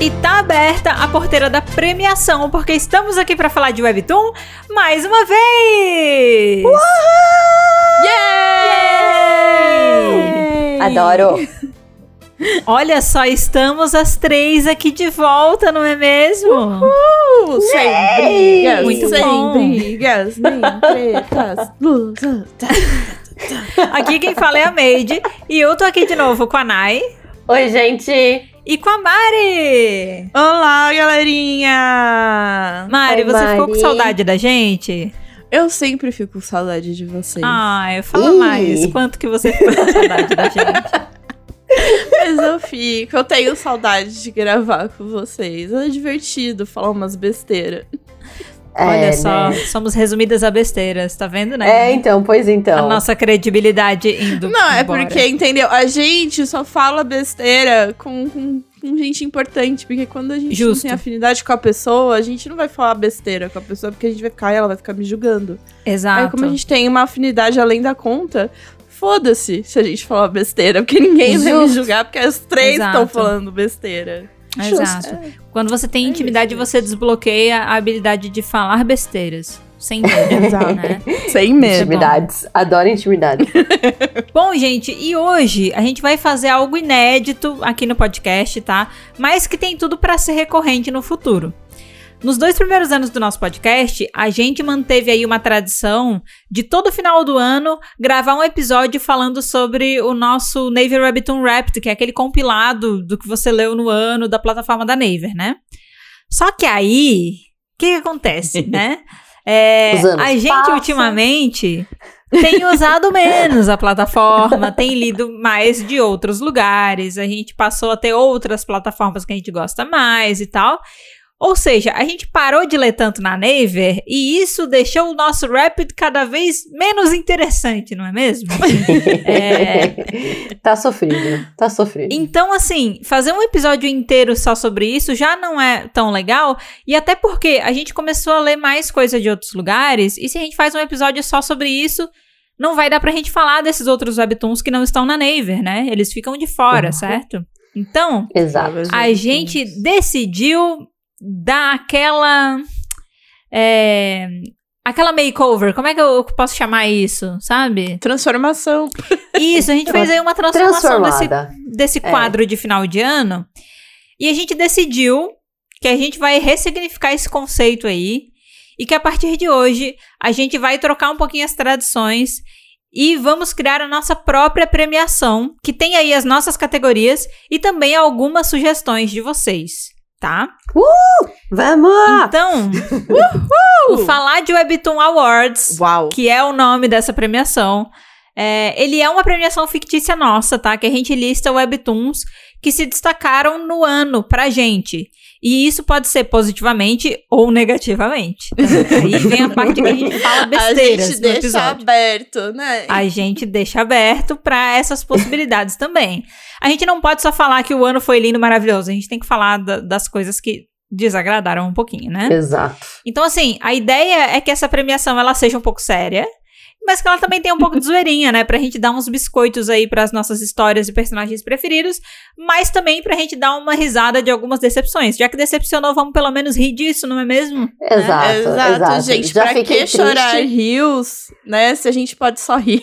E tá aberta a porteira da premiação, porque estamos aqui para falar de Webtoon mais uma vez! Uhul! Yeah! Adoro! Olha só, estamos as três aqui de volta, não é mesmo? Uhul! Sem brigas, Muito sem bom. brigas, nem tretas. Aqui quem fala é a Made, e eu tô aqui de novo com a Nai Oi, gente! E com a Mari! Olá, galerinha! Mari, Oi, você ficou com Mari. saudade da gente? Eu sempre fico com saudade de vocês. Ai, fala Ih. mais. Quanto que você ficou com saudade da gente? Mas eu fico, eu tenho saudade de gravar com vocês. É divertido falar umas besteiras. Olha É, só, né? somos resumidas a besteiras, tá vendo, né? É, então, pois A então. nossa credibilidade indo Não, é embora. porque, entendeu? A gente só fala besteira com, com, com gente importante. Porque quando a gente Justo. não tem afinidade com a pessoa, a gente não vai falar besteira com a pessoa, porque a gente vai ficar, ela vai ficar me julgando. Exato. Aí, como a gente tem uma afinidade além da conta, foda-se se a gente falar besteira, porque ninguém vai me Justo. julgar, porque as três estão falando besteira. Exato. Quando você tem É intimidade, isso, você desbloqueia a habilidade de falar besteiras. Sem medo, Exato. né? Sem medo. Intimidades. Adoro intimidade. Bom, gente, e hoje a gente vai fazer algo inédito aqui no podcast, tá? Mas que tem tudo pra ser recorrente no futuro. Nos dois primeiros anos do nosso podcast, a gente manteve aí uma tradição de todo final do ano gravar um episódio falando sobre o nosso Naver Webtoon Wrapped, que é aquele compilado do que você leu no ano da plataforma da Naver, né? Só que aí, o que, que acontece, né? É, a gente passam. ultimamente tem usado menos a plataforma, tem lido mais de outros lugares, a gente passou a ter outras plataformas que a gente gosta mais e tal. Ou seja, a gente parou de ler tanto na Naver e isso deixou o nosso Rapid cada vez menos interessante, não é mesmo? É. Tá sofrido. Tá sofrido. Então, assim, fazer um episódio inteiro só sobre isso já não é tão legal. E até porque a gente começou a ler mais coisa de outros lugares. E se a gente faz um episódio só sobre isso, não vai dar pra gente falar desses outros webtoons que não estão na Naver, né? Eles ficam de fora, Uhum. certo? Então, Exato. a gente decidiu dar aquela. É, aquela makeover. Como é que eu posso chamar isso? Sabe? Transformação. Isso, a gente fez aí uma transformação desse desse É. quadro de final de ano. E a gente decidiu que a gente vai ressignificar esse conceito aí. E que a partir de hoje a gente vai trocar um pouquinho as tradições e vamos criar a nossa própria premiação, que tem aí as nossas categorias e também algumas sugestões de vocês, tá? Vamos! Então, o Falar de Webtoon Awards Uau. que é o nome dessa premiação. É, ele é uma premiação fictícia nossa, tá? Que a gente lista webtoons que se destacaram no ano pra gente. E isso pode ser positivamente ou negativamente. Aí vem a parte que a gente fala A besteiras gente no deixa episódio. aberto, né? A gente deixa aberto pra essas possibilidades também. A gente não pode só falar que o ano foi lindo, maravilhoso. A gente tem que falar da- das coisas que desagradaram um pouquinho, né? Exato. Então, assim, a ideia é que essa premiação ela seja um pouco séria, mas que ela também tenha um pouco de zoeirinha, né? Pra gente dar uns biscoitos aí pras nossas histórias e personagens preferidos, mas também pra gente dar uma risada de algumas decepções. Já que decepcionou, vamos pelo menos rir disso, não é mesmo? Exato. Exato, exato. gente. Já pra fiquei que chorar triste. rios, né? Se a gente pode só rir.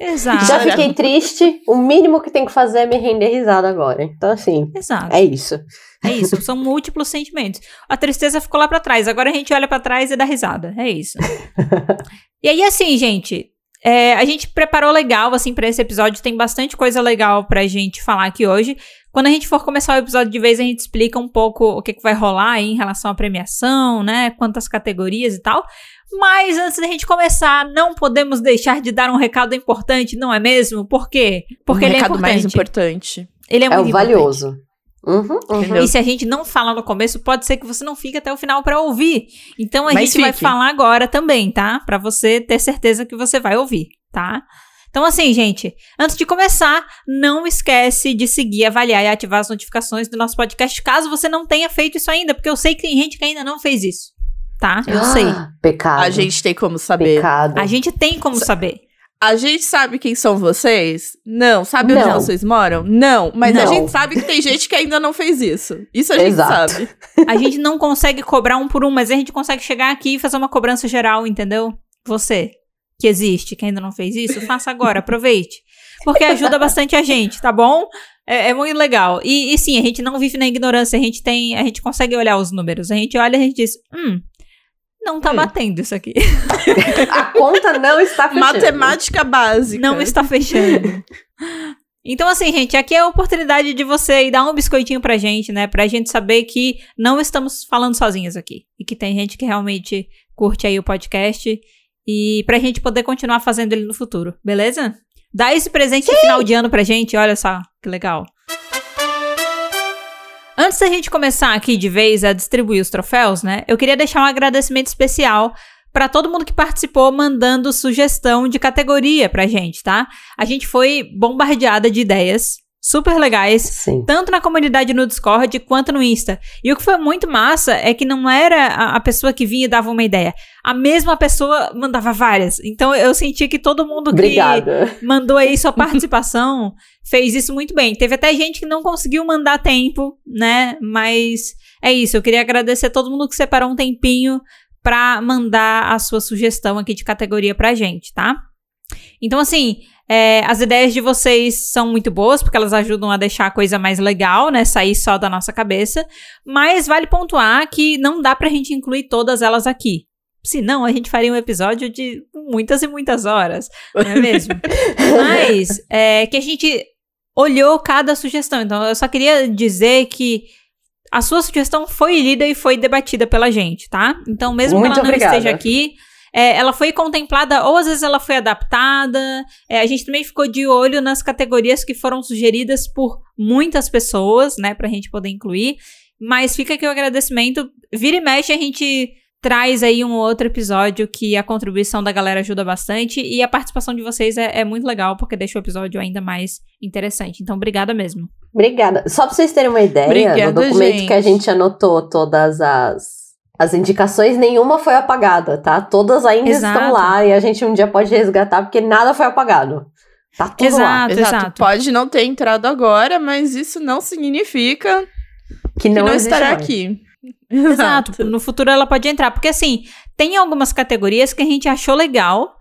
Exato. Já fiquei triste. O mínimo que tem que fazer é me render risada agora. Então, assim, Exato. é isso. É isso, são múltiplos sentimentos. A tristeza ficou lá pra trás, agora a gente olha pra trás e dá risada. É isso. e aí, assim, gente, é, a gente preparou legal, assim, pra esse episódio. Tem bastante coisa legal pra gente falar aqui hoje. Quando a gente for começar o episódio de vez, a gente explica um pouco o que, que vai rolar aí em relação à premiação, né? Quantas categorias e tal. Mas antes da gente começar, não podemos deixar de dar um recado importante, não é mesmo? Por quê? Porque um ele é recado importante. mais importante. Ele é, É, muito o importante. valioso. Uhum, uhum. E se a gente não fala no começo, pode ser que você não fique até o final pra ouvir. Então a Mas gente vai fique. falar agora também, tá? Pra você ter certeza que você vai ouvir, tá? Então assim, gente, antes de começar, não esquece de seguir, avaliar e ativar as notificações do nosso podcast, caso você não tenha feito isso ainda, porque eu sei que tem gente que ainda não fez isso, tá? Eu sei. Ah, Pecado. A gente tem como saber. Pecado. A gente tem como saber. A gente sabe quem são vocês? Não. Sabe onde Não. vocês moram? Não. Mas a Não. gente sabe que tem gente que ainda não fez isso. Isso a gente Exato. sabe. A gente não consegue cobrar um por um, mas a gente consegue chegar aqui e fazer uma cobrança geral, entendeu? Você, que existe, que ainda não fez isso, faça agora, aproveite. Porque ajuda bastante a gente, tá bom? É, é muito legal. E, e sim, a gente não vive na ignorância, a gente tem. A gente consegue olhar os números. A gente olha e a gente diz, hum, não tá Hum. batendo isso aqui. A conta não está fechando. Matemática básica. Não está fechando. Então, assim, gente, aqui é a oportunidade de você ir dar um biscoitinho pra gente, né? Pra gente saber que não estamos falando sozinhas aqui. E que tem gente que realmente curte aí o podcast. E pra gente poder continuar fazendo ele no futuro, beleza? Dá esse presente de final de ano pra gente, olha só que legal. Antes da gente começar aqui de vez a distribuir os troféus, né? Eu queria deixar um agradecimento especial pra todo mundo que participou mandando sugestão de categoria pra gente, tá? A gente foi bombardeada de ideias super legais, Sim. tanto na comunidade no Discord quanto no Insta. E o que foi muito massa é que não era a, a pessoa que vinha e dava uma ideia. A mesma pessoa mandava várias. Então eu senti que todo mundo que Obrigada. mandou aí sua participação fez isso muito bem. Teve até gente que não conseguiu mandar tempo, né? Mas é isso. Eu queria agradecer a todo mundo que separou um tempinho pra mandar a sua sugestão aqui de categoria pra gente, tá? Então, assim, é, as ideias de vocês são muito boas, porque elas ajudam a deixar a coisa mais legal, né? Sair só da nossa cabeça. Mas vale pontuar que não dá pra gente incluir todas elas aqui. Senão, a gente faria um episódio de muitas e muitas horas, não é mesmo? Mas é, que a gente olhou cada sugestão. Então, eu só queria dizer que a sua sugestão foi lida e foi debatida pela gente, tá? Então, mesmo Muito que ela não obrigada. esteja aqui, é, ela foi contemplada, ou às vezes ela foi adaptada. É, a gente também ficou de olho nas categorias que foram sugeridas por muitas pessoas, né, pra gente poder incluir. Mas fica aqui o agradecimento. Vira e mexe, a gente traz aí um outro episódio que a contribuição da galera ajuda bastante e a participação de vocês é, é muito legal porque deixa o episódio ainda mais interessante. Então, obrigada mesmo. Obrigada. Só pra vocês terem uma ideia, Obrigada, no documento gente. que a gente anotou todas as, as indicações, nenhuma foi apagada, tá? Todas ainda Exato. estão lá e a gente um dia pode resgatar porque nada foi apagado. Tá tudo lá. Exato, Exato. exato. Pode não ter entrado agora, mas isso não significa Que que não, não, existe estará mais. aqui. Exato. No futuro ela pode entrar. Porque assim, tem algumas categorias que a gente achou legal,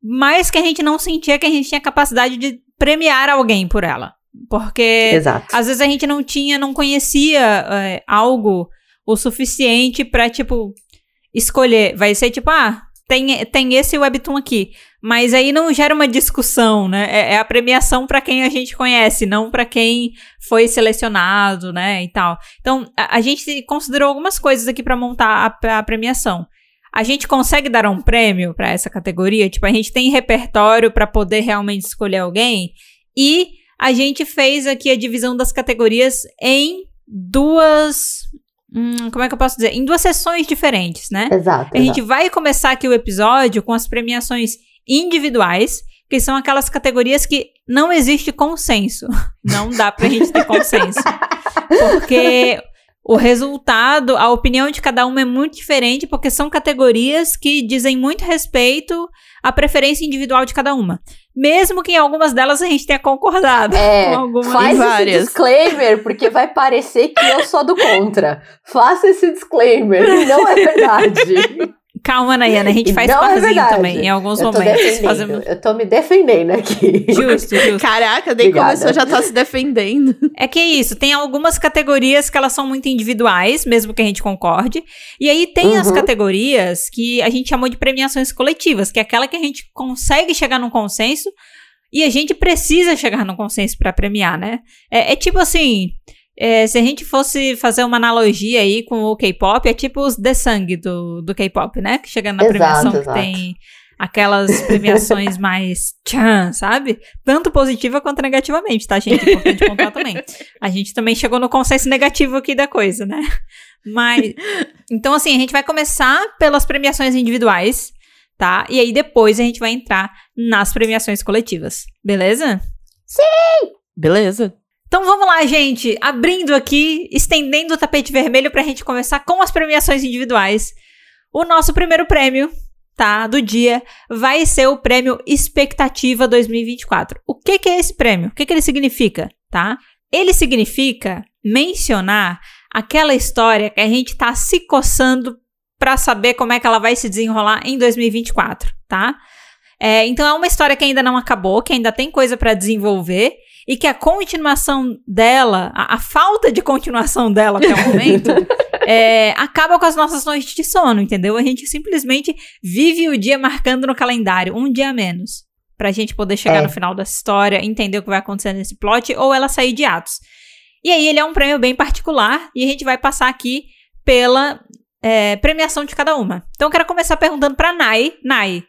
mas que a gente não sentia que a gente tinha capacidade de premiar alguém por ela. Porque Exato. às vezes a gente não tinha, não conhecia é, algo o suficiente pra, tipo, escolher. Vai ser tipo, ah, tem, tem esse webtoon aqui. Mas aí não gera uma discussão, né? É, é a premiação pra quem a gente conhece, não pra quem foi selecionado, né? E tal. Então, a, a gente considerou algumas coisas aqui pra montar a, a premiação. A gente consegue dar um prêmio pra essa categoria? Tipo, a gente tem repertório pra poder realmente escolher alguém? E a gente fez aqui a divisão das categorias em duas. Hum, como é que eu posso dizer? Em duas sessões diferentes, né? Exato. A gente vai começar aqui o episódio com as premiações individuais, que são aquelas categorias que não existe consenso. Não dá pra gente ter consenso. Porque o resultado, a opinião de cada uma é muito diferente, porque são categorias que dizem muito respeito à preferência individual de cada uma. Mesmo que em algumas delas a gente tenha concordado É, com algumas. faz esse várias. disclaimer, porque vai parecer que eu sou do contra. Faça esse disclaimer, não é verdade. Calma, Nayana, a gente faz não é parzinho verdade. também, em alguns eu momentos. Fazemos... eu tô me defendendo aqui. Justo, justo. Caraca, nem Obrigada. começou, já tá se defendendo. É que é isso, tem algumas categorias que elas são muito individuais, mesmo que a gente concorde. E aí tem as Uhum. categorias que a gente chamou de premiações coletivas, que é aquela que a gente consegue chegar num consenso e a gente precisa chegar num consenso pra premiar, né? É, é tipo assim, é, se a gente fosse fazer uma analogia aí com o K-pop, é tipo os The Sang do, do K-pop, né? Que chega na Exato, premiação que exato. tem aquelas premiações mais tchan, sabe? Tanto positiva quanto negativamente, tá, gente? Importante pontuar também. A gente também chegou no consenso negativo aqui da coisa, né? Mas. Então, assim, a gente vai começar pelas premiações individuais, tá? E aí depois a gente vai entrar nas premiações coletivas, beleza? Beleza. Então vamos lá, gente. Abrindo aqui, estendendo o tapete vermelho pra gente começar com as premiações individuais. O nosso primeiro prêmio tá, do dia, vai ser o prêmio Expectativa 2024. O que, que é esse prêmio? O que, que ele significa, tá? Ele significa mencionar aquela história que a gente tá se coçando para saber como é que ela vai se desenrolar em 2024, tá? É, então é uma história que ainda não acabou, que ainda tem coisa para desenvolver e que a continuação dela, a, a, falta de continuação dela até o momento, é, acaba com as nossas noites de sono, entendeu? A gente simplesmente vive o dia marcando no calendário, um dia a menos. Pra gente poder chegar é. no final dessa história, entender o que vai acontecer nesse plot, ou ela sair de atos. E aí ele é um prêmio bem particular, e a gente vai passar aqui pela é, premiação de cada uma. Então eu quero começar perguntando pra Nai. Nai,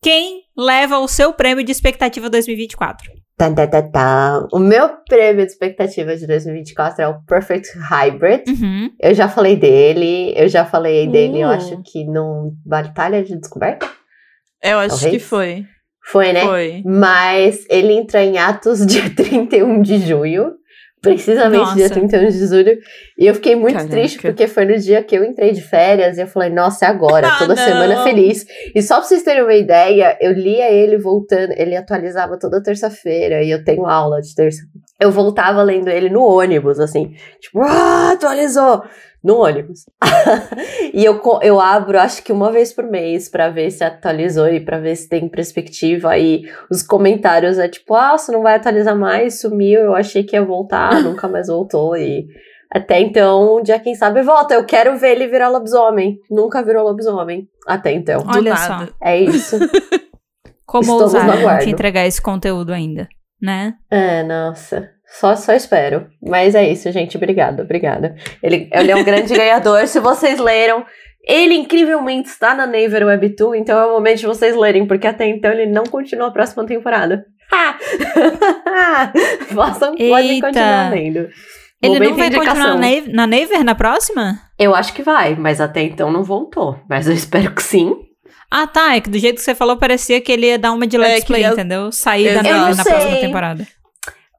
quem leva o seu prêmio de expectativa 2024? Tá, tá, tá, tá. O meu prêmio de expectativa de 2024 é o Perfect Hybrid. Uhum. Eu já falei dele, eu já falei dele, eu acho que no Batalha de Descoberta. Eu acho Talvez. que foi. Foi, né? Foi. Mas ele entra em atos dia 31 de junho precisamente nossa. dia 31 de julho. E eu fiquei muito Caraca. triste porque foi no dia que eu entrei de férias e eu falei, nossa, é agora, ah, toda não. semana feliz. E só pra vocês terem uma ideia, eu lia ele voltando, ele atualizava toda terça-feira e eu tenho aula de terça. Eu voltava lendo ele no ônibus, assim, tipo, ah, atualizou no ônibus. e eu, eu abro, acho que uma vez por mês, para ver se atualizou e para ver se tem perspectiva. E os comentários é tipo, ah, você não vai atualizar mais, sumiu, eu achei que ia voltar, nunca mais voltou. E até então, um dia, quem sabe, volta. Eu quero ver ele virar lobisomem. Nunca virou lobisomem. Até então. Olha só. É isso. Como Estamos ousar te entregar esse conteúdo ainda, né? É, nossa. Só, só espero. Mas é isso, gente. Obrigada, obrigada. Ele, ele é um grande ganhador. Se vocês leram, ele incrivelmente está na Naver Webtoon, então é o momento de vocês lerem, porque até então ele não continua a próxima temporada. Possam, podem continuar lendo. Ele não vai continuar na Naver na próxima? Eu acho que vai, mas até então não voltou. Mas eu espero que sim. Ah, tá. É que do jeito que você falou, parecia que ele ia dar uma de Let's é, Play, eu... entendeu? Sair da na, na próxima temporada.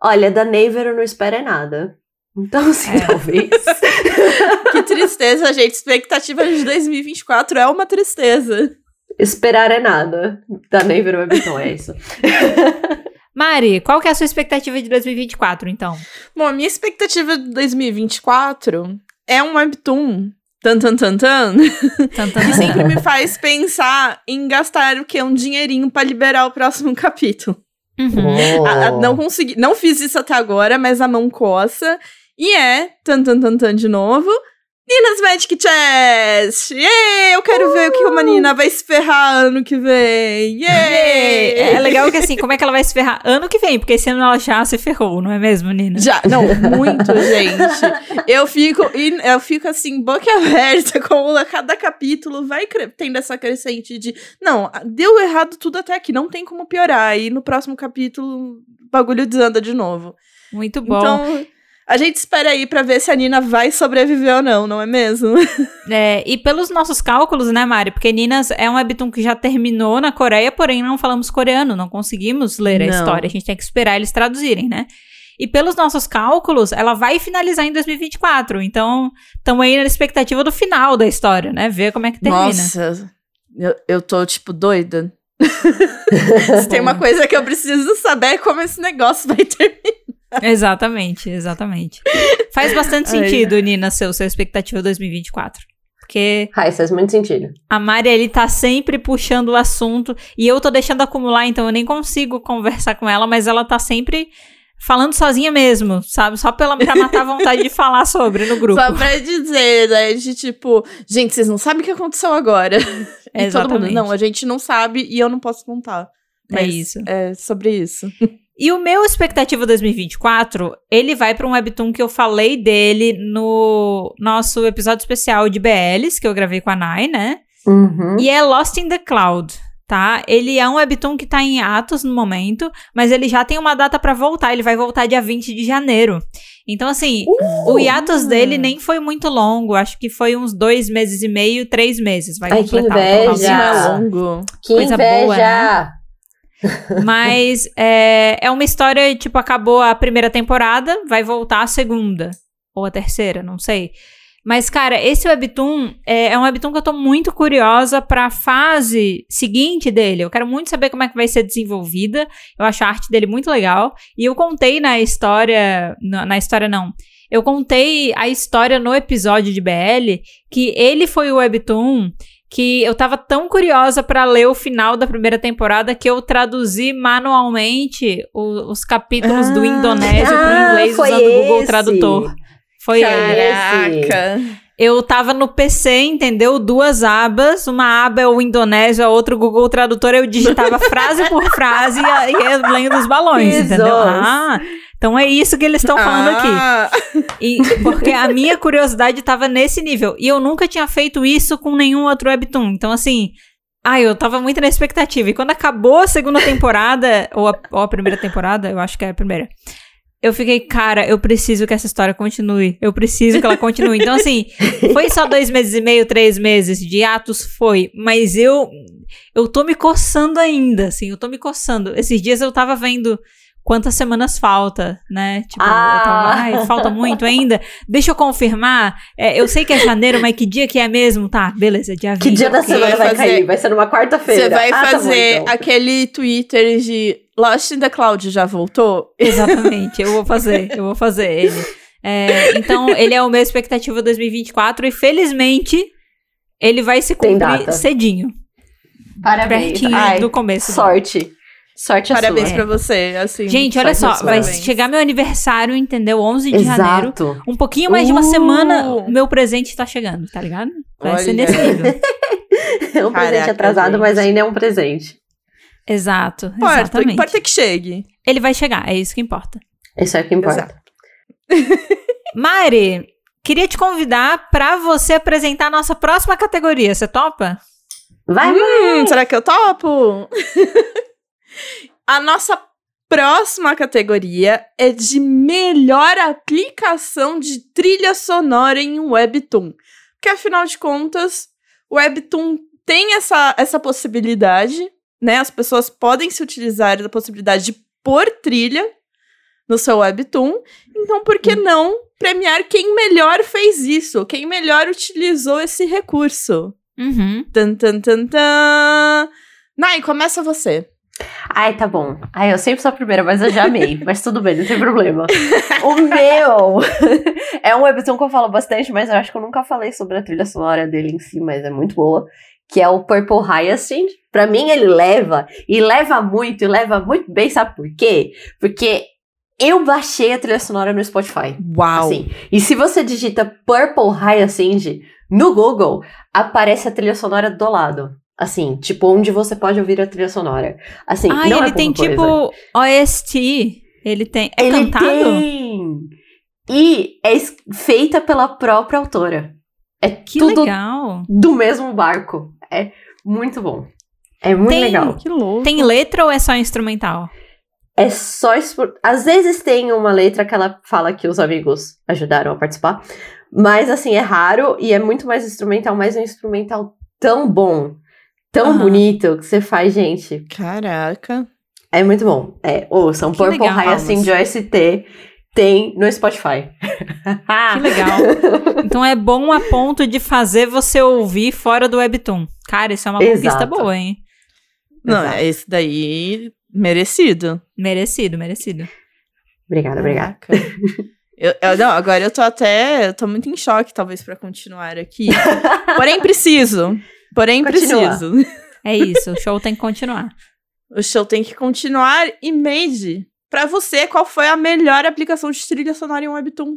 Olha, da Naver eu não espero é nada. Então, assim, é. talvez. que tristeza, gente. Expectativa de 2024 é uma tristeza. Esperar é nada. Da Naver Webtoon, é isso. Mari, qual que é a sua expectativa de 2024, então? Bom, a minha expectativa de 2024 é um webtoon tan tan tan tan, tan, tan que sempre me faz pensar em gastar o que um dinheirinho para liberar o próximo capítulo. Uhum. A, a, não consegui, não fiz isso até agora, mas a mão coça. E é, tan tan tan tan de novo, Nina's Magic Chest! Yay! Eu quero uh! ver o que uma Nina vai se ferrar ano que vem! Yay! É legal que assim, como é que ela vai se ferrar ano que vem? Porque esse ano ela já se ferrou, não é mesmo, Nina? Já, não, muito, gente. Eu fico, eu fico assim, boca aberta, como a cada capítulo vai tendo essa crescente de não, deu errado tudo até aqui, não tem como piorar. E no próximo capítulo, o bagulho desanda de novo. Muito bom. Então, a gente espera aí para ver se a Nina vai sobreviver ou não, não é mesmo? É, e pelos nossos cálculos, né, Mari? Porque Ninas é um webtoon que já terminou na Coreia, porém não falamos coreano, não conseguimos ler não. a história. A gente tem que esperar eles traduzirem, né? E pelos nossos cálculos, ela vai finalizar em 2024. Então, estamos aí na expectativa do final da história, né? Ver como é que termina. Nossa, eu, eu tô, tipo, doida. Se tem uma coisa que eu preciso saber é como esse negócio vai terminar exatamente, exatamente. Faz bastante sentido, Ai, Nina, seu, sua expectativa 2024. Porque. Ai, faz muito sentido. A Mari, ele tá sempre puxando o assunto e eu tô deixando acumular, então eu nem consigo conversar com ela, mas ela tá sempre falando sozinha mesmo, sabe? Só pela, pra matar a vontade de falar sobre no grupo. Só pra dizer, né? De tipo, gente, vocês não sabem o que aconteceu agora. É, exatamente. Mundo, não, a gente não sabe e eu não posso contar. É mas é isso. É sobre isso. E o meu expectativa 2024, ele vai para um webtoon que eu falei dele no nosso episódio especial de BLs, que eu gravei com a Nai, né? Uhum. E é Lost in the Cloud, tá? Ele é um webtoon que tá em atos no momento, mas ele já tem uma data para voltar, ele vai voltar dia 20 de janeiro. Então, assim, uh! o hiatus dele nem foi muito longo, acho que foi uns dois meses e meio, três meses. Vai Ai, completar que inveja! É longo. Que Coisa inveja! Boa, né? Mas é, é uma história, tipo, acabou a primeira temporada, vai voltar a segunda. Ou a terceira, não sei. Mas, cara, esse webtoon é, é, um webtoon que eu tô muito curiosa pra fase seguinte dele. Eu quero muito saber como é que vai ser desenvolvida. Eu acho a arte dele muito legal. E eu contei na história. Na, na história, não. Eu contei a história no episódio de BL que ele foi o webtoon que eu tava tão curiosa para ler o final da primeira temporada que eu traduzi manualmente o, os capítulos ah, do indonésio ah, pro inglês usando o Google Tradutor. Foi Caraca. ele. Eu tava no PC, entendeu? Duas abas. Uma aba é o indonésio, a outra o Google Tradutor. Eu digitava frase por frase e ia lendo os balões, entendeu? Ah, então é isso que eles estão falando ah. aqui. E, porque a minha curiosidade estava nesse nível. E eu nunca tinha feito isso com nenhum outro webtoon. Então, assim. Ai, eu tava muito na expectativa. E quando acabou a segunda temporada, ou a, ou a primeira temporada, eu acho que é a primeira eu fiquei, cara, eu preciso que essa história continue. Eu preciso que ela continue. Então, assim, foi só dois meses e meio, três meses de atos? Foi. Mas eu. Eu tô me coçando ainda, assim, eu tô me coçando. Esses dias eu tava vendo quantas semanas falta, né? Tipo, ah. eu tava, ai, falta muito ainda. Deixa eu confirmar. É, eu sei que é janeiro, mas que dia que é mesmo? Tá, beleza, dia 20. Que dia da semana vai, vai cair? Vai ser numa quarta-feira. Você vai ah, fazer tá bom, então. aquele Twitter de Lost in the Cloud já voltou? Exatamente, eu vou fazer, eu vou fazer ele. É, então, ele é o meu expectativa 2024 e felizmente ele vai se cumprir cedinho. Parabéns. Pertinho Ai, do começo. Sorte. Sorte Parabéns sua. pra você, assim. Gente, olha só, vai chegar meu aniversário, entendeu? 11 de Exato. janeiro. Um pouquinho mais uh. de uma uh! semana, o meu presente tá chegando, tá ligado? Vai olha. ser nesse nível. é um Caraca, presente atrasado, gente. mas ainda é um presente. Exato, importa, exatamente. Importa que chegue. Ele vai chegar, é isso que importa. Isso é o que importa. Mari, queria te convidar para você apresentar a nossa próxima categoria. Você topa? Vai, hum, vai. Será que eu topo? a nossa próxima categoria é de melhor aplicação de trilha sonora em um webtoon. Porque afinal de contas, o webtoon tem essa, essa possibilidade né? As pessoas podem se utilizar da possibilidade de pôr trilha no seu webtoon. Então, por que não premiar quem melhor fez isso? Quem melhor utilizou esse recurso? Uhum. Tan, tan, tan, tan. Nai, começa você. Ai, tá bom. Ai, eu sempre sou a primeira, mas eu já amei. mas tudo bem, não tem problema. o meu é um webtoon que eu falo bastante, mas eu acho que eu nunca falei sobre a trilha sonora dele em si, mas é muito boa que é o Purple Hyacinth. Para mim, ele leva, e leva muito, e leva muito bem, sabe por quê? Porque eu baixei a trilha sonora no Spotify. Uau! Assim, e se você digita Purple Hyacinth no Google, aparece a trilha sonora do lado. Assim, tipo, onde você pode ouvir a trilha sonora. Assim, ah, não ele é tem coisa. tipo OST. Ele tem. É ele cantado? Tem. E é feita pela própria autora. É que tudo legal. do mesmo barco. É muito bom. É muito tem, legal. Que louco. Tem letra ou é só instrumental? É só. Às vezes tem uma letra que ela fala que os amigos ajudaram a participar. Mas assim, é raro e é muito mais instrumental, mas é um instrumental tão bom, tão uhum. bonito, que você faz, gente. Caraca. É muito bom. É, ouçam, que Purple Hyacinth de OST tem no Spotify. que legal. Então é bom a ponto de fazer você ouvir fora do Webtoon. Cara, isso é uma Exato. conquista boa, hein? Não, Exato. esse daí merecido. Merecido, merecido. Obrigada, obrigada. Eu, eu, não, agora eu tô até. Eu tô muito em choque, talvez, para continuar aqui. Porém, preciso. Porém, Continua. preciso. É isso, o show tem que continuar. O show tem que continuar. E Made, Pra você, qual foi a melhor aplicação de trilha sonora em webtoon?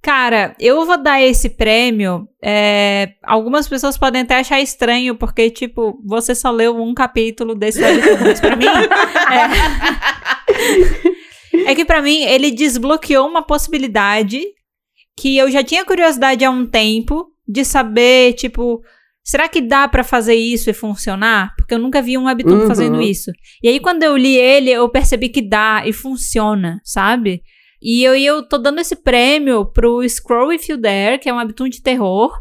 Cara, eu vou dar esse prêmio. É, algumas pessoas podem até achar estranho, porque, tipo, você só leu um capítulo desse webtoon. Mas pra mim. É, é que pra mim ele desbloqueou uma possibilidade que eu já tinha curiosidade há um tempo de saber, tipo, será que dá para fazer isso e funcionar? Porque eu nunca vi um webtoon uhum. fazendo isso. E aí, quando eu li ele, eu percebi que dá e funciona, sabe? E eu, eu tô dando esse prêmio pro Scroll If You Dare, que é um webtoon de terror,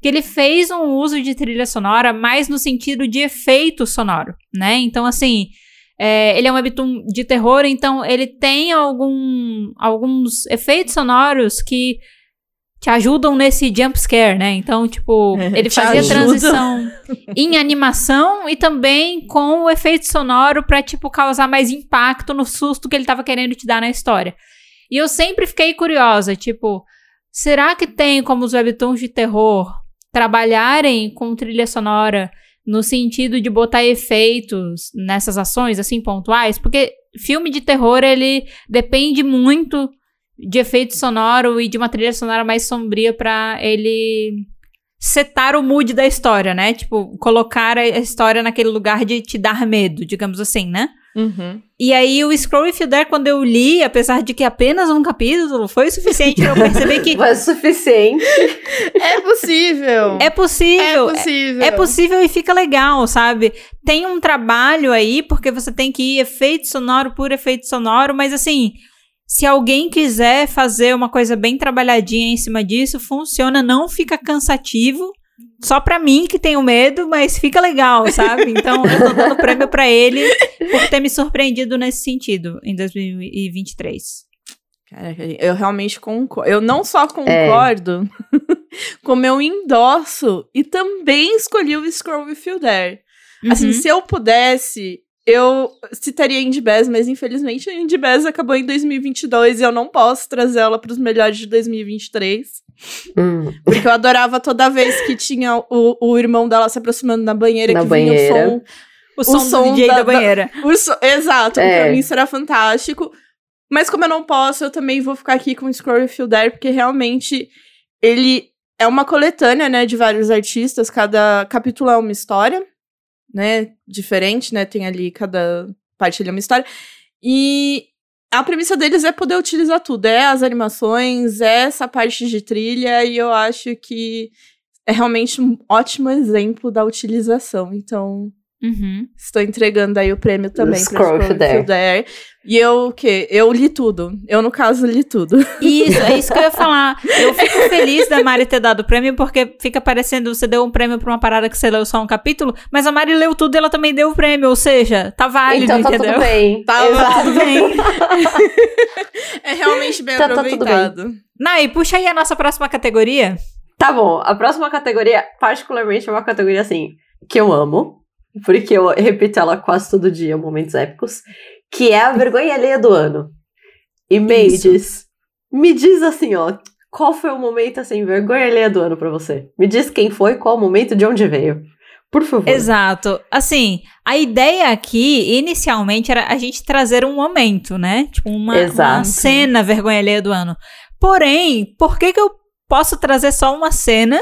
que ele fez um uso de trilha sonora mais no sentido de efeito sonoro, né? Então, assim, é, ele é um webtoon de terror, então ele tem algum, alguns efeitos sonoros que te ajudam nesse jump scare, né? Então, tipo, é, ele fazia ajuda. transição em animação e também com o efeito sonoro para tipo causar mais impacto no susto que ele tava querendo te dar na história. E eu sempre fiquei curiosa, tipo, será que tem como os webtoons de terror trabalharem com trilha sonora no sentido de botar efeitos nessas ações assim pontuais? Porque filme de terror ele depende muito de efeito sonoro e de uma trilha sonora mais sombria para ele setar o mood da história, né? Tipo, colocar a história naquele lugar de te dar medo, digamos assim, né? Uhum. E aí o Scroll If You Dare, quando eu li, apesar de que apenas um capítulo, foi o suficiente pra eu perceber que... foi o suficiente. é possível. É possível. É possível. É, é possível e fica legal, sabe? Tem um trabalho aí, porque você tem que ir efeito sonoro por efeito sonoro, mas assim se alguém quiser fazer uma coisa bem trabalhadinha em cima disso, funciona, não fica cansativo. Só pra mim que tenho medo, mas fica legal, sabe? Então eu tô dando prêmio pra ele por ter me surpreendido nesse sentido em 2023. Caraca, eu realmente concordo. Eu não só concordo, é. como eu endosso e também escolhi o Scroll With You There. Assim, uhum. se eu pudesse, eu citaria Indie Bass, mas infelizmente a Indie Bass acabou em 2022 e eu não posso trazer ela para os melhores de 2023. Hum. Porque eu adorava toda vez que tinha o, o irmão dela se aproximando na banheira, na que banheira. vinha o som. O, o som, som do DJ da, da banheira. Da, so, exato, é. pra mim isso era fantástico. Mas como eu não posso, eu também vou ficar aqui com o Scroll Feel There, porque realmente ele é uma coletânea, né, de vários artistas, cada capítulo é uma história né, diferente, né? Tem ali cada parte ali é uma história. E a premissa deles é poder utilizar tudo, é as animações, é essa parte de trilha, e eu acho que é realmente um ótimo exemplo da utilização. Então, Uhum. Estou entregando aí o prêmio também para Scroll There. There. E eu o quê? Eu li tudo. Eu, no caso, li tudo. Isso, é isso que eu ia falar. Eu fico feliz da Mari ter dado o prêmio, porque fica parecendo você deu um prêmio pra uma parada que você leu só um capítulo, mas a Mari leu tudo e ela também deu o prêmio, ou seja, tá válido, então, tá entendeu? Tudo bem. Tá tudo bem. é realmente bem tá, aproveitado. Tá tudo bem. Nai, puxa aí a nossa próxima categoria. Tá bom, a próxima categoria, particularmente, é uma categoria assim, que eu amo porque eu repito ela quase todo dia, momentos épicos, que é a vergonha alheia do ano. E Mendes, me diz assim, ó, qual foi o momento assim, vergonha alheia do ano para você? Me diz quem foi, qual o momento, de onde veio. Por favor. Exato. Assim, a ideia aqui, inicialmente, era a gente trazer um momento, né? Tipo, uma, uma cena vergonha alheia do ano. Porém, por que que eu posso trazer só uma cena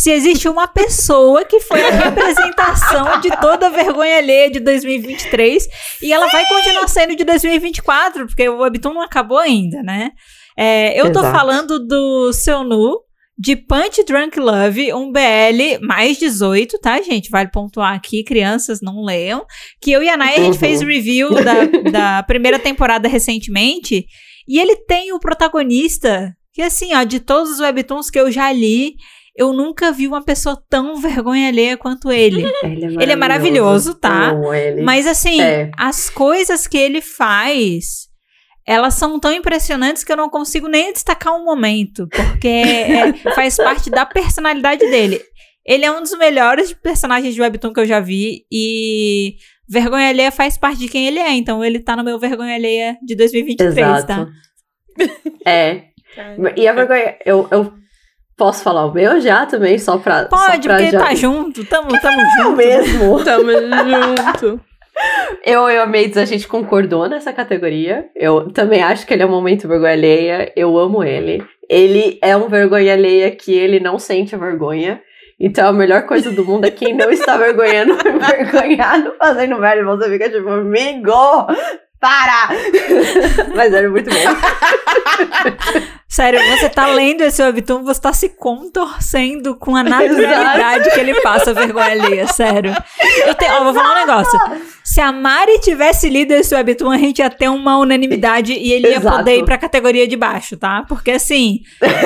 se existe uma pessoa que foi a representação de toda a vergonha alheia de 2023 e ela vai continuar sendo de 2024, porque o Webtoon não acabou ainda, né? É, eu Exato. tô falando do seu nu, de Punch Drunk Love, um BL mais 18, tá, gente? Vale pontuar aqui, crianças não leiam. Que eu e a Naya, a gente fez review da, da primeira temporada recentemente. E ele tem o protagonista, que assim, ó, de todos os webtoons que eu já li, eu nunca vi uma pessoa tão vergonha alheia quanto ele. ele, é ele é maravilhoso, tá? Ele. Mas assim, é. as coisas que ele faz, elas são tão impressionantes que eu não consigo nem destacar um momento, porque é, faz parte da personalidade dele. Ele é um dos melhores personagens de Webtoon que eu já vi e vergonha alheia faz parte de quem ele é, então ele tá no meu vergonha alheia de 2023, tá? Exato. tá? É. E a vergonha, eu, eu Posso falar o meu já também, só pra. Pode, só pra porque já... tá junto, tamo, tamo junto. mesmo. tamo junto. Eu e a Maids, a gente concordou nessa categoria. Eu também acho que ele é um momento vergonha alheia. Eu amo ele. Ele é um vergonha alheia que ele não sente a vergonha. Então a melhor coisa do mundo é quem não está vergonhando, envergonhado fazendo merda. Você fica tipo, amigo, para! Mas era muito bom. Sério, você tá lendo esse webtoon, você tá se contorcendo com a naturalidade Exato. que ele passa vergonha alheia, sério. Eu te, ó, vou falar um negócio. Se a Mari tivesse lido esse webtoon, a gente ia ter uma unanimidade e ele Exato. ia poder ir pra categoria de baixo, tá? Porque assim,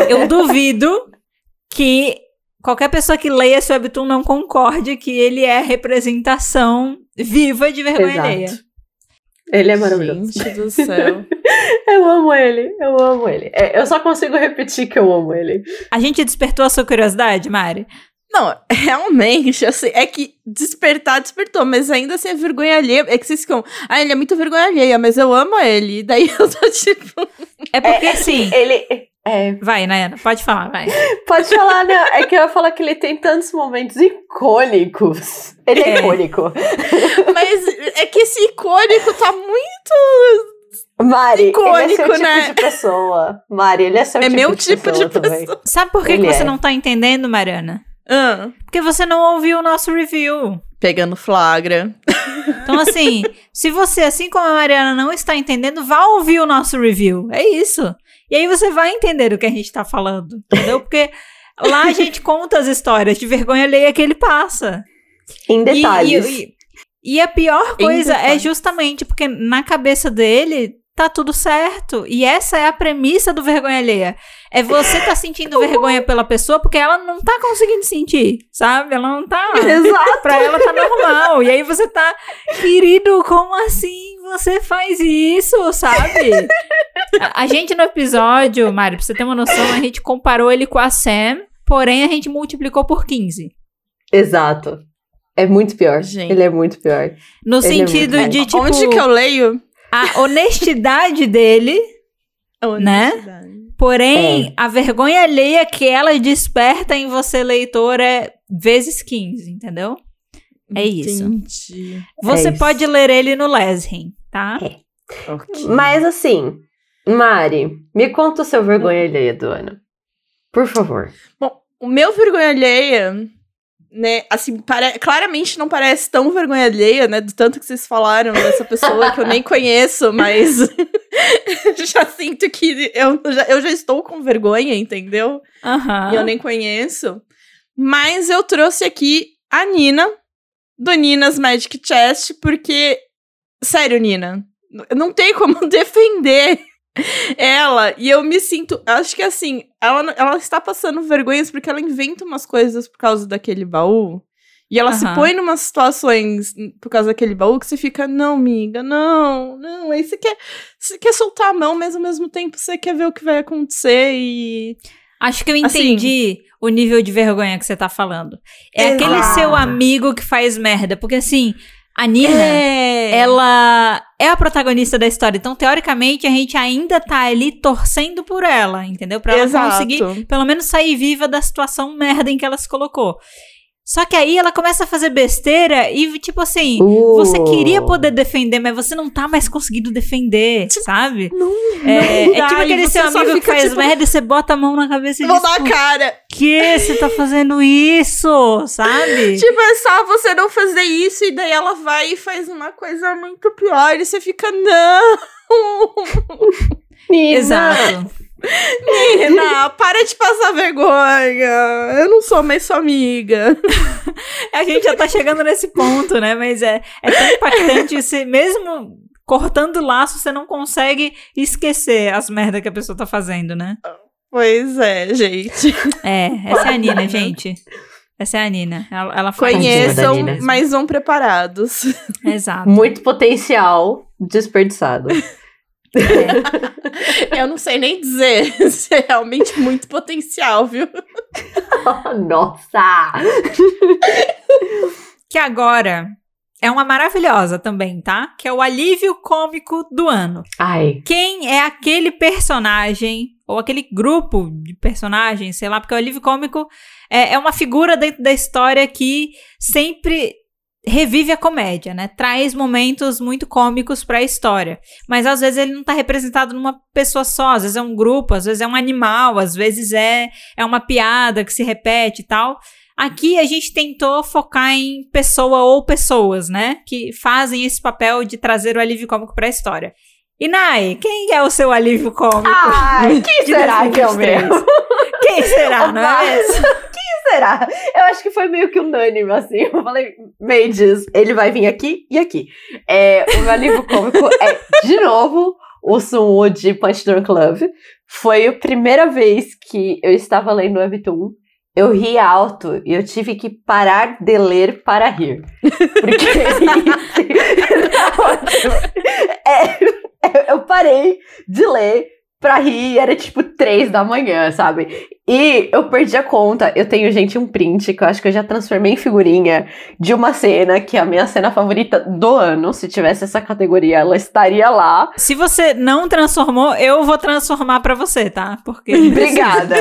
eu duvido que qualquer pessoa que leia esse webtoon não concorde que ele é representação viva de vergonha Exato. alheia. Ele é maravilhoso. Gente do céu. eu amo ele, eu amo ele. É, eu só consigo repetir que eu amo ele. A gente despertou a sua curiosidade, Mari? Não, realmente, assim, é que despertar, despertou, mas ainda assim é vergonha alheia. É que vocês ficam, ah, ele é muito vergonha alheia, mas eu amo ele. Daí eu tô tipo. É porque é, assim. Ele. É. Vai, Nayana, pode falar, vai. Pode falar, não. É que eu ia falar que ele tem tantos momentos icônicos. Ele é, é icônico. Mas é que esse icônico tá muito Mari, icônico, ele é seu né? tipo de pessoa. Mari, ele é seu é tipo, meu de, tipo pessoa de pessoa. Sabe por que, que você é. não tá entendendo, Mariana? Ah. Porque você não ouviu o nosso review. Pegando flagra. Então, assim, se você, assim como a Mariana, não está entendendo, vá ouvir o nosso review. É isso. E aí você vai entender o que a gente tá falando, entendeu? Porque lá a gente conta as histórias de vergonha alheia que ele passa. Em detalhes. E, e, e a pior coisa é justamente porque na cabeça dele tá tudo certo. E essa é a premissa do vergonha alheia. É você tá sentindo vergonha pela pessoa porque ela não tá conseguindo sentir, sabe? Ela não tá. Exato. Pra ela tá normal. E aí você tá, querido, como assim você faz isso, sabe? A, a gente no episódio, Mário, pra você ter uma noção, a gente comparou ele com a Sam, porém a gente multiplicou por 15. Exato. É muito pior. Gente. Ele é muito pior. No Ele é sentido é de, tipo... Onde que eu leio? A honestidade dele, a né? honestidade. né? Porém, é. a vergonha alheia que ela desperta em você, leitor, é vezes 15, entendeu? É isso. Entendi. Você é pode isso. ler ele no Lesrin, tá? É. Okay. Mas assim, Mari, me conta o seu vergonha alheia do ano. Por favor. Bom, o meu vergonha alheia né, assim, pare... claramente não parece tão vergonha alheia, né, do tanto que vocês falaram dessa pessoa que eu nem conheço, mas já sinto que eu já, eu já estou com vergonha, entendeu? Uhum. E eu nem conheço. Mas eu trouxe aqui a Nina, do Nina's Magic Chest, porque, sério, Nina, não tem como defender ela, e eu me sinto. Acho que assim, ela, ela está passando vergonhas porque ela inventa umas coisas por causa daquele baú. E ela uhum. se põe numas situações por causa daquele baú que você fica, não, amiga, não, não. Aí você quer, você quer soltar a mão, mas ao mesmo tempo você quer ver o que vai acontecer e. Acho que eu assim entendi assim, o nível de vergonha que você tá falando. É exato. aquele seu amigo que faz merda. Porque assim, a Nina, é. ela é a protagonista da história. Então, teoricamente, a gente ainda tá ali torcendo por ela, entendeu? Pra ela Exato. conseguir, pelo menos, sair viva da situação merda em que ela se colocou. Só que aí ela começa a fazer besteira e, tipo assim, uh. você queria poder defender, mas você não tá mais conseguindo defender, tipo, sabe? Não, é, não é tipo aquele seu amigo que faz tipo, merda e você bota a mão na cabeça e Vou diz... dar a cara. Que você tá fazendo isso, sabe? Tipo, é só você não fazer isso e daí ela vai e faz uma coisa muito pior e você fica, não! Exato. Nina, para de passar vergonha. Eu não sou mais sua amiga. a gente já tá chegando nesse ponto, né? Mas é, é tão impactante você, mesmo cortando laço, você não consegue esquecer as merdas que a pessoa tá fazendo, né? Pois é, gente. É, essa é a Nina, gente. Essa é a Nina. Ela, ela Conheçam, mas vão preparados. Exato. Muito potencial desperdiçado. É. Eu não sei nem dizer se é realmente muito potencial, viu? Nossa! que agora é uma maravilhosa também, tá? Que é o alívio cômico do ano. Ai. Quem é aquele personagem ou aquele grupo de personagens, sei lá, porque o alívio cômico é, é uma figura dentro da história que sempre revive a comédia, né? Traz momentos muito cômicos para a história. Mas às vezes ele não está representado numa pessoa só, às vezes é um grupo, às vezes é um animal, às vezes é, é uma piada que se repete e tal. Aqui a gente tentou focar em pessoa ou pessoas, né? Que fazem esse papel de trazer o alívio cômico para a história. E Nai, quem é o seu alívio cômico? Ai, quem será que é o meu? Quem será, não é mesmo? Será? Eu acho que foi meio que unânime, assim. Eu falei, Mages, ele vai vir aqui e aqui. É, o meu alívio cômico é, de novo, o Sunwoo de Punch Drunk Love. Foi a primeira vez que eu estava lendo o Webtoon eu ri alto e eu tive que parar de ler para rir. Porque é, parei de ler pra rir, era tipo três da manhã, sabe? E eu perdi a conta. Eu tenho, gente, um print que eu acho que eu já transformei em figurinha de uma cena que é a minha cena favorita do ano. Se tivesse essa categoria, ela estaria lá. Se você não transformou, eu vou transformar para você, tá? Porque. Obrigada.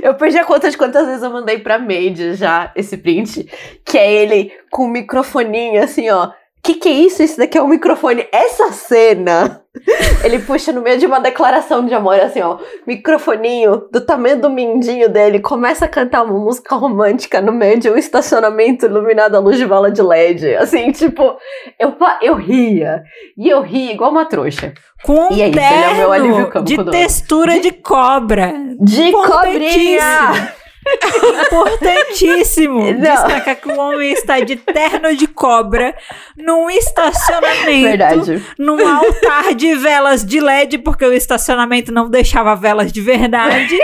Eu perdi a conta de quantas vezes eu mandei pra Made já esse print, que é ele com o microfoninho assim, ó que que é isso? Isso daqui é um microfone. Essa cena, ele puxa no meio de uma declaração de amor, assim, ó, microfoninho do tamanho do mindinho dele, começa a cantar uma música romântica no meio de um estacionamento iluminado à luz de bola de LED. Assim, tipo, eu, eu ria. E eu ria igual uma trouxa. Com e é isso, ele é o meu alívio de textura de cobra. De cobrinha! Importantíssimo Não. destacar que o homem está de terno de cobra num estacionamento. Verdade. Num altar de velas de LED, porque o estacionamento não deixava velas de verdade.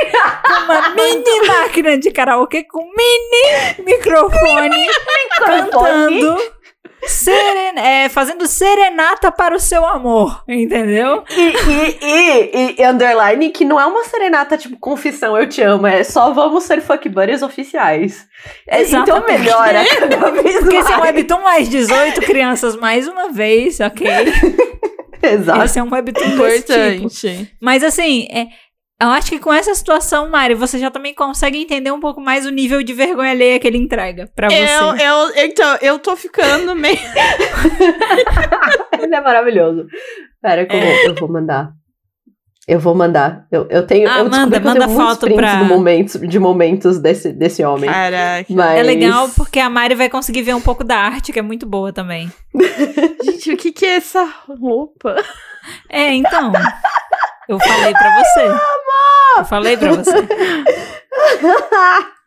com uma mini máquina de karaokê com mini microfone, microfone. cantando Seren é, fazendo serenata para o seu amor, entendeu? E, e, e, e, underline que não é uma serenata tipo confissão, eu te amo, é só vamos ser fuck buddies oficiais. É, então melhora cada vez Porque mais. esse é um webtoon mais 18 crianças mais uma vez, ok? Exato. Esse é um webtoon importante. Tipo. Mas assim, é, eu acho que com essa situação, Mari, você já também consegue entender um pouco mais o nível de vergonha alheia que ele entrega pra você. Eu, eu, então, eu tô ficando meio. ele é maravilhoso. Pera que eu, vou, eu vou mandar. Eu vou mandar. Eu, eu tenho. Ah, eu manda, manda foto pra. De momentos, de momentos desse, desse homem. Caraca. Mas... É legal porque a Mari vai conseguir ver um pouco da arte, que é muito boa também. Gente, o que, que é essa roupa? É, então. Eu falei pra você. Eu falei pra você.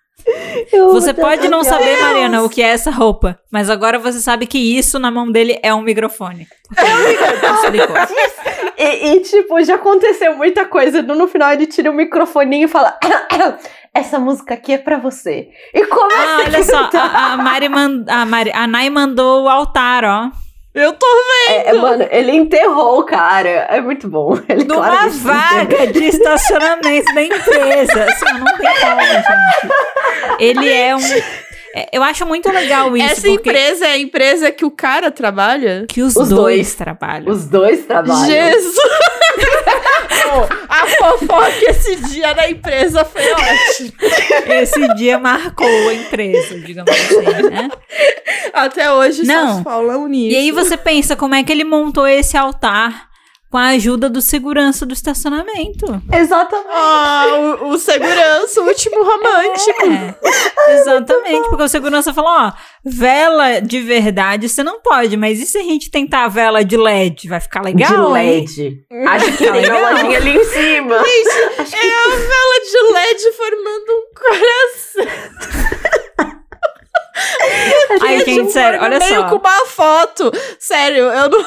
Você pode não saber. Mariana, o que é essa roupa, mas agora você sabe que isso na mão dele é um microfone. É um microfone. e, e, tipo, já aconteceu muita coisa. No final ele tira o microfoninho e fala: Essa música aqui é pra você. E começa ah, olha só, a, a, Mari mand, a, Mari, a Nai mandou o altar, ó. Eu tô vendo! É, é, mano, ele enterrou o cara. É muito bom. Ele Numa vaga de estacionamento da empresa. Assim, não tem como, gente. Ele é um. É, eu acho muito legal isso. Essa empresa é a empresa que o cara trabalha? Que os, os dois, dois, trabalham. Os dois trabalham. Jesus! a fofoca esse dia na empresa foi ótimo. Esse dia marcou a empresa, digamos assim, né? Até hoje Não. só falam nisso. E aí você pensa como é que ele montou esse altar com a ajuda do segurança do estacionamento. Exatamente. Ah, o, o segurança, o último romântico. É, exatamente, porque o segurança falou, ó, vela de verdade você não pode, mas e se a gente tentar a vela de LED? Vai ficar legal, De LED. Hein? Acho que tem uma lojinha ali em cima. Gente, Acho é que... a vela de LED formando um coração. Ai, gente, sério, olha meio só. com uma foto. Sério, eu não...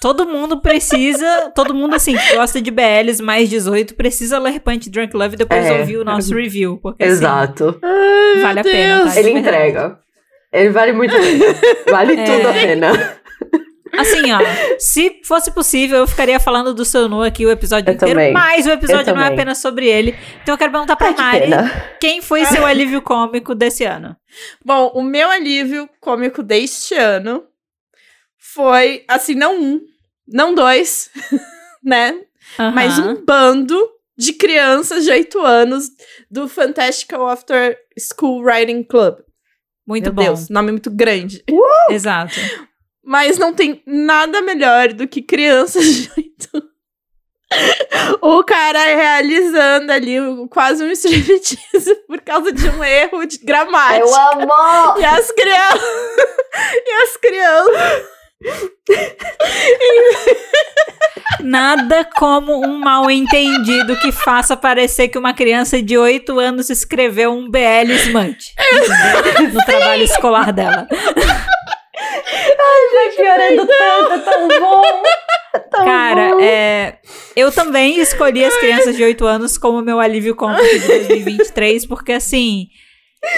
Todo mundo precisa, todo mundo assim que gosta de BLs mais 18 precisa ler Punch Drunk Love e depois é. ouvir o nosso review, porque assim, Exato. Assim, vale a pena, tá? Ele entrega. Ele vale muito a pena. Vale é... tudo a pena. Assim, ó, se fosse possível, eu ficaria falando do seu nu aqui o episódio eu inteiro, também. mas o episódio não é apenas sobre ele. Então eu quero perguntar pra Ai, Mari, quem foi seu alívio cômico desse ano? Bom, o meu alívio cômico deste ano foi, assim, não um, não dois, né? Uhum. Mas um bando de crianças de 8 anos do Fantastical After School Writing Club. Muito Meu bom. Deus, nome muito grande. Uh! Exato. Mas não tem nada melhor do que crianças de 8 o cara realizando ali quase um striptease por causa de um erro de gramática. Eu amo! E as crianças. e as crianças. Nada como um mal entendido que faça parecer que uma criança de 8 anos escreveu um BL Smut no trabalho escolar dela. Ai, vai piorando tanto, é tão bom. Tão Cara, bom. é, eu também escolhi as crianças de 8 anos como meu alívio cômico de 2023, porque assim,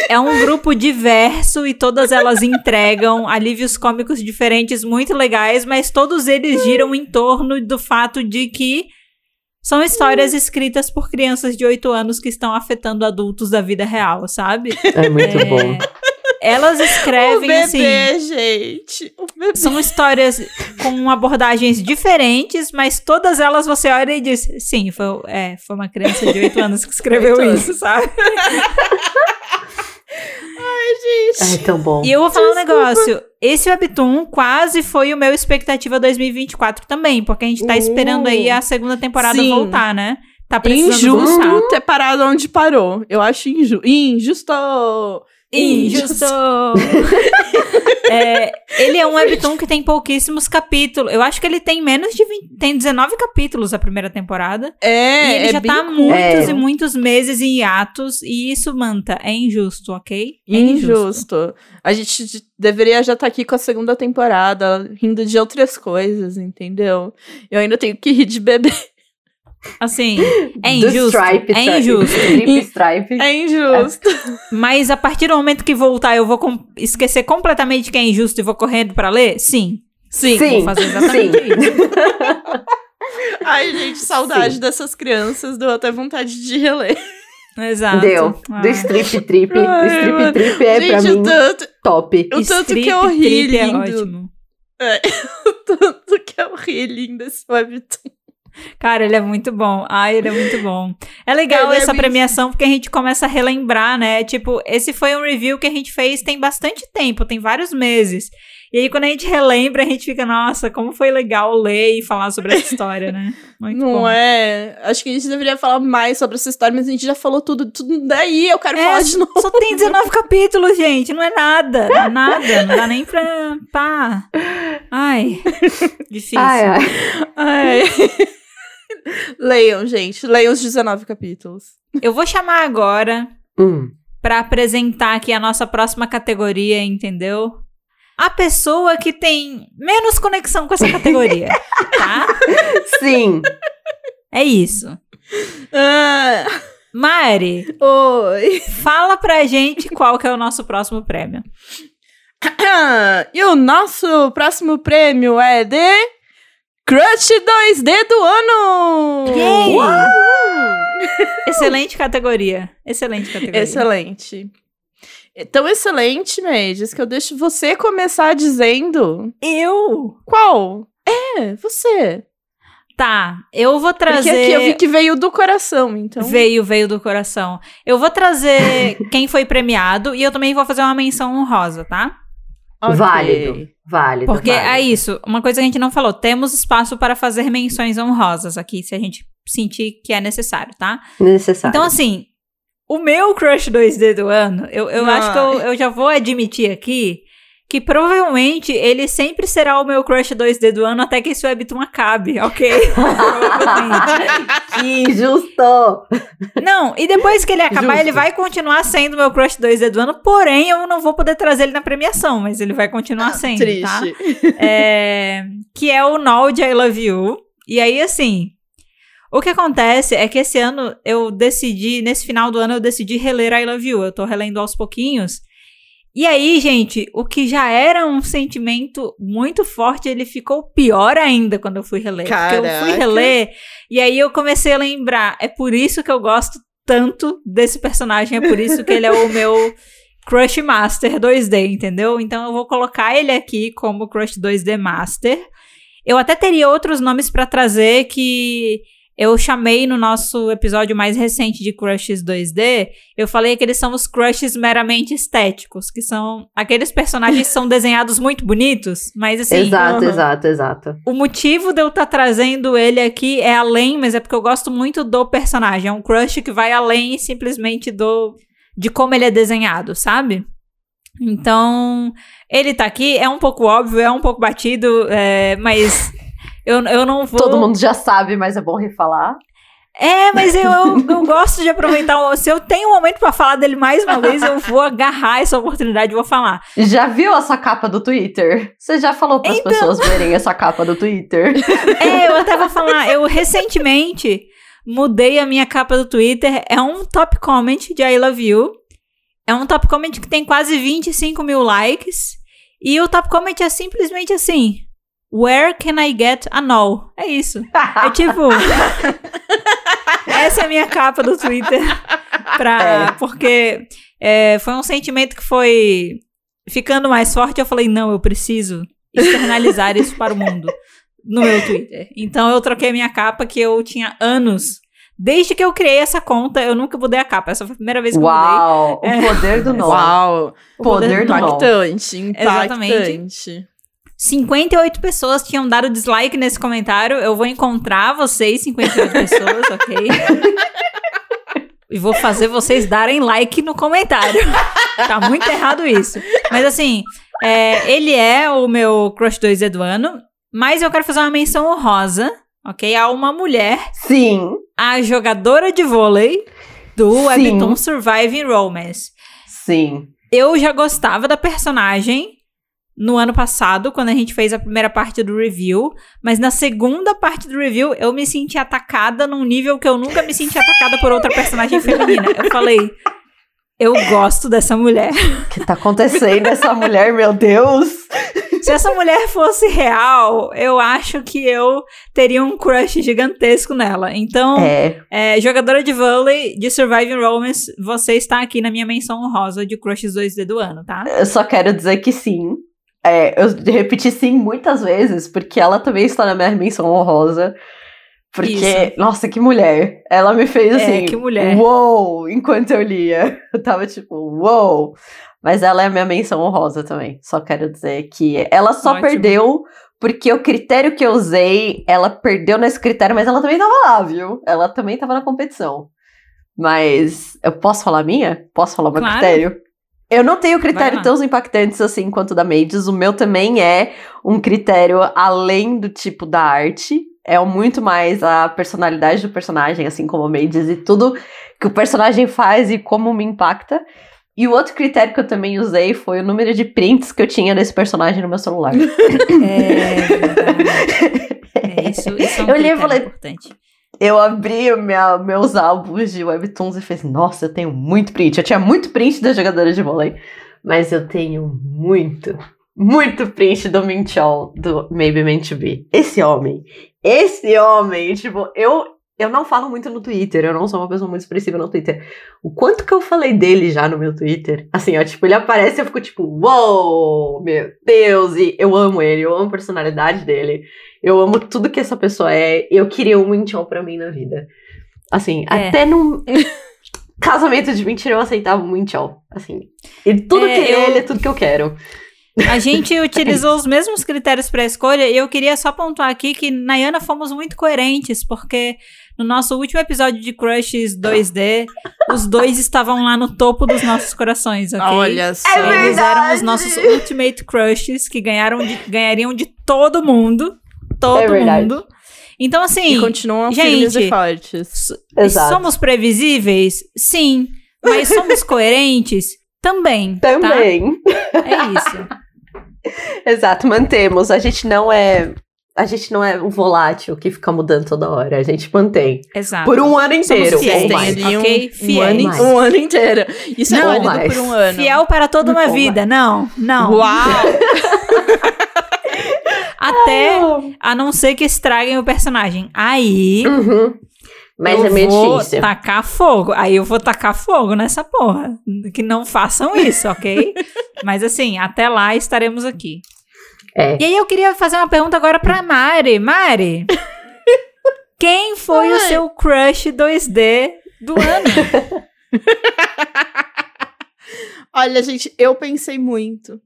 É um grupo diverso e todas elas entregam alívios cômicos diferentes muito legais, mas todos eles giram em torno do fato de que são histórias escritas por crianças de 8 anos que estão afetando adultos da vida real, sabe? É muito é... bom. Elas escrevem o bebê, assim. gente. São histórias com abordagens diferentes, mas todas elas você olha e diz: sim, foi, é, foi uma criança de 8 anos que escreveu isso, sabe? Ai, gente. É tão bom. E eu vou falar Desculpa. um negócio. Esse Webtoon quase foi o meu expectativa 2024 também, porque a gente tá uh, esperando aí a segunda temporada sim. voltar, né? Tá precisando Injusto voltar. ter parado onde parou. Eu acho inju injusto. Injusto! é, ele é um webtoon que tem pouquíssimos capítulos. Eu acho que ele tem menos de 20, tem 19 capítulos a primeira temporada. É, e ele é já tá há muitos é. e muitos meses em hiatos. E isso, Manta, é injusto, ok? É injusto. injusto. A gente deveria já estar tá aqui com a segunda temporada, rindo de outras coisas, entendeu? Eu ainda tenho que rir de bebê. Assim, é injusto. Stripe, é injusto. stripe. É injusto. Mas a partir do momento que voltar, eu vou com esquecer completamente que é injusto e vou correndo para ler? Sim. Sim. Sim. Vou fazer exatamente Sim. isso. Ai, gente, saudade Sim. dessas crianças. Deu até vontade de reler. Exato. Deu. Do strip trip. Ai, do strip mano. trip é gente, pra mim tanto, top. O tanto que eu ri lindo. É ótimo. É, o tanto que eu ri lindo esse webtoon. Cara, ele é muito bom. Ai, ele é muito bom. É legal ele é essa é premiação porque a gente começa a relembrar, né? Tipo, esse foi um review que a gente fez tem bastante tempo, tem vários meses. E aí, quando a gente relembra, a gente fica, nossa, como foi legal ler e falar sobre essa história, né? Muito não bom. é? Acho que a gente deveria falar mais sobre essa história, mas a gente já falou tudo, tudo daí, eu quero é, falar de novo. Só tem 19 capítulos, gente, não é nada, não é nada, não dá nem pra... pá. Ai, difícil. Ai, ai. ai. Leiam, gente. Leiam os 19 capítulos. Eu vou chamar agora hum. para apresentar aqui a nossa próxima categoria, entendeu? A pessoa que tem menos conexão com essa categoria, tá? Sim. É isso. Ah. Mari. Oi. Fala pra gente qual que é o nosso próximo prêmio. e o nosso próximo prêmio é de Crush 2D do ano! Excelente categoria. Excelente categoria. Excelente. Tão excelente, Mendes, que eu deixo você começar dizendo. Eu? Qual? É, você. Tá, eu vou trazer. Porque aqui eu vi que veio do coração, então. Veio, veio do coração. Eu vou trazer quem foi premiado e eu também vou fazer uma menção honrosa, tá? Okay. Válido, válido. Porque válido. é isso, uma coisa que a gente não falou, temos espaço para fazer menções honrosas aqui, se a gente sentir que é necessário, tá? Necessário. Então, assim, o meu crush 2D do ano, eu, eu acho que eu, eu já vou admitir aqui que provavelmente ele sempre será o meu crush 2D do ano até que esse webtoon acabe, ok? que injusto! Não, e depois que ele acabar, Justo. ele vai continuar sendo meu crush 2D do ano, porém eu não vou poder trazer ele na premiação, mas ele vai continuar ah, sendo, triste. tá? É, que é o Nod I Love You. E aí, assim, o que acontece é que esse ano eu decidi, nesse final do ano, eu decidi reler I Love You. Eu tô relendo aos pouquinhos. E aí, gente, o que já era um sentimento muito forte, ele ficou pior ainda quando eu fui reler. Caraca. Porque eu fui reler e aí eu comecei a lembrar. É por isso que eu gosto tanto desse personagem, é por isso que ele é o meu Crush Master 2D, entendeu? Então eu vou colocar ele aqui como Crush 2D Master. Eu até teria outros nomes para trazer que eu chamei no nosso episódio mais recente de Crushes 2D, eu falei que eles são os crushes meramente estéticos, que são aqueles personagens que são desenhados muito bonitos, mas assim. Exato, exato, exato. O motivo de eu estar tá trazendo ele aqui é além, mas é porque eu gosto muito do personagem. É um crush que vai além simplesmente do de como ele é desenhado, sabe? Então, ele tá aqui, é um pouco óbvio, é um pouco batido, é, mas eu, eu não vou. Todo mundo já sabe, mas é bom refalar. É, mas eu, eu, eu gosto de aproveitar. Se eu tenho um momento para falar dele mais uma vez, eu vou agarrar essa oportunidade e vou falar. Já viu essa capa do Twitter? Você já falou para as então... pessoas verem essa capa do Twitter? É, eu até vou falar. Eu recentemente mudei a minha capa do Twitter. É um top comment de I Love You. É É um top comment que tem quase 25 mil likes. E o top comment é simplesmente assim: Where can I get a no? É isso. É tipo. essa é a minha capa do Twitter. Pra, é. Porque é, foi um sentimento que foi ficando mais forte. Eu falei: não, eu preciso externalizar isso para o mundo no meu Twitter. Então eu troquei a minha capa que eu tinha anos Desde que eu criei essa conta, eu nunca mudei a capa. Essa foi a primeira vez que Uau, eu mudei. o poder do nome. Uau, o poder, poder do impactante, impactante. Exatamente. 58 pessoas tinham dado dislike nesse comentário. Eu vou encontrar vocês, 58 pessoas, ok? e vou fazer vocês darem like no comentário. tá muito errado isso. Mas assim, é, ele é o meu Crush 2 Eduano, mas eu quero fazer uma menção honrosa ok? A uma mulher. Sim. A jogadora de vôlei do Sim. Webtoon Surviving Romance. Sim. Eu já gostava da personagem no ano passado, quando a gente fez a primeira parte do review, mas na segunda parte do review eu me senti atacada num nível que eu nunca me senti atacada por outra personagem feminina. Eu falei, eu gosto dessa mulher. O que tá acontecendo essa mulher, meu Deus? Se essa mulher fosse real, eu acho que eu teria um crush gigantesco nela. Então, é. É, jogadora de vôlei de Surviving Romance, você está aqui na minha menção honrosa de crushes 2D do ano, tá? Eu só quero dizer que sim. É, eu repeti sim muitas vezes, porque ela também está na minha menção honrosa. Porque, Isso. nossa, que mulher. Ela me fez é, assim. Que mulher. Uou! Enquanto eu lia. Eu tava tipo, uou! Mas ela é a minha menção honrosa também. Só quero dizer que ela só Ótimo. perdeu porque o critério que eu usei, ela perdeu nesse critério, mas ela também tava lá, viu? Ela também tava na competição. Mas eu posso falar a minha? Posso falar o meu claro. critério? Eu não tenho critério tão impactantes assim quanto o da Mages. O meu também é um critério além do tipo da arte é muito mais a personalidade do personagem, assim como a May diz, e tudo que o personagem faz e como me impacta. E o outro critério que eu também usei foi o número de prints que eu tinha desse personagem no meu celular. É, é isso, isso é um eu li e falei, importante. Eu abri minha, meus álbuns de webtoons e fiz, nossa, eu tenho muito print. Eu tinha muito print da jogadora de vôlei, mas eu tenho muito, muito print do Minchol, do Maybe Meant to Be. Esse homem, esse homem, tipo, eu eu não falo muito no Twitter, eu não sou uma pessoa muito expressiva no Twitter. O quanto que eu falei dele já no meu Twitter, assim, ó, tipo, ele aparece e eu fico tipo, uou, wow, meu Deus, e eu amo ele, eu amo a personalidade dele, eu amo tudo que essa pessoa é, eu queria um Minchon pra mim na vida. Assim, é. até num casamento de mentira eu aceitava um Minchon, assim. E tudo é, que eu... ele é tudo que eu quero. A gente utilizou os mesmos critérios para a escolha e eu queria só pontuar aqui que Nayana fomos muito coerentes, porque no nosso último episódio de Crushes 2D, os dois estavam lá no topo dos nossos corações, ok? Olha só. É Eles eram os nossos Ultimate Crushes que ganharam de, ganhariam de todo mundo. Todo é mundo. Então, assim. E continuam gente, e fortes. Exato. Somos previsíveis? Sim. Mas somos coerentes? Também. Tá? Também. Tá? É isso. Exato, mantemos. A gente não é. A gente não é um volátil que fica mudando toda hora. A gente mantém. Exato. Por um ano inteiro. Fiéis, ou mais. Um, um, ano, um ano inteiro. Isso não, é válido por um ano. Fiel para toda uma ou vida. Mais. Não, não. Uau! Até a não ser que estraguem o personagem. Aí. Uhum. Mas eu é meio vou difícil. tacar fogo. Aí eu vou tacar fogo nessa porra. Que não façam isso, ok? Mas assim, até lá estaremos aqui. É. E aí eu queria fazer uma pergunta agora pra Mari. Mari, quem foi Ai. o seu crush 2D do ano? Olha, gente, eu pensei muito.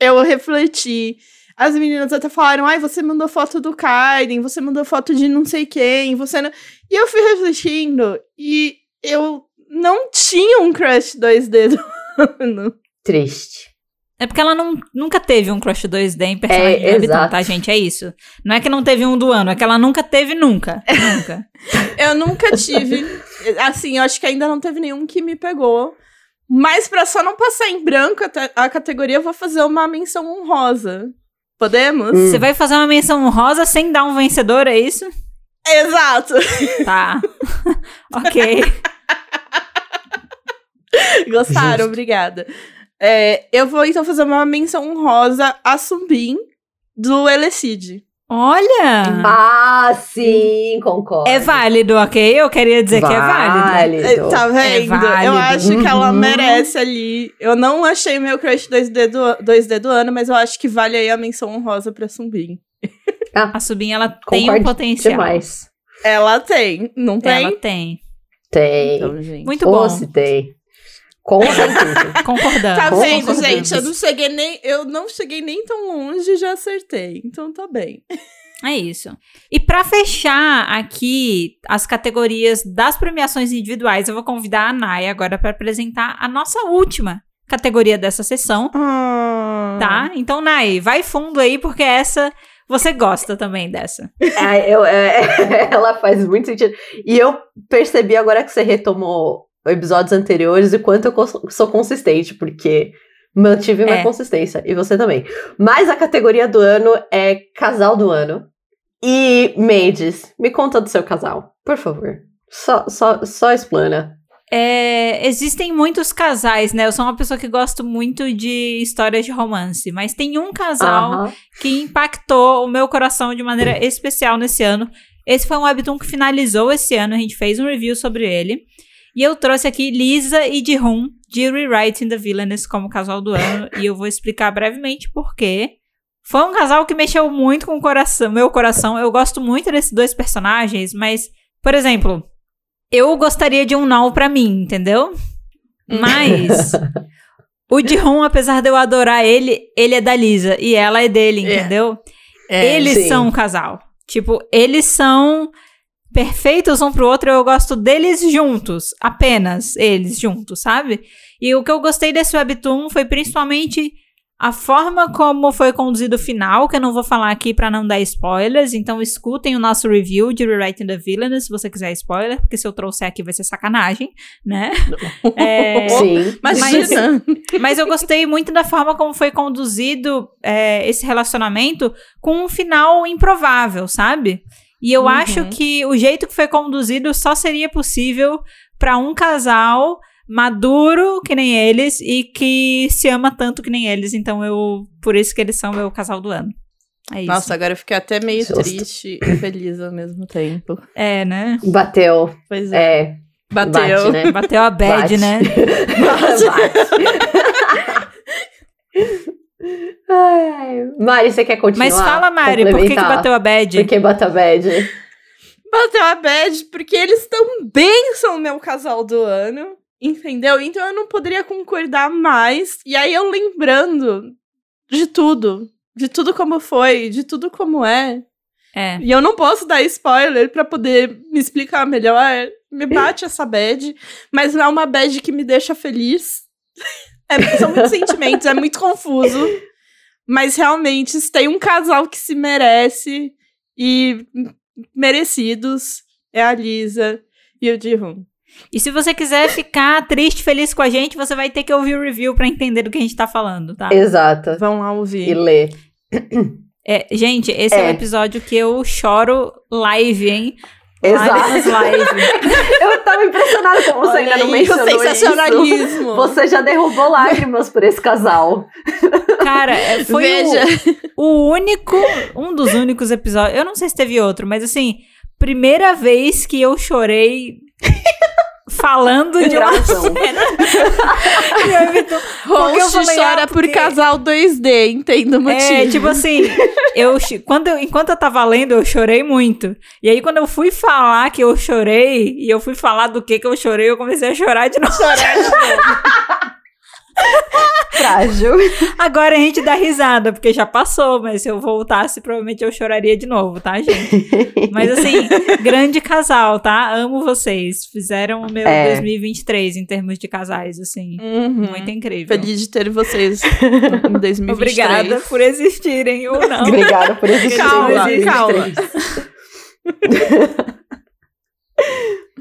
Eu refleti. As meninas até falaram: ai, você mandou foto do Kaiden, você mandou foto de não sei quem, você não. E eu fui refletindo e eu não tinha um crush 2D do ano. Triste. É porque ela não, nunca teve um crush 2D em personagem é, Webtoon, tá, gente? É isso. Não é que não teve um do ano, é que ela nunca teve nunca. nunca. eu nunca tive. Assim, eu acho que ainda não teve nenhum que me pegou. Mas pra só não passar em branco a, a categoria, eu vou fazer uma menção honrosa. Podemos? Hum. Você vai fazer uma menção honrosa sem dar um vencedor, é isso? Exato. Tá. ok. Gostaram? Justo. Obrigada. É, eu vou então fazer uma menção honrosa a Sumbin do Elecid. Olha! Ah, sim, concordo. É válido, ok? Eu queria dizer que é válido. É, Tá vendo? válido. eu acho que ela Uhum. merece ali. Eu não achei meu crush 2D do, 2D do ano, mas eu acho que vale aí a menção honrosa pra Sumbin. A Subin, ela tem um potencial. Demais. Ela tem, não tem? Ela tem. Tem. Então, gente. Muito Ou bom. se tem. Com certeza. Concordamos. Tá Com vendo, gente? Eu não cheguei nem, eu não cheguei nem tão longe e já acertei. Então tá bem. É isso. E pra fechar aqui as categorias das premiações individuais, eu vou convidar a Naya agora pra apresentar a nossa última categoria dessa sessão, Ah. tá? Então, Naya, vai fundo aí, porque essa você gosta também dessa. É, eu- é, ela faz muito sentido. E eu percebi agora que você retomou episódios anteriores o quanto eu sou consistente, porque mantive minha É. consistência. E você também. Mas a categoria do ano é casal do ano. E Mendes, me conta do seu casal, por favor. Só, só, só explana. É, existem muitos casais, né? Eu sou uma pessoa que gosto muito de histórias de romance, mas tem um casal Aham. que impactou o meu coração de maneira especial nesse ano. Esse foi um webtoon que finalizou esse ano, a gente fez um review sobre ele. E eu trouxe aqui Lisa e Ji-hoon de Rewriting the Villainess como casal do ano, e eu vou explicar brevemente por quê. Foi um casal que mexeu muito com o coração, meu coração. Eu gosto muito desses dois personagens, mas, por exemplo, eu gostaria de um não pra mim, entendeu? Mas o Ji-hoon, apesar de eu adorar ele, ele é da Lisa e ela é dele, É. entendeu? É, eles sim. são um casal. Tipo, eles são perfeitos um pro outro. Eu gosto deles juntos. Apenas eles juntos, sabe? E o que eu gostei desse webtoon foi principalmente a forma como foi conduzido o final, que eu não vou falar aqui pra não dar spoilers. Então escutem o nosso review de Rewriting the Villain, se você quiser spoiler, porque se eu trouxer aqui vai ser sacanagem, né? É, Sim. Imagina. mas eu gostei muito da forma como foi conduzido é, esse relacionamento com um final improvável, sabe? E eu Uhum. acho que o jeito que foi conduzido só seria possível pra um casal maduro que nem eles e que se ama tanto que nem eles. Então eu, por isso que eles são meu casal do ano. É isso. Nossa, agora eu fiquei até meio Justo. triste e feliz ao mesmo tempo. É, né? Bateu. Pois é. É. Bateu. Bate, né? Bateu a bad, Bate. né? Ai, Mari, você quer continuar? Mas fala, Mari, por que, que bateu a bad? Por que bateu a bad? Bateu a bad porque eles também são meu casal do ano. Entendeu? Então eu não poderia concordar mais. E aí eu lembrando de tudo. De tudo como foi, de tudo como é. É. E eu não posso dar spoiler pra poder me explicar melhor. Me bate essa bad, mas não é uma bad que me deixa feliz. É, são muitos sentimentos, é muito confuso. Mas realmente, se tem um casal que se merece e merecidos, é a Lisa e o Ji-hoon. E se você quiser ficar triste, feliz com a gente, você vai ter que ouvir o review pra entender do que a gente tá falando, tá? Exato. Vão lá E ouvir. lê. É, gente, esse é. É. o episódio que eu choro live, hein? Exato. Eu tava impressionada como você ainda não mencionou isso. sensacionalismo. Você já derrubou lágrimas por esse casal. Cara, é, foi Veja. o, o único, um dos únicos episódios. Eu não sei se teve outro, mas assim, primeira vez que eu chorei falando de uma cena. E eu Porque eu Host falei, chora ah, por casal 2D, entendo o motivo. É, tipo assim, eu, quando eu, enquanto eu tava lendo, eu chorei muito. E aí, quando eu fui falar que eu chorei, e eu fui falar do que que eu chorei, eu comecei a chorar de novo. Frágil. Agora a gente dá risada, porque já passou, mas se eu voltasse, provavelmente eu choraria de novo, tá, gente? Mas assim, grande casal, tá? Amo vocês. Fizeram o meu É. 2023 em termos de casais, assim. Uhum. Muito incrível. Feliz de ter vocês em 2023. Obrigada por existirem ou não. Obrigada por existir. Calma, em 2023. calma.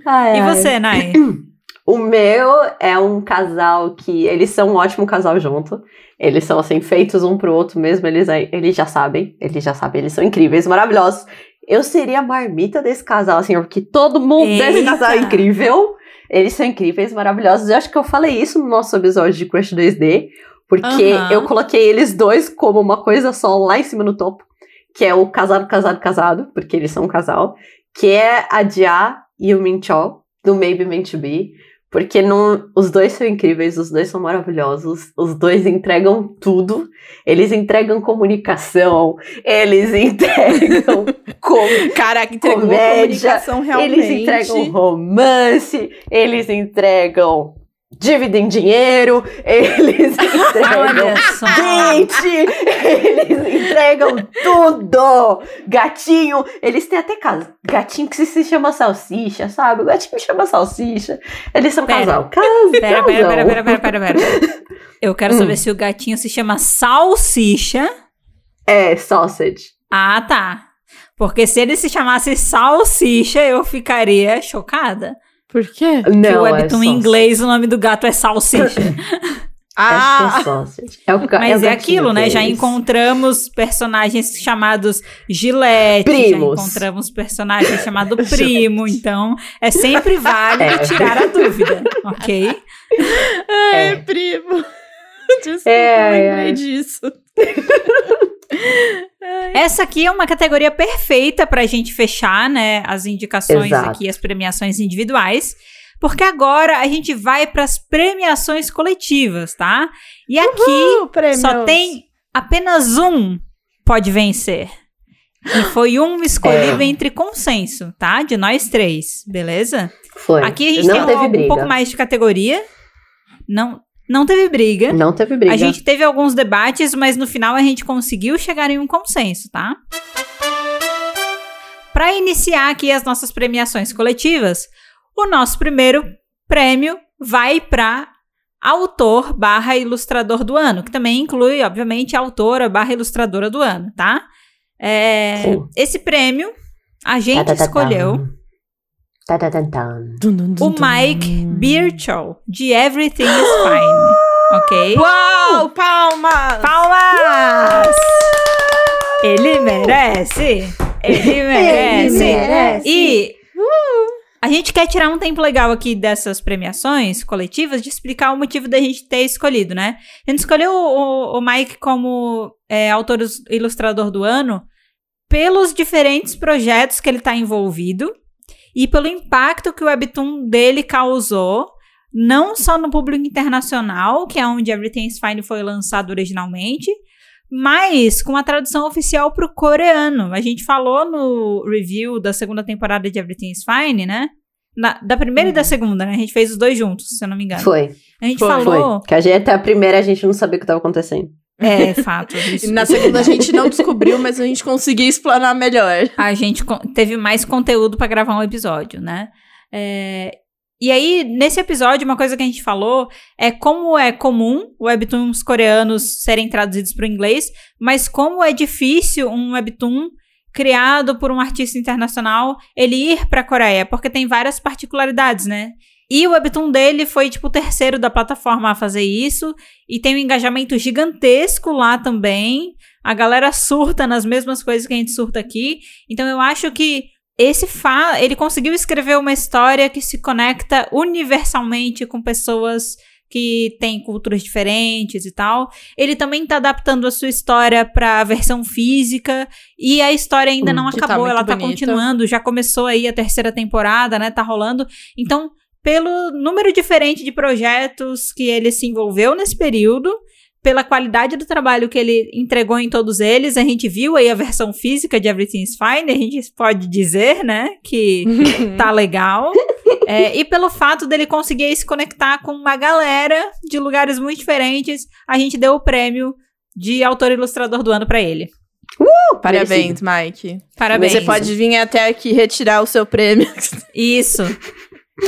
Ai, E você, Nai? O meu é um casal que eles são um ótimo casal junto. Eles são assim feitos um pro outro mesmo, eles, eles já sabem, eles já sabem, eles são incríveis, maravilhosos. Eu seria a marmita desse casal, assim, porque todo mundo desse Eita. casal é incrível. Eles são incríveis, maravilhosos. Eu acho que eu falei isso no nosso episódio de Crush 2D, porque uhum. eu coloquei eles dois como uma coisa só lá em cima no topo, que é o casado, casado, casado, porque eles são um casal, que é a Jia e o Min Cho, do Maybe Meant to Be. Porque não, os dois são incríveis, os dois são maravilhosos, os dois entregam tudo. Eles entregam comunicação, eles entregam com, entregou comédia, comunicação realmente. Eles entregam romance, eles entregam dividem dinheiro, eles entregam dente, eles entregam tudo. Gatinho, eles têm até casa. Gatinho que se chama salsicha, sabe? O gatinho chama salsicha. Eles são pera, casal. Casa, pera, pera, pera, pera, pera, pera, pera. Eu quero saber hum. se o gatinho se chama salsicha. É, sausage. Ah, tá. Porque se ele se chamasse salsicha, eu ficaria chocada. Por quê? Não, o webtoon é em inglês, o nome do gato é salsicha. ah! É, é o, Mas é, é aquilo, né? Já encontramos personagens chamados Gillette, Primos. já encontramos personagens chamados Primo, então é sempre válido é. tirar a dúvida, ok? Ai, é. primo. Desculpa, é, lembrei disso. Essa aqui é uma categoria perfeita para a gente fechar, né, as indicações Exato. aqui, as premiações individuais, porque agora a gente vai para as premiações coletivas, tá? E aqui Uhul, só tem apenas um pode vencer. E foi um escolhido é. entre consenso, tá? De nós três, beleza? Foi. Aqui a gente Não tem um, um pouco mais de categoria. Não, não teve briga. Não teve briga. A gente teve alguns debates, mas no final a gente conseguiu chegar em um consenso, tá? Para iniciar aqui as nossas premiações coletivas, o nosso primeiro prêmio vai para autor barra ilustrador do ano, que também inclui, obviamente, autora barra ilustradora do ano, tá? É, esse prêmio a gente tá, tá, tá, escolheu. O Mike Birchall, de Everything is Fine. ok? Uau! Palmas! Palmas! Ele merece! Ele merece! Ele merece! E a gente quer tirar um tempo legal aqui dessas premiações coletivas de explicar o motivo da gente ter escolhido, né? A gente escolheu o, o Mike como é, autor ilustrador do ano pelos diferentes projetos que ele está envolvido e pelo impacto que o webtoon dele causou, não só no público internacional, que é onde Everything's Fine foi lançado originalmente, mas com a tradução oficial para o coreano. A gente falou no review da segunda temporada de Everything's Fine, né? Na, da primeira uhum. e da uhum. segunda, né? A gente fez os dois juntos, se eu não me engano. Foi. A gente foi, falou. Foi. Que a gente até a primeira a gente não sabia o que estava acontecendo. É, fato. na segunda a gente não descobriu, mas a gente conseguiu explanar melhor. A gente teve mais conteúdo para gravar um episódio, né? É, e aí, nesse episódio, uma coisa que a gente falou é como é comum webtoons coreanos serem traduzidos para o inglês, mas como é difícil um webtoon criado por um artista internacional ele ir para a Coreia, porque tem várias particularidades, né? E o webtoon dele foi, tipo, o terceiro da plataforma a fazer isso. E tem um engajamento gigantesco lá também. A galera surta nas mesmas coisas que a gente surta aqui. Então eu acho que esse fa ele conseguiu escrever uma história que se conecta universalmente com pessoas que têm culturas diferentes e tal. Ele também tá adaptando a sua história para a versão física e a história ainda hum, não tá acabou, tá ela tá bonita. continuando, já começou aí a terceira temporada, né? Tá rolando. Então, pelo número diferente de projetos que ele se envolveu nesse período, pela qualidade do trabalho que ele entregou em todos eles. A gente viu aí a versão física de Everything's Fine, a gente pode dizer, né, que tá legal. É, e pelo fato dele conseguir se conectar com uma galera de lugares muito diferentes, a gente deu o prêmio de autor ilustrador do ano para ele. Uh, Parabéns, Mike. Parabéns. Você pode vir até aqui retirar o seu prêmio. Isso.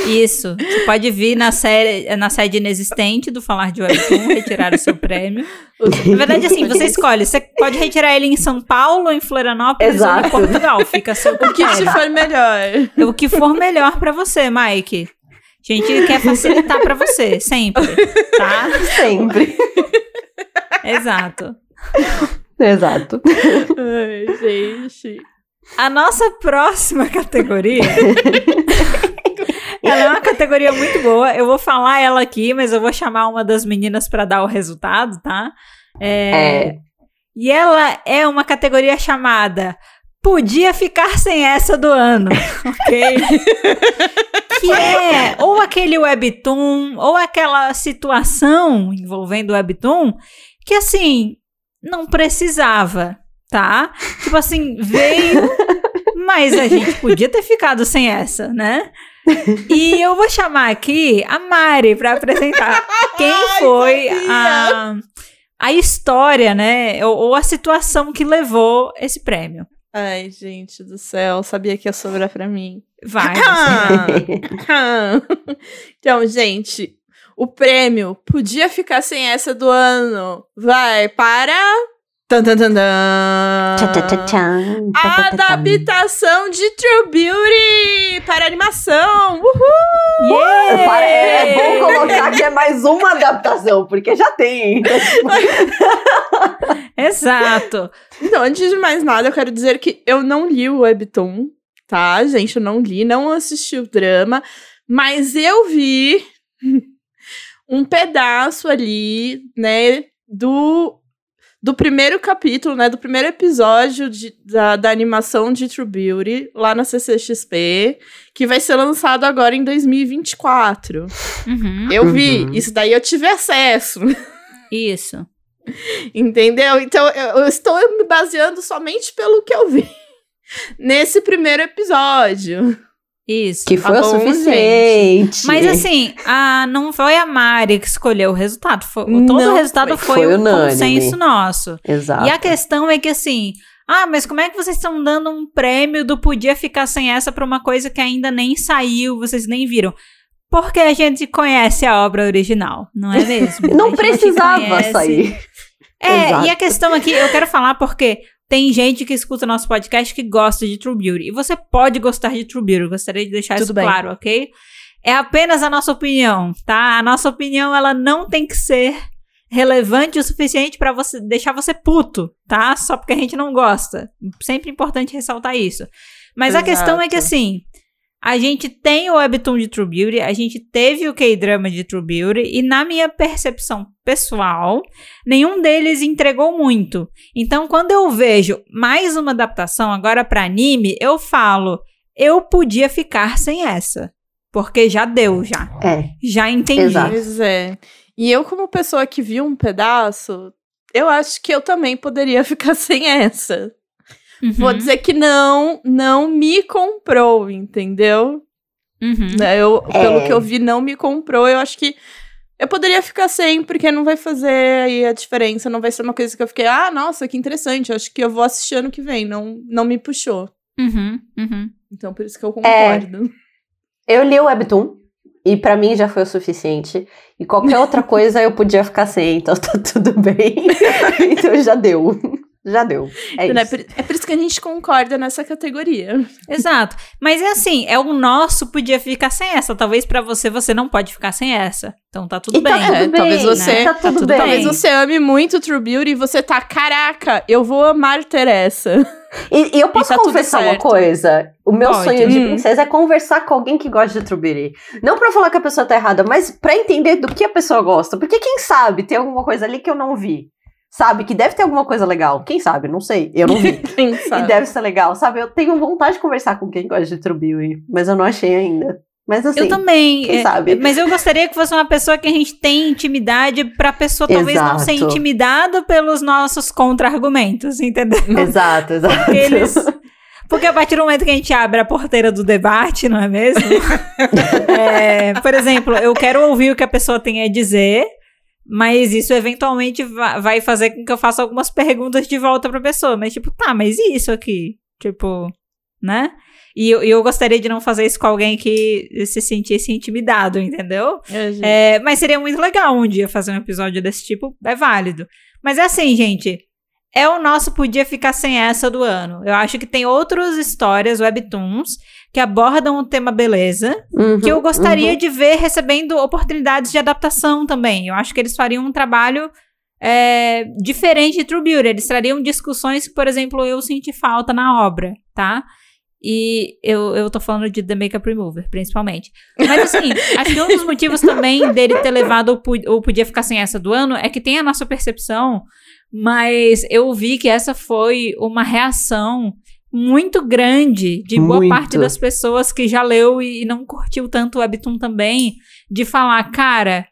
Isso. Você pode vir na, série, na sede inexistente do Falar de Webtoon, retirar o seu prêmio. Na verdade, assim, você escolhe. Você pode retirar ele em São Paulo, em Florianópolis Exato. ou em Portugal. Fica a seu O que te for melhor. O que for melhor para você, Mike. A gente quer facilitar para você, sempre. Tá? Sempre. Exato. Exato. Ai, gente. A nossa próxima categoria ela é uma categoria muito boa. Eu vou falar ela aqui, mas eu vou chamar uma das meninas para dar o resultado, tá? É, é. E ela é uma categoria chamada Podia ficar sem essa do ano, ok? que é ou aquele webtoon, ou aquela situação envolvendo o webtoon, que assim, não precisava, tá? Tipo assim, veio, mas a gente podia ter ficado sem essa, né? E eu vou chamar aqui a Mari para apresentar quem foi a, a história, né? Ou, ou, a situação que levou esse prêmio. Ai, gente do céu, sabia que ia sobrar para mim. Vai. então, gente, o prêmio podia ficar sem essa do ano. Vai para. Adaptação de True Beauty para animação. Uhul! Yeah! Para, é bom colocar que é mais uma adaptação, porque já tem. Exato. Então, antes de mais nada, eu quero dizer que eu não li o Webtoon, tá, gente? Eu não li, não assisti o drama, mas eu vi um pedaço ali, né, do, do primeiro capítulo, né, do primeiro episódio de, da, da animação de True Beauty, lá na CCXP, que vai ser lançado agora em 2024. Uhum. Eu vi, uhum. isso daí eu tive acesso. Isso. Entendeu? Então eu, eu estou me baseando somente pelo que eu vi nesse primeiro episódio. Isso. Que foi tá o suficiente. Gente. Mas assim, a, não foi a Mari que escolheu o resultado. Foi, todo não, o resultado foi, foi o consenso nosso. Exato. E a questão é que assim. Ah, mas como é que vocês estão dando um prêmio do podia ficar sem essa para uma coisa que ainda nem saiu, vocês nem viram? Porque a gente conhece a obra original, não é mesmo? não precisava conhece... sair. É, Exato. e a questão aqui, eu quero falar porque tem gente que escuta nosso podcast que gosta de True Beauty. E você pode gostar de True Beauty. Gostaria de deixar Tudo isso bem. claro, ok? É apenas a nossa opinião, tá? A nossa opinião, ela não tem que ser relevante o suficiente para você deixar você puto, tá? Só porque a gente não gosta. Sempre importante ressaltar isso. Mas Exato. a questão é que assim, a gente tem o webtoon de True Beauty, a gente teve o K-drama de True Beauty e na minha percepção pessoal, nenhum deles entregou muito. Então, quando eu vejo mais uma adaptação agora para anime, eu falo, eu podia ficar sem essa, porque já deu já. É. Já entendi. Exato. Pois é. E eu como pessoa que viu um pedaço, eu acho que eu também poderia ficar sem essa. Uhum. Vou dizer que não, não me comprou, entendeu? Uhum. Né, eu, é. Pelo que eu vi, não me comprou. Eu acho que eu poderia ficar sem, porque não vai fazer aí a diferença. Não vai ser uma coisa que eu fiquei, ah, nossa, que interessante. Acho que eu vou assistir ano que vem. Não, não me puxou. Uhum, uhum. Então, por isso que eu concordo. É, eu li o Webtoon. E para mim já foi o suficiente. E qualquer outra coisa eu podia ficar sem, então tá tudo bem. então já deu já deu. É, então, isso. É, por, é por isso que a gente concorda nessa categoria. Exato. Mas é assim, é o nosso podia ficar sem essa. Talvez para você você não pode ficar sem essa. Então tá tudo e bem. Tá tudo é, bem talvez você, né? tá, tudo tá tudo bem. Talvez você ame muito True Beauty e você tá, caraca, eu vou amar ter essa. E, e eu posso e tá confessar uma coisa? O meu pode. sonho de hum. princesa é conversar com alguém que gosta de True Beauty. Não pra falar que a pessoa tá errada, mas pra entender do que a pessoa gosta. Porque quem sabe tem alguma coisa ali que eu não vi sabe? Que deve ter alguma coisa legal. Quem sabe? Não sei. Eu não vi. quem sabe? E deve ser legal, sabe? Eu tenho vontade de conversar com quem gosta de True Beauty, mas eu não achei ainda. Mas assim, eu também. Quem é, sabe? Mas eu gostaria que fosse uma pessoa que a gente tem intimidade pra pessoa talvez Exato. não ser intimidada pelos nossos contra-argumentos, entendeu? Exato, exato. Porque, eles, porque a partir do momento que a gente abre a porteira do debate, não é mesmo? é, por exemplo, eu quero ouvir o que a pessoa tem a dizer, mas isso eventualmente vai fazer com que eu faça algumas perguntas de volta pra pessoa. Mas, tipo, tá, mas e isso aqui? Tipo, né? E eu, eu gostaria de não fazer isso com alguém que se sentisse intimidado, entendeu? É, é, mas seria muito legal um dia fazer um episódio desse tipo, é válido. Mas é assim, gente. É o nosso Podia Ficar Sem Essa do ano. Eu acho que tem outras histórias, webtoons, que abordam o tema beleza, uhum, que eu gostaria uhum. de ver recebendo oportunidades de adaptação também. Eu acho que eles fariam um trabalho é, diferente de True Beauty. Eles trariam discussões que, por exemplo, eu senti falta na obra, tá? E eu, eu tô falando de The Makeup Remover, principalmente. Mas assim, acho que um dos motivos também dele ter levado o Podia Ficar Sem Essa do ano é que tem a nossa percepção, mas eu vi que essa foi uma reação muito grande de boa muito. parte das pessoas que já leu e não curtiu tanto o Webtoon também, de falar, cara,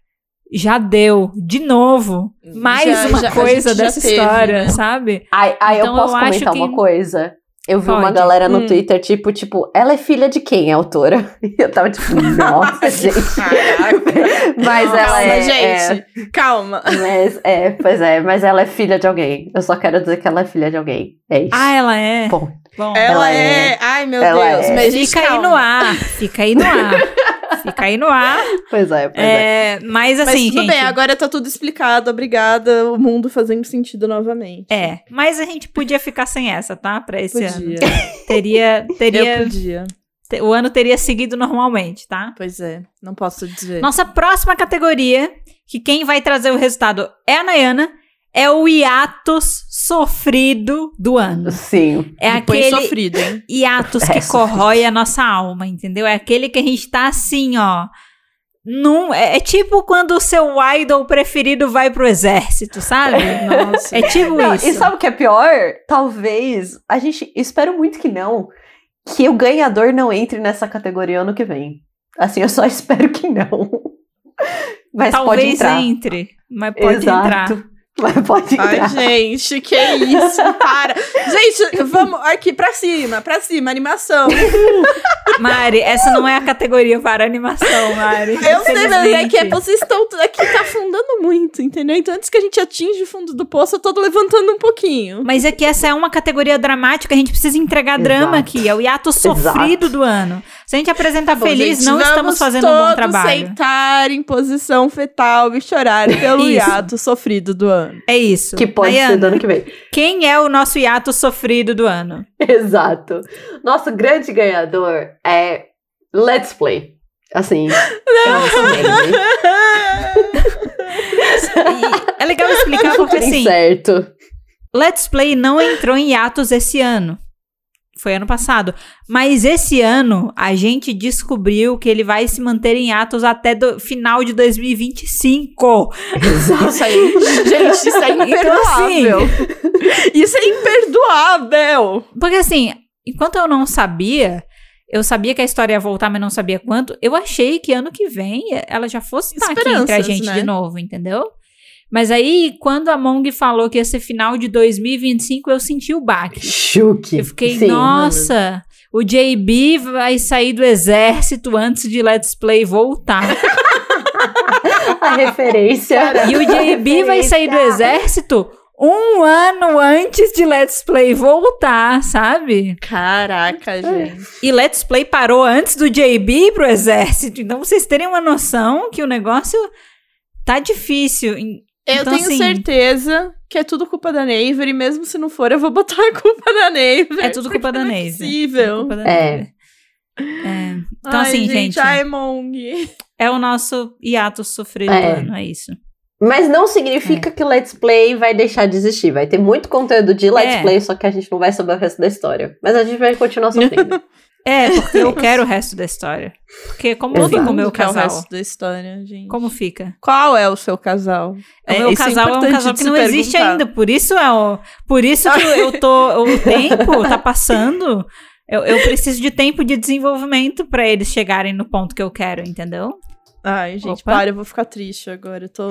já deu, de novo, mais já, uma já, coisa dessa teve, história, né? sabe? Ai então, eu posso eu comentar uma coisa? Eu vi Pode. uma galera no hum. Twitter, tipo, tipo, ela é filha de quem, a autora? E eu tava tipo, nossa, gente. mas ela calma, é. gente, é, calma. Mas, é, pois é, mas ela é filha de alguém. Eu só quero dizer que ela é filha de alguém. É isso. Ah, ela é? Bom. Bom, ela, ela é... é... Ai, meu Deus. É... Mas fica calma. aí no ar. Fica aí no ar. Fica aí no ar. Pois é, pois é. é. Mas assim, mas tudo gente... bem, agora tá tudo explicado. Obrigada. O mundo fazendo sentido novamente. É, mas a gente podia ficar sem essa, tá? Pra esse podia. ano. Teria... teria... Eu podia. O ano teria seguido normalmente, tá? Pois é, não posso dizer. Nossa próxima categoria, que quem vai trazer o resultado é a Nayana, é o hiatus sofrido do ano. Sim. É aquele sofrido, hein? hiatus que é corrói a nossa alma, entendeu? É aquele que a gente tá assim, ó. Num, é, é, tipo quando o seu idol preferido vai pro exército, sabe? Nossa. É tipo não, isso. E sabe o que é pior? Talvez, a gente, espero muito que não, que o ganhador não entre nessa categoria ano que vem. Assim, eu só espero que não. Mas Talvez pode entrar. entre, mas pode Exato. entrar. Mas pode entrar. Ai, gente, que isso, para. gente, vamos aqui pra cima, pra cima, animação. Mari, essa não é a categoria para animação, Mari. Eu sei, mas é que é, vocês estão aqui tá afundando muito, entendeu? Então antes que a gente atinja o fundo do poço, eu tô levantando um pouquinho. Mas é que essa é uma categoria dramática, a gente precisa entregar Exato. drama aqui, é o hiato sofrido Exato. do ano. Se a gente apresentar tá feliz, gente, não estamos fazendo um bom trabalho. sentar em posição fetal e chorar pelo hiato sofrido do ano. É isso. Que pode ser do ano que vem. Quem é o nosso hiato sofrido do ano? Exato. Nosso grande ganhador é Let's Play. Assim, é legal explicar porque assim. Certo. Let's Play não entrou em hiatos esse ano foi ano passado. Mas esse ano a gente descobriu que ele vai se manter em atos até do final de 2025. Exato. Isso aí, gente, isso é imperdoável. Então, assim, isso é imperdoável. Porque assim, enquanto eu não sabia, eu sabia que a história ia voltar, mas não sabia quanto. Eu achei que ano que vem ela já fosse estar aqui entre a gente né? de novo, entendeu? Mas aí, quando a Mong falou que ia ser final de 2025, eu senti o baque. Chuque. Eu fiquei, Sim, nossa, mano. o JB vai sair do exército antes de Let's Play voltar. a referência. E o JB vai sair do exército um ano antes de Let's Play voltar, sabe? Caraca, gente. E Let's Play parou antes do JB ir pro exército. Então vocês terem uma noção que o negócio tá difícil. Eu então, tenho assim, certeza que é tudo culpa da Naver, e mesmo se não for, eu vou botar a culpa da Naver. É tudo culpa da Naver. É possível. É. é. Então, Ai, assim, gente. gente. É o nosso hiato sofrido é. não é isso. Mas não significa é. que Let's Play vai deixar de existir. Vai ter muito conteúdo de Let's é. Play, só que a gente não vai saber o resto da história. Mas a gente vai continuar sofrendo. É, porque eu quero o resto da história. Porque como Exato. fica o meu casal? É o resto da história, gente. Como fica? Qual é o seu casal? O meu é, casal é, é, um casal que não perguntar. existe ainda, por isso é o, por isso que eu tô, o tempo tá passando. Eu, eu preciso de tempo de desenvolvimento para eles chegarem no ponto que eu quero, entendeu? Ai, gente, Opa. para, eu vou ficar triste agora. Eu tô.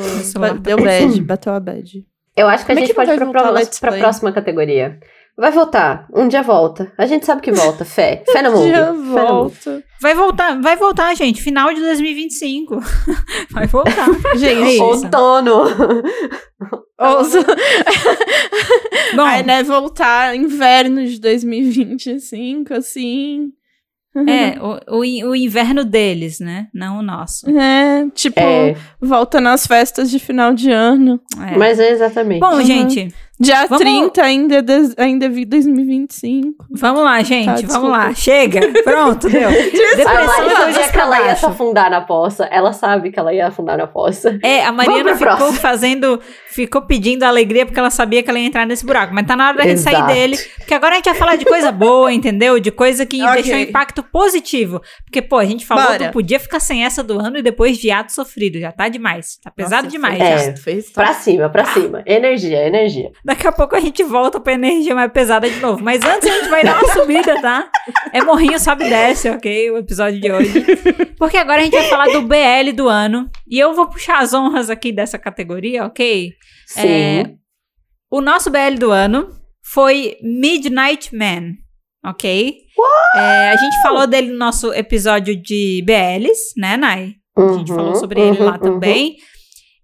Deu bad, bateu a bad. Eu acho que Como a gente que pode ir pra, pra próxima categoria. Vai voltar. Um dia volta. A gente sabe que volta. Fé. Fé no mundo. Um dia volta. Vai voltar, vai voltar, gente. Final de 2025. Vai voltar. gente. É Outono. Ouça. Bom, Aí, né, voltar inverno de 2025, assim. É, o, o, o, inverno deles, né? Não o nosso. É, tipo, é. volta nas festas de final de ano. É. Mas é exatamente. Bom, uhum. gente, Dia vamos... 30 ainda é, de, ainda é 2025. Vamos lá, gente. Tá, vamos lá. Chega. Pronto, deu. Depressão a dia que ela ia se afundar na poça. Ela sabe que ela ia afundar na poça. É, a Mariana ficou próxima. fazendo, ficou pedindo alegria porque ela sabia que ela ia entrar nesse buraco. Mas tá na hora da gente sair dele. Porque agora a gente vai falar de coisa boa, entendeu? De coisa que okay. deixou impacto positivo. Porque, pô, a gente falou Bora. que podia ficar sem essa do ano e depois de ato sofrido. Já tá demais. Tá pesado Nossa, demais. É, fez pra cima, pra cima. Energia, energia. Daqui a pouco a gente volta pra energia mais pesada de novo. Mas antes a gente vai dar uma subida, tá? É morrinho, sobe e desce, ok? O episódio de hoje. Porque agora a gente vai falar do BL do ano. E eu vou puxar as honras aqui dessa categoria, ok? Sim. É, o nosso BL do ano foi Midnight Man, ok? É, a gente falou dele no nosso episódio de BLs, né, Nai? A gente uhum, falou sobre ele lá uhum, também. Uhum.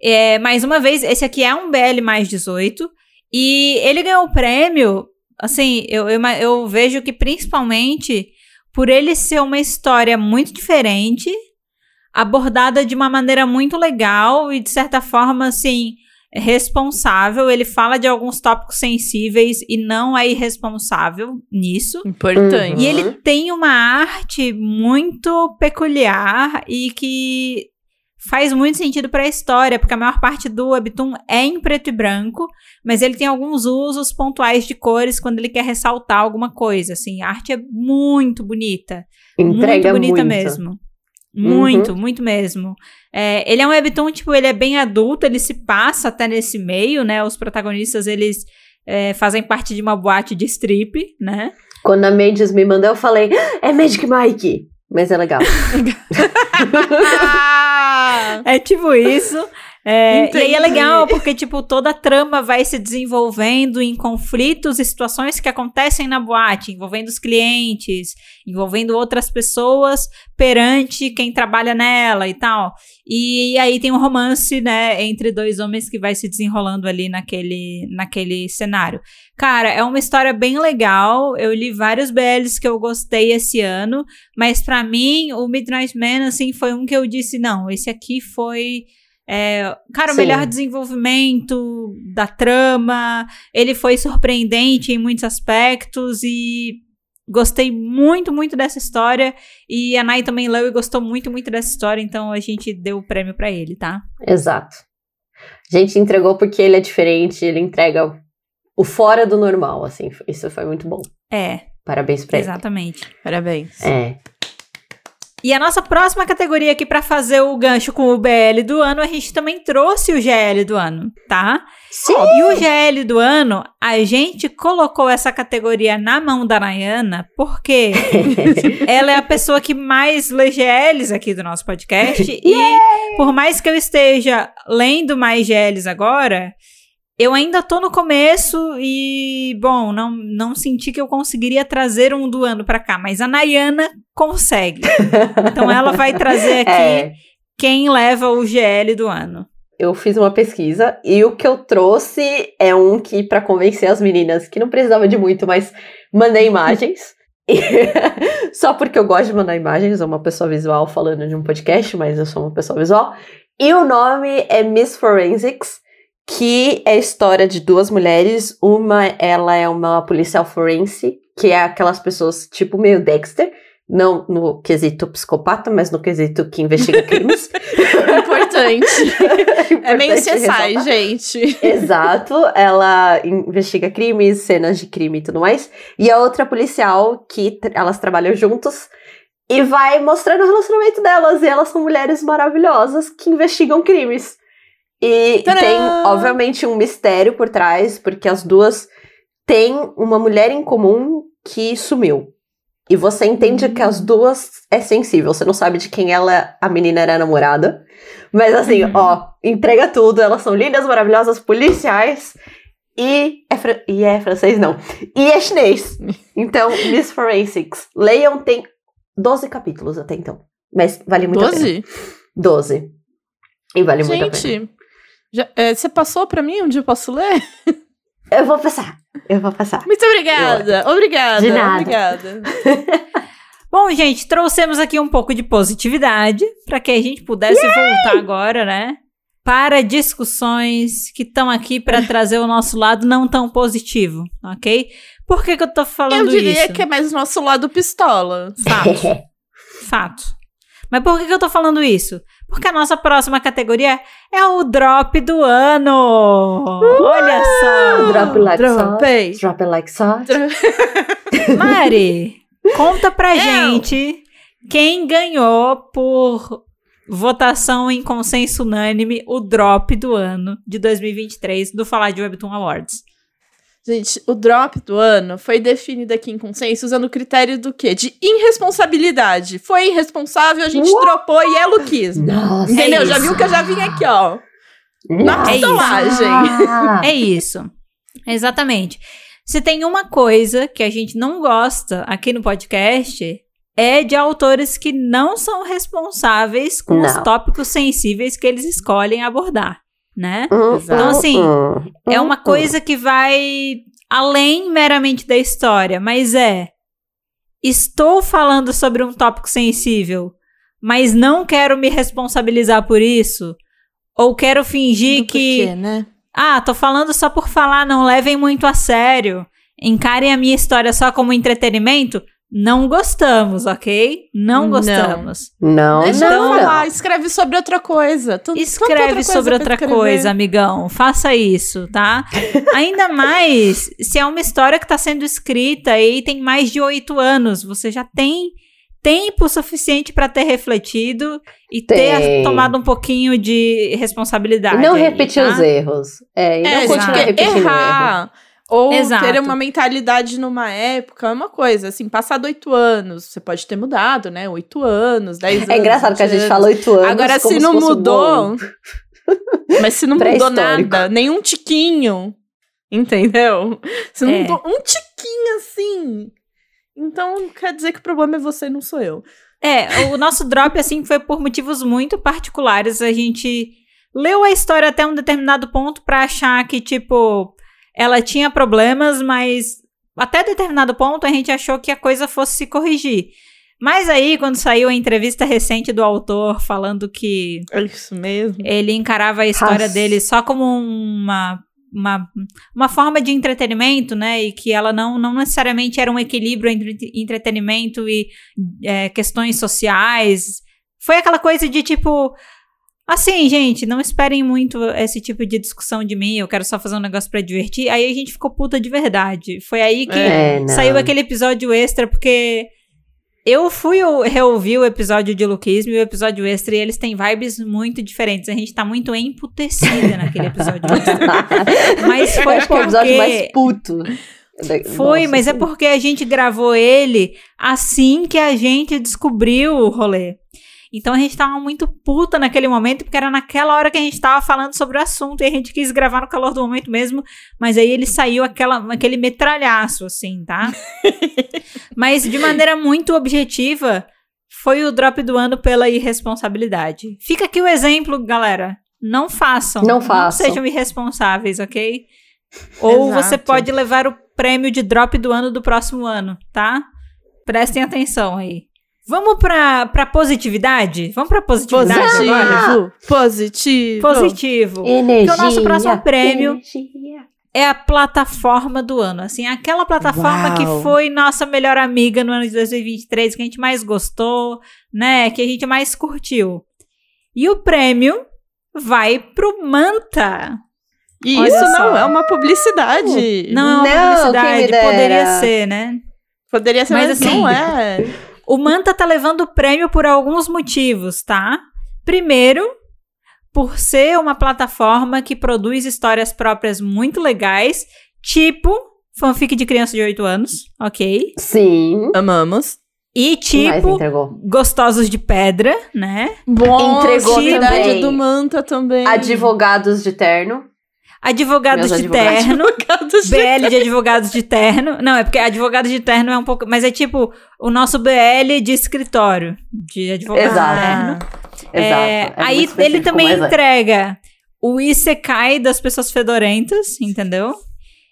É, mais uma vez, esse aqui é um BL mais 18. E ele ganhou o prêmio, assim, eu, eu, eu vejo que principalmente por ele ser uma história muito diferente, abordada de uma maneira muito legal e, de certa forma, assim, responsável. Ele fala de alguns tópicos sensíveis e não é irresponsável nisso. Importante. E ele tem uma arte muito peculiar e que faz muito sentido para a história, porque a maior parte do webtoon é em preto e branco, mas ele tem alguns usos pontuais de cores quando ele quer ressaltar alguma coisa, assim. A arte é muito bonita. Entrega muito bonita muito. mesmo. Muito, uhum. muito mesmo. É, ele é um webtoon, tipo, ele é bem adulto, ele se passa até nesse meio, né? Os protagonistas, eles é, fazem parte de uma boate de strip, né? Quando a Mendes me mandou, eu falei, é Magic Mike! Mas é legal. é tipo isso. É, e aí é legal, porque, tipo, toda a trama vai se desenvolvendo em conflitos e situações que acontecem na boate, envolvendo os clientes, envolvendo outras pessoas perante quem trabalha nela e tal. E aí tem um romance, né, entre dois homens que vai se desenrolando ali naquele, naquele cenário. Cara, é uma história bem legal. Eu li vários BLs que eu gostei esse ano, mas para mim, o Midnight Man, assim, foi um que eu disse, não, esse aqui foi é, cara, o Sim. melhor desenvolvimento da trama. Ele foi surpreendente em muitos aspectos e gostei muito, muito dessa história. E a Nai também leu e gostou muito, muito dessa história. Então a gente deu o prêmio para ele, tá? Exato. A gente entregou porque ele é diferente, ele entrega o fora do normal, assim. Isso foi muito bom. É. Parabéns pra Exatamente. ele. Exatamente. Parabéns. É. E a nossa próxima categoria aqui para fazer o gancho com o BL do ano, a gente também trouxe o GL do ano, tá? Sim. E o GL do ano, a gente colocou essa categoria na mão da Nayana, porque ela é a pessoa que mais lê GLs aqui do nosso podcast. e por mais que eu esteja lendo mais GLs agora, eu ainda tô no começo e, bom, não, não senti que eu conseguiria trazer um do ano para cá, mas a Nayana consegue. então ela vai trazer aqui é. quem leva o GL do ano. Eu fiz uma pesquisa e o que eu trouxe é um que, para convencer as meninas, que não precisava de muito, mas mandei imagens. Só porque eu gosto de mandar imagens, sou uma pessoa visual falando de um podcast, mas eu sou uma pessoa visual. E o nome é Miss Forensics que é a história de duas mulheres. Uma, ela é uma policial forense, que é aquelas pessoas tipo meio Dexter, não no quesito psicopata, mas no quesito que investiga crimes. Importante. é meio CSI, gente. Exato. Ela investiga crimes, cenas de crime e tudo mais. E a outra policial que elas trabalham juntos e vai mostrando o relacionamento delas. E elas são mulheres maravilhosas que investigam crimes. E Tadã! tem, obviamente, um mistério por trás, porque as duas têm uma mulher em comum que sumiu. E você entende que as duas é sensível. Você não sabe de quem ela, a menina era namorada. Mas assim, uhum. ó, entrega tudo. Elas são lindas, maravilhosas, policiais. E é, e é francês, não. E é chinês. Então, Miss Forensics. Leiam, tem 12 capítulos até então. Mas vale muito 12? a pena. 12? E vale Gente, muito a pena. Já, é, você passou para mim onde eu posso ler? Eu vou passar. Eu vou passar. Muito obrigada. Eu... Obrigada. De nada. Obrigada. Bom, gente, trouxemos aqui um pouco de positividade para que a gente pudesse Yay! voltar agora, né? para discussões que estão aqui para trazer o nosso lado não tão positivo, ok? Por que, que eu tô falando isso? Eu diria isso? que é mais o nosso lado pistola. Fato. Fato. Mas por que, que eu tô falando isso? Porque a nossa próxima categoria é o drop do ano. Uh! Olha só. Drop like drop, drop like salt. Mari, conta pra Eu. gente quem ganhou por votação em consenso unânime o drop do ano de 2023 do Falar de Webtoon Awards. Gente, o drop do ano foi definido aqui em consenso usando o critério do quê? De irresponsabilidade. Foi irresponsável, a gente What? dropou e é luquismo. Nossa, Entendeu? É já viu que eu já vim aqui, ó. Na pistolagem. É isso. Exatamente. Se tem uma coisa que a gente não gosta aqui no podcast, é de autores que não são responsáveis com não. os tópicos sensíveis que eles escolhem abordar né? Uhum, então, assim, uhum, é uma coisa que vai além meramente da história, mas é. Estou falando sobre um tópico sensível, mas não quero me responsabilizar por isso. Ou quero fingir Do que. Porquê, né? Ah, tô falando só por falar, não levem muito a sério. Encarem a minha história só como entretenimento. Não gostamos, ok? Não gostamos. Não, não. Então, não. escreve sobre outra coisa. Tu, escreve outra coisa sobre outra coisa, amigão. Faça isso, tá? Ainda mais se é uma história que está sendo escrita e tem mais de oito anos. Você já tem tempo suficiente para ter refletido e tem. ter tomado um pouquinho de responsabilidade. E não aí, repetir tá? os erros. É, e é, não continuar repetindo errar. Erro. Ou Exato. ter uma mentalidade numa época é uma coisa, assim, passado oito anos, você pode ter mudado, né? Oito anos, dez anos. É engraçado que a gente anos. fala oito anos. Agora, se não mudou. mas se não mudou nada, nenhum tiquinho, entendeu? Se não é. mudou um tiquinho assim. Então quer dizer que o problema é você, não sou eu. É, o nosso drop, assim, foi por motivos muito particulares. A gente leu a história até um determinado ponto para achar que, tipo, ela tinha problemas, mas até determinado ponto a gente achou que a coisa fosse se corrigir. Mas aí, quando saiu a entrevista recente do autor falando que. É isso mesmo. Ele encarava a história Nossa. dele só como uma, uma, uma forma de entretenimento, né? E que ela não, não necessariamente era um equilíbrio entre entretenimento e é, questões sociais. Foi aquela coisa de tipo. Assim, gente, não esperem muito esse tipo de discussão de mim. Eu quero só fazer um negócio para divertir. Aí a gente ficou puta de verdade. Foi aí que é, saiu aquele episódio extra, porque eu fui reouvir o episódio de Luquismo e o episódio extra, e eles têm vibes muito diferentes. A gente tá muito emputecida naquele episódio extra. Mas foi porque... É o episódio mais puto. Foi, Nossa, mas é porque a gente gravou ele assim que a gente descobriu o rolê. Então a gente tava muito puta naquele momento, porque era naquela hora que a gente tava falando sobre o assunto e a gente quis gravar no calor do momento mesmo, mas aí ele saiu aquela, aquele metralhaço, assim, tá? mas de maneira muito objetiva, foi o drop do ano pela irresponsabilidade. Fica aqui o exemplo, galera. Não façam. Não façam. Não sejam irresponsáveis, ok? Ou Exato. você pode levar o prêmio de drop do ano do próximo ano, tá? Prestem atenção aí. Vamos pra, pra positividade? Vamos pra positividade Positivo. agora? Positivo. Positivo. Energia. Porque o nosso próximo prêmio energia. é a plataforma do ano. Assim, aquela plataforma Uau. que foi nossa melhor amiga no ano de 2023, que a gente mais gostou, né? Que a gente mais curtiu. E o prêmio vai pro Manta. E Olha isso só. não é uma publicidade. Não é uma não, publicidade. Poderia ser, né? Poderia ser, mas, mas assim, não é. O Manta tá levando o prêmio por alguns motivos, tá? Primeiro, por ser uma plataforma que produz histórias próprias muito legais, tipo fanfic de criança de 8 anos, ok? Sim. Amamos. E tipo, Gostosos de Pedra, né? Bom, entregou tipo, também. do Manta também. Advogados de Terno. Advogados de terno. Advogados BL de, de advogados de terno. Não, é porque advogados de terno é um pouco. Mas é tipo o nosso BL de escritório. De advogado Exato. de terno. É, Exato. É aí ele também é. entrega é. o Isekai das pessoas fedorentas, entendeu?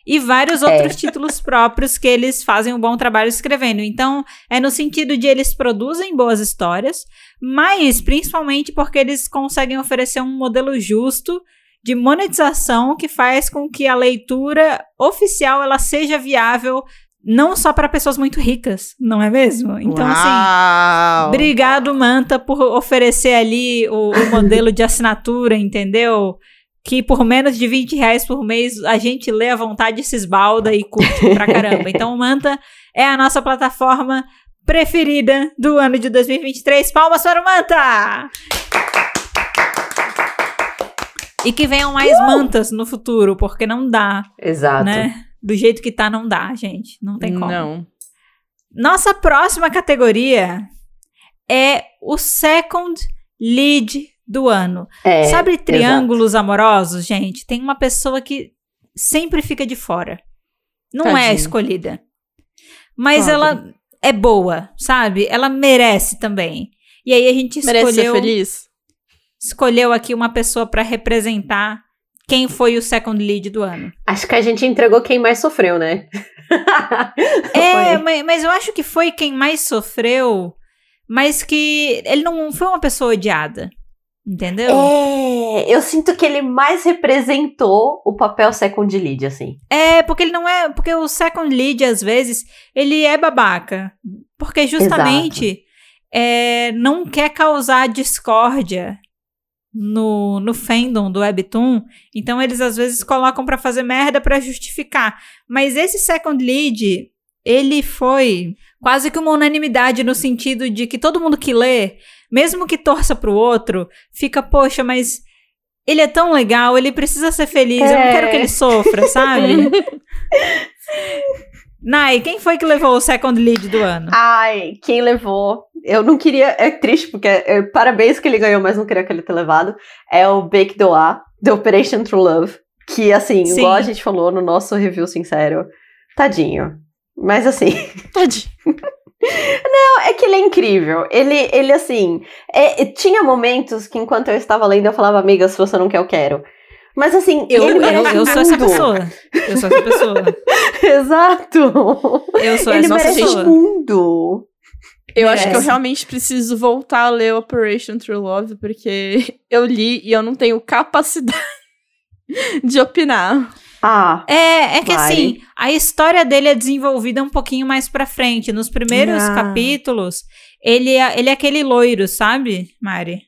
e vários é. outros é. títulos próprios que eles fazem um bom trabalho escrevendo. Então, é no sentido de eles produzem boas histórias, mas principalmente porque eles conseguem oferecer um modelo justo de monetização que faz com que a leitura oficial ela seja viável não só para pessoas muito ricas, não é mesmo? Então, assim, Uau. assim, obrigado, Manta, por oferecer ali o, o modelo de assinatura, entendeu? que por menos de 20 reais por mês a gente lê à vontade, se esbalda e curte pra caramba. Então o Manta é a nossa plataforma preferida do ano de 2023. Palmas para o Manta! E que venham mais uh! mantas no futuro, porque não dá. Exato. Né? Do jeito que tá, não dá, gente. Não tem como. Não. Nossa próxima categoria é o Second Lead do ano. É, Sabe triângulos exato. amorosos, gente? Tem uma pessoa que sempre fica de fora. Não Tadinho. é a escolhida. Mas Pobre. ela é boa, sabe? Ela merece também. E aí a gente escolheu. Merece ser feliz? Escolheu aqui uma pessoa para representar quem foi o second lead do ano. Acho que a gente entregou quem mais sofreu, né? é, mas, mas eu acho que foi quem mais sofreu, mas que ele não foi uma pessoa odiada. Entendeu? É, eu sinto que ele mais representou o papel second lead, assim. É, porque ele não é. Porque o second lead, às vezes, ele é babaca. Porque justamente é, não quer causar discórdia no, no fandom do Webtoon. Então eles às vezes colocam para fazer merda para justificar. Mas esse second lead, ele foi quase que uma unanimidade no sentido de que todo mundo que lê mesmo que torça pro outro, fica, poxa, mas ele é tão legal, ele precisa ser feliz, é. eu não quero que ele sofra, sabe? Nai, quem foi que levou o second lead do ano? Ai, quem levou? Eu não queria. É triste, porque é, parabéns que ele ganhou, mas não queria que ele tenha levado. É o Bake Doa, The Operation True Love. Que, assim, Sim. igual a gente falou no nosso review sincero, tadinho. Mas assim. Tadinho. Não, é que ele é incrível. Ele, ele assim, é, tinha momentos que enquanto eu estava lendo eu falava, amiga, se você não quer, eu quero. Mas assim, eu, ele eu, eu sou essa pessoa. Eu sou essa pessoa. Exato. Eu sou ele essa merece pessoa. mundo. Eu merece. acho que eu realmente preciso voltar a ler Operation True Love, porque eu li e eu não tenho capacidade de opinar. Ah. É, é que vai. assim, a história dele é desenvolvida um pouquinho mais pra frente. Nos primeiros ah. capítulos, ele é, ele é aquele loiro, sabe, Mari?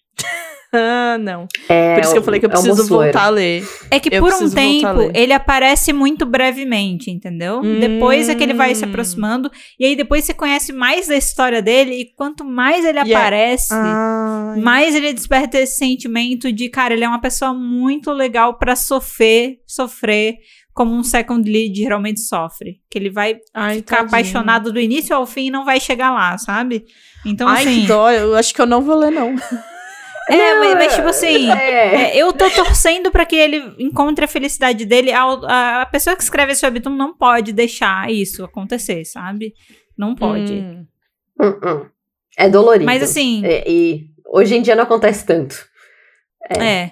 Ah, não. É, por isso que eu falei que eu é preciso é voltar a ler. É que eu por um tempo ele aparece muito brevemente, entendeu? Hum. Depois é que ele vai se aproximando. E aí depois você conhece mais da história dele. E quanto mais ele yeah. aparece, ah. mais ele desperta esse sentimento de, cara, ele é uma pessoa muito legal para sofrer, sofrer como um second lead geralmente sofre. Que ele vai Ai, ficar tadinho. apaixonado do início ao fim e não vai chegar lá, sabe? Então, Ai, assim. Que dó, eu acho que eu não vou ler, não. É, mas, mas, tipo assim, é. É, eu tô torcendo para que ele encontre a felicidade dele. A, a, pessoa que escreve esse webtoon não pode deixar isso acontecer, sabe? Não pode. Hum. Hum, hum. É dolorido. Mas assim. É, e hoje em dia não acontece tanto. É. é.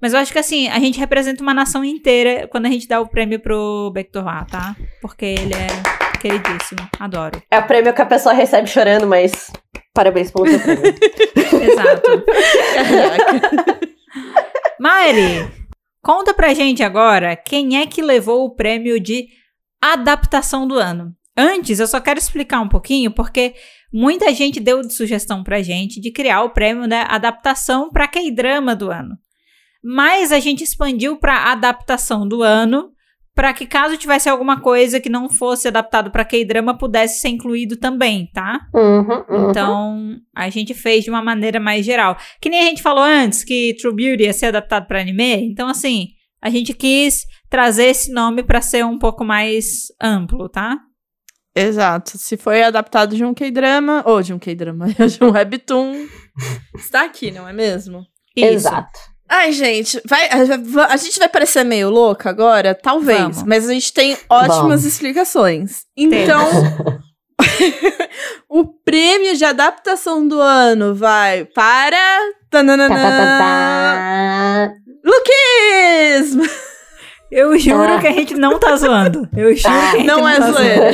Mas eu acho que assim, a gente representa uma nação inteira quando a gente dá o prêmio pro Bectorá, tá? Porque ele é queridíssimo. Adoro. É o prêmio que a pessoa recebe chorando, mas Parabéns pelo seu prêmio. Exato. Mari, conta pra gente agora quem é que levou o prêmio de adaptação do ano. Antes, eu só quero explicar um pouquinho, porque muita gente deu de sugestão pra gente de criar o prêmio da adaptação pra K-drama do ano. Mas a gente expandiu pra adaptação do ano para que caso tivesse alguma coisa que não fosse adaptado para K-drama pudesse ser incluído também, tá? Uhum, uhum. Então, a gente fez de uma maneira mais geral. Que nem a gente falou antes que True Beauty ia ser adaptado para anime, então assim, a gente quis trazer esse nome para ser um pouco mais amplo, tá? Exato. Se foi adaptado de um K-drama, ou de um K-drama, de um webtoon, está aqui, não é mesmo? Isso. Exato. Ai, gente, vai, a, a, gente vai parecer meio louca agora? Talvez. Vamos. Mas a gente tem ótimas Vamos. explicações. Então, o prêmio de adaptação do ano vai para. Tananana, tá, tá, tá, Luquismo! Eu juro ah. que a gente não tá zoando. Eu juro ah, que a gente não, não é tá zoeira.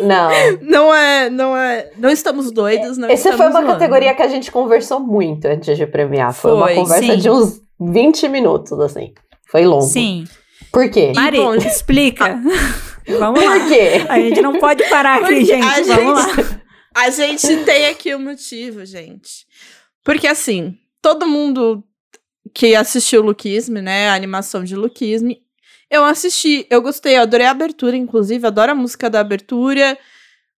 não. Não é, não é. Não estamos doidos, não Essa foi uma zoando. categoria que a gente conversou muito antes de premiar. Foi, foi uma conversa sim. de uns 20 minutos, assim. Foi longo. Sim. Por quê? Mari, bom, explica. Vamos lá. Por quê? A gente não pode parar aqui, Porque gente. Vamos gente, lá. A gente tem aqui o um motivo, gente. Porque assim, todo mundo que assistiu Luquisme, né? A animação de Luquisme. Eu assisti, eu gostei, eu adorei a abertura, inclusive, adoro a música da abertura.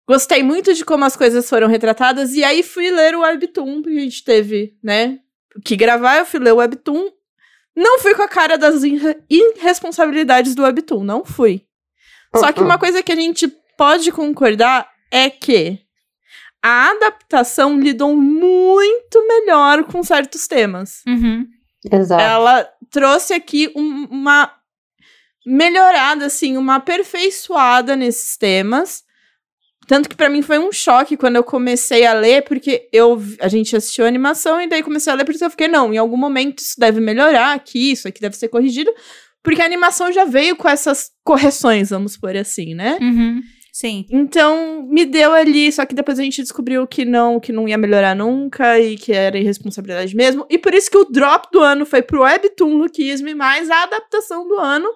Gostei muito de como as coisas foram retratadas. E aí fui ler o Webtoon, porque a gente teve, né? Que gravar, eu fui ler o Webtoon. Não fui com a cara das irresponsabilidades do Webtoon, não fui. Só que uma coisa que a gente pode concordar é que a adaptação lidou muito melhor com certos temas. Uhum. Exato. Ela trouxe aqui um, uma melhorada, assim, uma aperfeiçoada nesses temas. Tanto que para mim foi um choque quando eu comecei a ler, porque eu, a gente assistiu a animação e daí comecei a ler, porque eu fiquei, não, em algum momento isso deve melhorar aqui, isso aqui deve ser corrigido, porque a animação já veio com essas correções, vamos por assim, né? Uhum. Sim. Então, me deu ali, só que depois a gente descobriu que não, que não ia melhorar nunca e que era irresponsabilidade mesmo. E por isso que o drop do ano foi pro Webtoon Luquisme, mas a adaptação do ano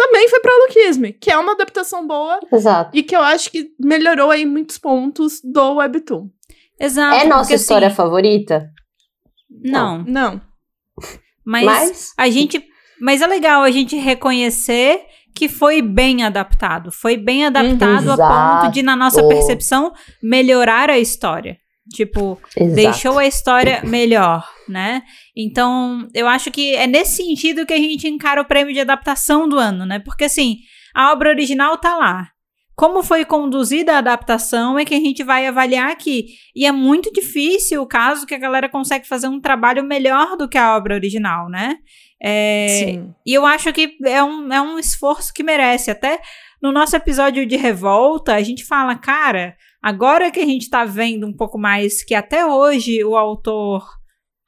também foi pra Luquisme, que é uma adaptação boa. Exato. E que eu acho que melhorou aí muitos pontos do Webtoon. Exato. É nossa história assim, favorita? Não. Não. Mas, mas a gente. Mas é legal a gente reconhecer que foi bem adaptado. Foi bem adaptado uhum. a ponto de, na nossa percepção, melhorar a história. Tipo, Exato. deixou a história melhor, né? Então, eu acho que é nesse sentido que a gente encara o prêmio de adaptação do ano, né? Porque, assim, a obra original tá lá. Como foi conduzida a adaptação é que a gente vai avaliar aqui. E é muito difícil o caso que a galera consegue fazer um trabalho melhor do que a obra original, né? É, Sim. E eu acho que é um, é um esforço que merece. Até no nosso episódio de revolta, a gente fala, cara, agora que a gente tá vendo um pouco mais que até hoje o autor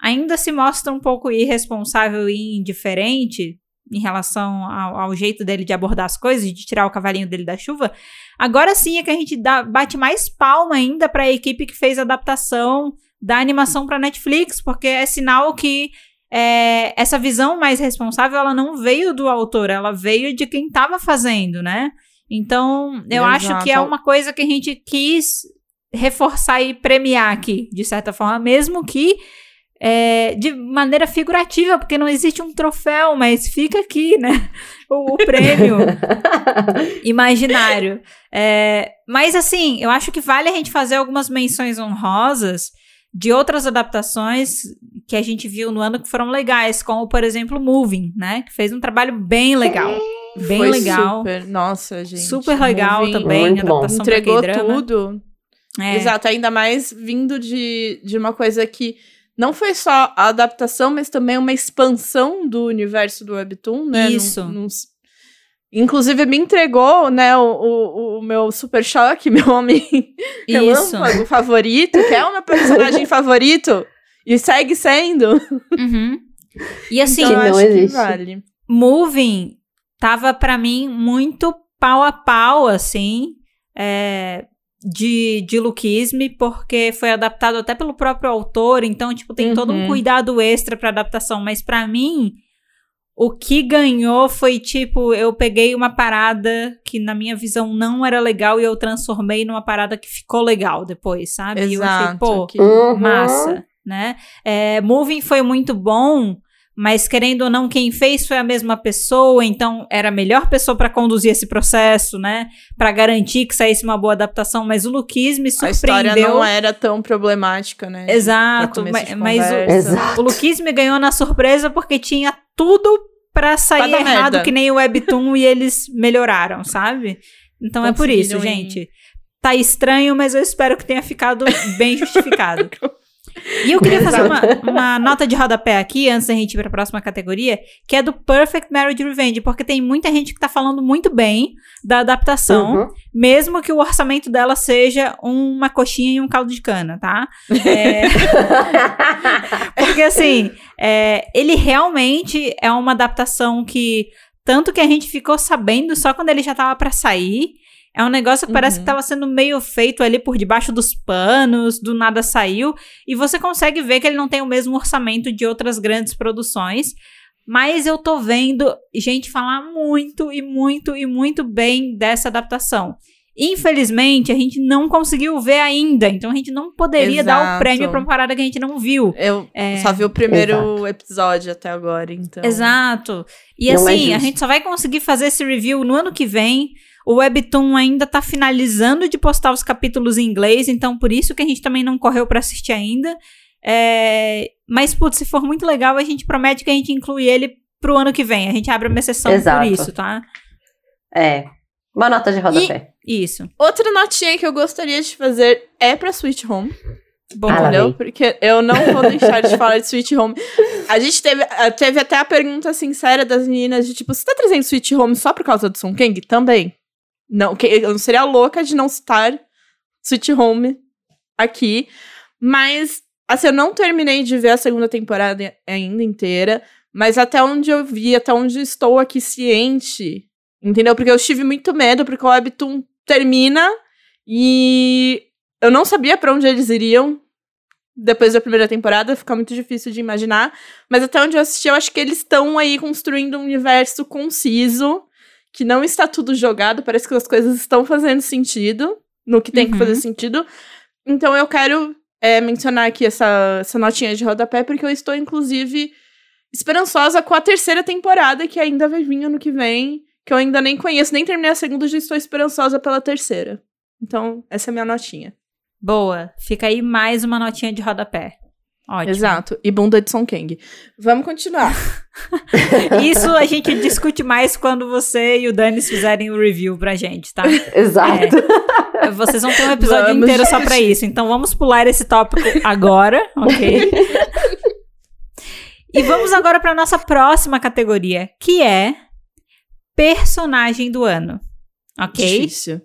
ainda se mostra um pouco irresponsável e indiferente em relação ao, ao, jeito dele de abordar as coisas, de tirar o cavalinho dele da chuva, agora sim é que a gente dá, bate mais palma ainda para a equipe que fez a adaptação da animação para Netflix, porque é sinal que é, essa visão mais responsável, ela não veio do autor, ela veio de quem estava fazendo, né? Então, eu Exato. acho que é uma coisa que a gente quis reforçar e premiar aqui, de certa forma, mesmo que é, de maneira figurativa, porque não existe um troféu, mas fica aqui, né? O, o prêmio imaginário. É, mas, assim, eu acho que vale a gente fazer algumas menções honrosas de outras adaptações que a gente viu no ano que foram legais, como, por exemplo, Moving, né? Que fez um trabalho bem legal. Bem Foi legal. Super, nossa, gente. Super legal Moving, também, muito adaptação bom. Entregou tudo. É. Exato, ainda mais vindo de, de uma coisa que não foi só a adaptação, mas também uma expansão do universo do Webtoon, né? Isso. Num, num, Inclusive, me entregou, né, o, o, o meu super choque, meu homem relâmpago favorito, que é o meu personagem favorito, e segue sendo. Uhum. E assim, então, não existe. vale. Moving tava para mim muito pau a pau, assim, é, de, de Luquisme, porque foi adaptado até pelo próprio autor, então, tipo, tem uhum. todo um uhum. cuidado extra pra adaptação, mas para mim o que ganhou foi tipo, eu peguei uma parada que na minha visão não era legal e eu transformei numa parada que ficou legal depois, sabe? Exato, e eu achei, pô, que... uhum. massa, né? É, Moving foi muito bom, mas querendo ou não, quem fez foi a mesma pessoa, então era a melhor pessoa para conduzir esse processo, né? Para garantir que saísse uma boa adaptação. Mas o Luquis me surpreendeu. A história não era tão problemática, né? Exato, mas, mas o, o Luquis me ganhou na surpresa porque tinha tudo para sair errado merda. que nem o Webtoon e eles melhoraram, sabe? Então é por isso, gente. Tá estranho, mas eu espero que tenha ficado bem justificado. E eu queria fazer uma, uma, nota de rodapé aqui, antes da gente ir para a próxima categoria, que é do Perfect Marriage Revenge, porque tem muita gente que tá falando muito bem da adaptação, uhum. mesmo que o orçamento dela seja uma coxinha e um caldo de cana, tá? É... porque assim, é, ele realmente é uma adaptação que Tanto que a gente ficou sabendo só quando ele já tava para sair. É um negócio que parece que estava sendo meio feito ali por debaixo dos panos, do nada saiu. E você consegue ver que ele não tem o mesmo orçamento de outras grandes produções. Mas eu tô vendo gente falar muito e muito e muito bem dessa adaptação. Infelizmente, a gente não conseguiu ver ainda, então a gente não poderia Exato. dar o prêmio pra uma parada que a gente não viu. Eu É. só vi o primeiro Exato. episódio até agora, então. Exato. E Não é assim, a justo. gente só vai conseguir fazer esse review no ano que vem. O Webtoon ainda tá finalizando de postar os capítulos em inglês, então por isso que a gente também não correu pra assistir ainda. É, Mas, putz, se for muito legal, a gente promete que a gente inclui ele pro ano que vem. A gente abre uma exceção Exato. por isso, tá? É. Uma nota de rodapé. Isso. Outra notinha que eu gostaria de fazer é pra Sweet Home. Bom, Ah, entendeu? Porque eu não vou deixar de falar de Sweet Home. A gente teve, teve até a pergunta sincera das meninas de tipo, você tá trazendo Sweet Home só por causa do Sun Kang? Também. Não, eu não seria louca de não citar Sweet Home aqui. Mas, assim, eu não terminei de ver a segunda temporada ainda inteira. Mas até onde eu vi, até onde estou aqui ciente, entendeu? Porque eu tive muito medo, porque o Webtoon termina e eu não sabia pra onde eles iriam depois da primeira temporada, fica muito difícil de imaginar. Mas até onde eu assisti, eu acho que eles estão aí construindo um universo conciso, que não está tudo jogado, parece que as coisas estão fazendo sentido, no que tem que Uhum. fazer sentido. Então eu quero é, mencionar aqui essa, essa notinha de rodapé, porque eu estou, inclusive, esperançosa com a terceira temporada, que ainda vai vir ano que vem, que eu ainda nem conheço, nem terminei a segunda, já estou esperançosa pela terceira. Então, essa é a minha notinha. boa. Fica aí mais uma notinha de rodapé. Ótimo. Exato. E bunda de Song Kang. Vamos continuar. Isso a gente discute mais quando você e o Danis fizerem o review pra gente, tá? Exato. Vocês vão ter um episódio Vamos, inteiro só gente. pra isso. Então vamos pular esse tópico agora, ok? e vamos agora pra nossa próxima categoria, que é personagem do ano. Ok? Difícil.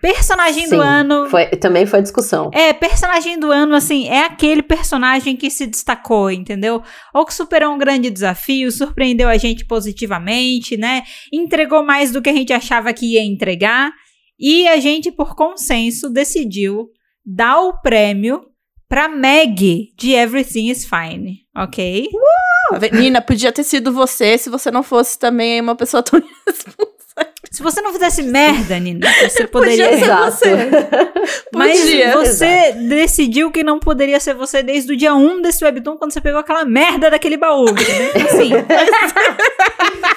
Personagem Sim, do ano. Foi, também foi discussão. É, personagem do ano, assim, é aquele personagem que se destacou, entendeu? Ou que superou um grande desafio, surpreendeu a gente positivamente, né? Entregou mais do que a gente achava que ia entregar. E a gente, por consenso, decidiu dar o prêmio pra Meg de Everything is Fine, ok? Vendo? Nina, podia ter sido você se você não fosse também uma pessoa tão. Se você não fizesse merda, Nina, você poderia ser. Exato. Mas Podia. você decidiu que não poderia ser você desde o dia 1 desse webtoon, quando você pegou aquela merda daquele baú, entendeu? Então, Assim,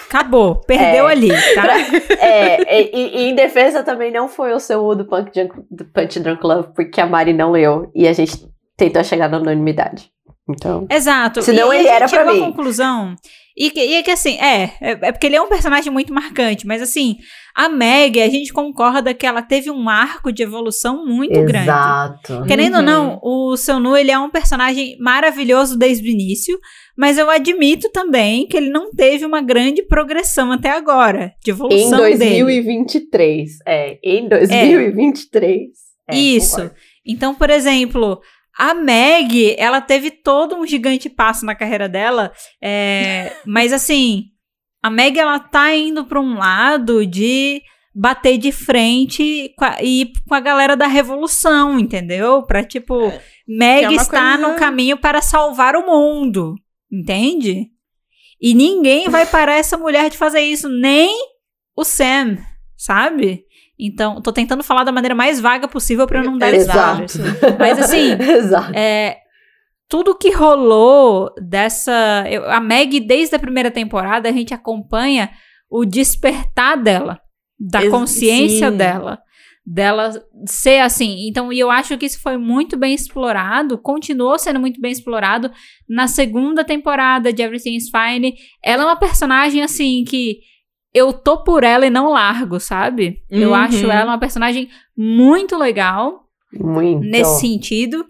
acabou, perdeu É. ali, tá? É, e, e- em defesa também não foi o seu do Punk Drunk, do Punch Drunk Love, porque a Mari não leu e a gente tentou chegar na unanimidade. Então. Exato. Senão e ele a era pra chegou à mim. conclusão. E que, e é que assim, é, é, é porque ele é um personagem muito marcante, mas assim, a Meg, a gente concorda que ela teve um arco de evolução muito grande. Exato. Querendo ou Uhum. não, o Seu Nu, ele é um personagem maravilhoso desde o início, mas eu admito também que ele não teve uma grande progressão até agora, de Em evolução dele. 2023. É, em 2023. É, Isso. concordo. Então, por exemplo, a Meg, ela teve todo um gigante passo na carreira dela, é, mas assim, a Meg, ela tá indo pra um lado de bater de frente com a, e ir com a galera da revolução, entendeu? Pra, tipo, Meg É, que é está coisa- no caminho para salvar o mundo, entende? E ninguém vai parar essa mulher de fazer isso, nem o Sam, sabe? Então, tô tentando falar da maneira mais vaga possível eu não dar spoilers. Mas assim, Exato. é, tudo que rolou dessa. eu- a Meg, desde a primeira temporada, a gente acompanha o despertar dela, da Ex- consciência sim. dela. Dela ser assim. Então, e eu acho que isso foi muito bem explorado, continuou sendo muito bem explorado na segunda temporada de Everything is Fine. Ela é uma personagem, assim, que eu tô por ela e não largo, sabe? Eu Uhum. acho ela uma personagem muito legal Muito. nesse sentido.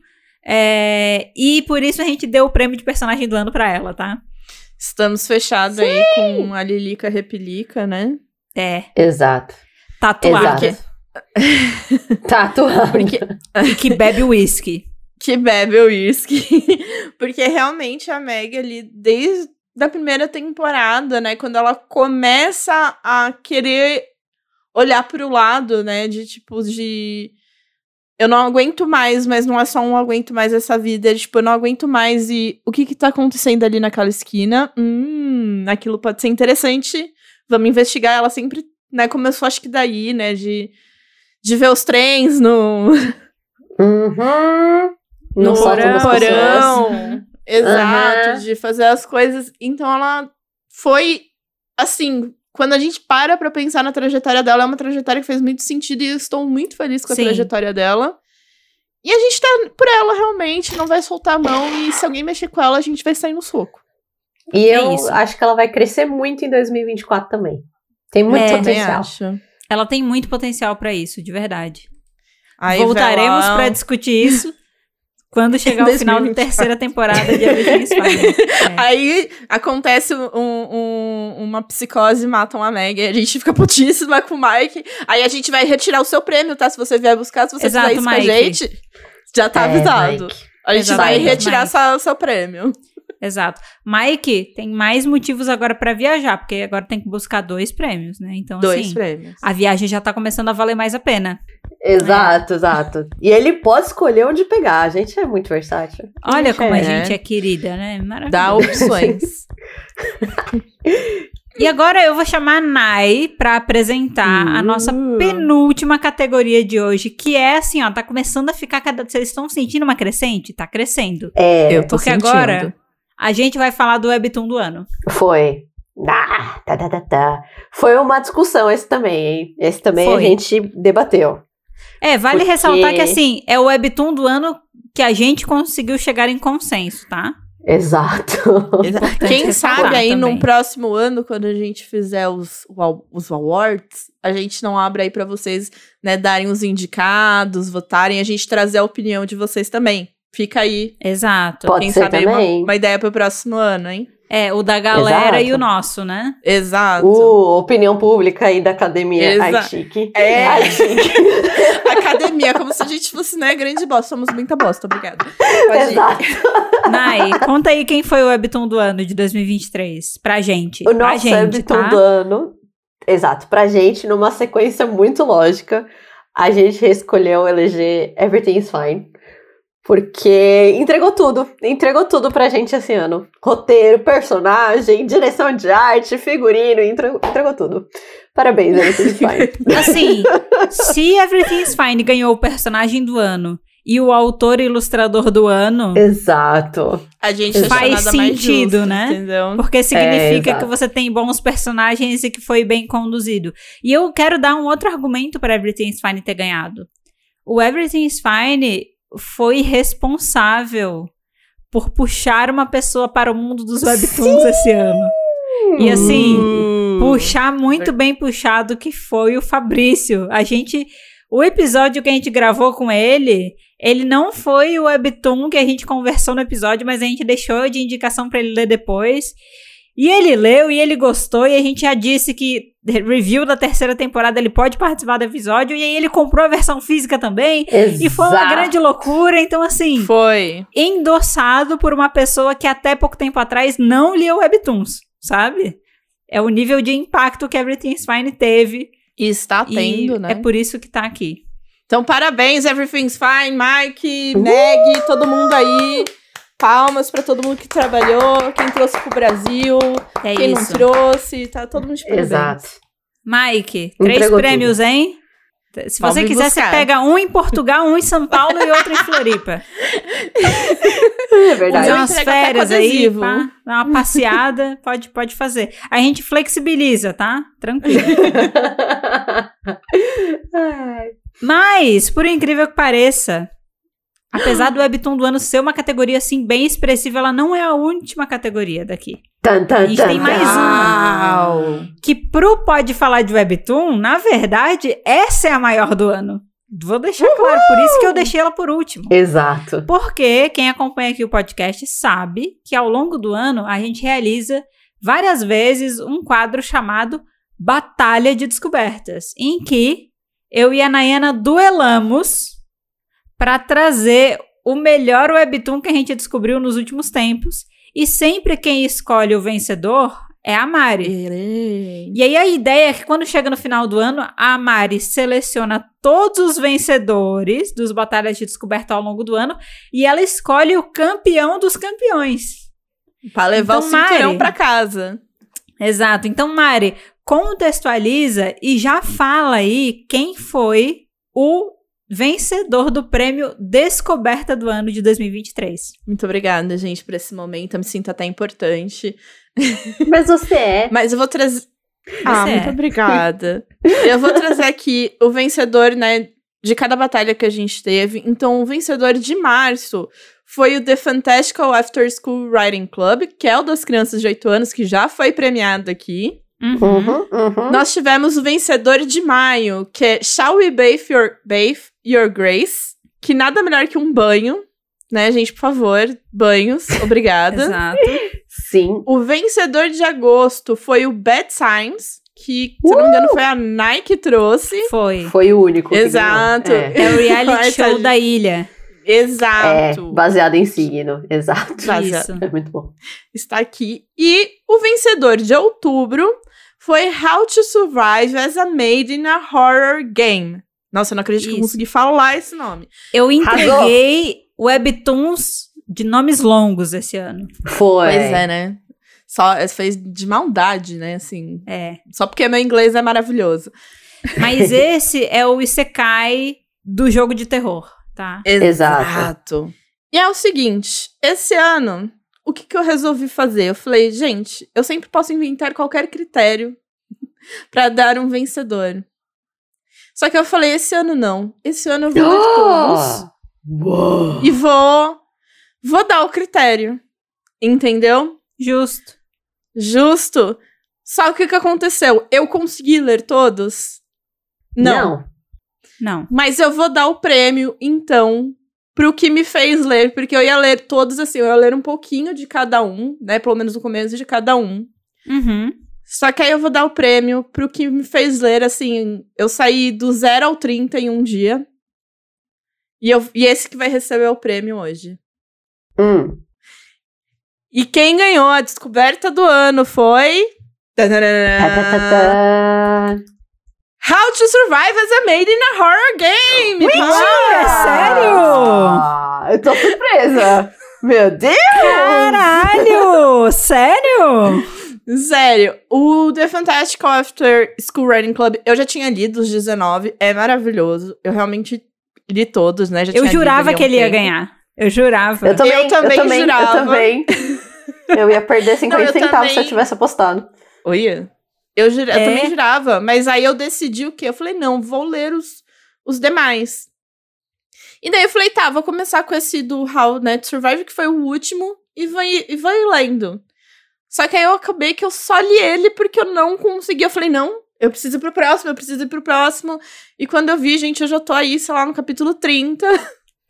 É, e por isso a gente deu o prêmio de personagem do ano pra ela, tá? Estamos fechados aí com a Lilica Repelica, né? É, Exato. Tá atuando. Porque, E que bebe uísque. que bebe uísque. Porque realmente a Meg ali, desde da primeira temporada, né? Quando ela começa a querer olhar para o lado, né? De tipo, de. Eu não aguento mais, mas não é só um aguento mais essa vida. É, tipo, eu não aguento mais e o que que tá acontecendo ali naquela esquina? Hum, aquilo pode ser interessante. Vamos investigar. Ela sempre, né? Começou, acho que daí, né? De, de ver os trens no. Uhum. No porão. porão. Exato, uhum. de fazer as coisas. Então ela foi assim, quando a gente para pra pensar na trajetória dela, é uma trajetória que fez muito sentido e eu estou muito feliz com a Sim. trajetória dela. E a gente tá por ela realmente, não vai soltar a mão e se alguém mexer com ela, a gente vai sair no soco. E é eu isso. acho que ela vai crescer muito em 2024 também. Tem muito é, potencial. Ela tem muito potencial para isso, de verdade. Aí, Voltaremos para discutir isso quando chegar o final da terceira temporada de Everything Fine. É. Aí acontece um, um, uma psicose, matam a Meg, a gente fica putíssima com o Mike. Aí a gente vai retirar o seu prêmio, tá? Se você vier buscar, se você Exato, fizer isso Mike. com a gente, já tá é, avisado. Mike. A gente Exato, vai retirar o seu prêmio. Exato. Mike tem mais motivos agora para viajar, porque agora tem que buscar dois prêmios, né? Então, dois assim, prêmios. a viagem já tá começando a valer mais a pena. Exato, é. exato. E ele pode escolher onde pegar. A gente é muito versátil. Olha como é. a gente é querida, né? Maravilhoso. Dá opções. e agora eu vou chamar a Nai para apresentar uh. a nossa penúltima categoria de hoje, que é assim, ó, tá começando a ficar cada. Vocês estão sentindo uma crescente? Tá crescendo. É, eu tô Porque sentindo. agora a gente vai falar do Webtoon do ano. Foi. Ah, tá, tá, tá, tá. Foi uma discussão esse também, hein? Esse também Foi. a gente debateu. É, vale Porque... ressaltar que assim, é o Webtoon do ano que a gente conseguiu chegar em consenso, tá? Exato. Quem sabe aí também. no próximo ano, quando a gente fizer os, os awards, a gente não abre aí para vocês, né, darem os indicados, votarem, a gente trazer a opinião de vocês também. Fica aí. Exato. Pode Quem ser sabe também. Uma, uma ideia pro próximo ano, hein? É, o da galera Exato. e o nosso, né? Exato. Uh, opinião pública aí da academia Exa Ai Chique. É. Ai, chique. academia, como se a gente fosse, né, grande bosta. Somos muita bosta, obrigada. Pode Exato. Nai, conta aí quem foi o Webtoon do ano de 2023. Pra gente. O nosso gente, Webtoon tá? do ano. Exato, pra gente, numa sequência muito lógica, a gente escolheu eleger Everything's Fine. Porque entregou tudo, entregou tudo pra gente esse ano. Roteiro, personagem, direção de arte, figurino, entregou, entregou tudo. Parabéns, Everything's Fine. assim, se Everything's Fine ganhou o personagem do ano e o autor e ilustrador do ano. Exato. A gente faz sentido, justo, né? Entendeu? Porque significa é, que você tem bons personagens e que foi bem conduzido. E eu quero dar um outro argumento para Everything's Fine ter ganhado. O Everything's Fine foi responsável por puxar uma pessoa para o mundo dos webtoons Sim! esse ano. E assim, uh, puxar muito bem puxado que foi o Fabrício. A gente o episódio que a gente gravou com ele, ele não foi o webtoon que a gente conversou no episódio, mas a gente deixou de indicação para ele ler depois. E ele leu e ele gostou, e a gente já disse que review da terceira temporada ele pode participar do episódio, e aí ele comprou a versão física também. Exato. E foi uma grande loucura, então assim. Foi. Endossado por uma pessoa que até pouco tempo atrás não lia Webtoons, sabe? É o nível de impacto que Everything's Fine teve. E está tendo, e né? É por isso que tá aqui. Então, parabéns, Everything's Fine, Mike, Meg, todo mundo aí. Palmas para todo mundo que trabalhou, quem trouxe pro Brasil, é quem isso. não trouxe, tá todo mundo de parabéns. Exato. Mike, três Entregou prêmios, tudo. hein? Se Pode você quiser, buscar. você pega um em Portugal, um em São Paulo e outro em Floripa. É verdade. Fazer umas férias aí, pá, dar uma passeada, pode, pode fazer. A gente flexibiliza, tá? Tranquilo. Mas, por incrível que pareça, Apesar do Webtoon do ano ser uma categoria assim bem expressiva, ela não é a última categoria daqui. Tan, tan, a gente tem mais uma. Que pro Pode Falar de Webtoon, na verdade, essa é a maior do ano. Vou deixar Uhul! claro, por isso que eu deixei ela por último. Exato. Porque quem acompanha aqui o podcast sabe que ao longo do ano a gente realiza várias vezes um quadro chamado Batalha de Descobertas, em que eu e a Nayana duelamos para trazer o melhor webtoon que a gente descobriu nos últimos tempos E sempre quem escolhe o vencedor é a Mari. E aí a ideia é que quando chega no final do ano, a Mari seleciona todos os vencedores dos batalhas de descoberta ao longo do ano e ela escolhe o campeão dos campeões. Pra levar então, o cinturão pra casa. Exato. Então, Mari, contextualiza e já fala aí quem foi o vencedor do prêmio Descoberta do ano de 2023. Muito obrigada, gente, por esse momento. Eu me sinto até importante. Mas você é. Mas eu vou trazer. Ah, muito é. obrigada. eu vou trazer aqui o vencedor, né, de cada batalha que a gente teve. Então, o vencedor de março foi o The Fantastical After School Writing Club, que é o das crianças de 8 anos, que já foi premiado aqui. Uhum. Uhum, uhum. Nós tivemos o vencedor de maio, que é Shall We Bathe Your, Bathe Your Grace? Que nada melhor que um banho, né, gente? Por favor, banhos. Obrigada. Exato. Sim. O vencedor de agosto foi o Bad Signs, que, se uh! não me engano, foi a Nike que trouxe. Foi. Foi o único. Exato. É. é. o reality show da ilha. Exato. É, baseado em signo. Exato. Isso. É muito bom. Está aqui. E o vencedor de outubro foi How to Survive as a Maid in a Horror Game. Nossa, eu não acredito Isso. que eu consegui falar esse nome. Eu entreguei webtoons de nomes longos esse ano. Foi. Pois é, né? Só fez de maldade, né? Assim. É. Só porque meu inglês é maravilhoso. Mas esse é o Isekai do jogo de terror, tá? Exato. E é o seguinte, esse ano o que, que eu resolvi fazer? Eu falei, gente, eu sempre posso inventar qualquer critério para dar um vencedor. Só que eu falei, esse ano não. Esse ano eu vou ler oh! todos. Uou. E vou. Vou dar o critério. Entendeu? Justo. Justo. Só que o que aconteceu? Eu consegui ler todos? Não. Não. Não. Mas eu vou dar o prêmio, então, pro que me fez ler, porque eu ia ler todos assim, eu ia ler um pouquinho de cada um, né? Pelo menos o começo de cada um. Uhum. Só que aí eu vou dar o prêmio pro que me fez ler, assim, eu saí do 0 ao 30 em um dia. E, eu, e esse que vai receber o prêmio hoje. Hum. E quem ganhou a descoberta do ano foi. How to Survive as a Maid in a Horror Game! Mentira, é sério? Ah, eu tô surpresa! Meu Deus! Caralho! sério? Sério, o The Fantastic After School Writing Club, eu já tinha lido os 19, é maravilhoso. Eu realmente li todos, né? Já eu jurava que ele ia ganhar. Eu jurava. Eu também, eu também, eu também jurava. Eu também. Eu ia perder 50 Não, centavos também... se eu tivesse apostado. Oi? Eu, jura, é. eu também jurava, mas aí eu decidi o quê? Eu falei, não, vou ler os, os demais. E daí eu falei, tá, vou começar com esse do How Net Survive, que foi o último, e vou, e vou lendo. Só que aí eu acabei que eu só li ele porque eu não consegui. Eu falei, não, eu preciso ir pro próximo, eu preciso ir pro próximo. E quando eu vi, gente, eu já tô aí, sei lá, no capítulo 30.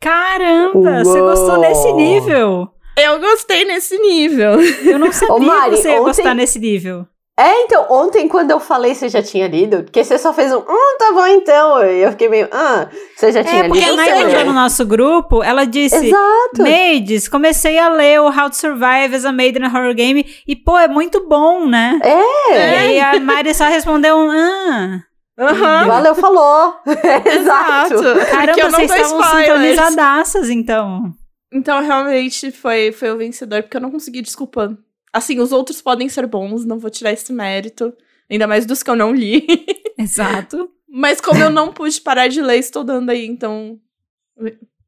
Caramba, Uou. você gostou nesse nível? Eu gostei nesse nível. Eu não sabia Ô, Mari, que você ia ontem... gostar nesse nível. É, então, ontem quando eu falei você já tinha lido, porque você só fez um, hum, tá bom então. E eu fiquei meio, ah, você já é, tinha lido. É, porque a Nath no nosso grupo, ela disse, Exato. Maids, comecei a ler o How to Survive as a Maid in a Horror Game, e pô, é muito bom, né? É. E aí a Mari só respondeu um, ah... Uhum. Valeu, falou. Exato. Caramba, vocês estavam sintonizadaças, então. Então, realmente, foi, foi o vencedor, porque eu não consegui desculpando. Assim, os outros podem ser bons, não vou tirar esse mérito. Ainda mais dos que eu não li. Exato. Mas como eu não pude parar de ler, estou dando aí, então,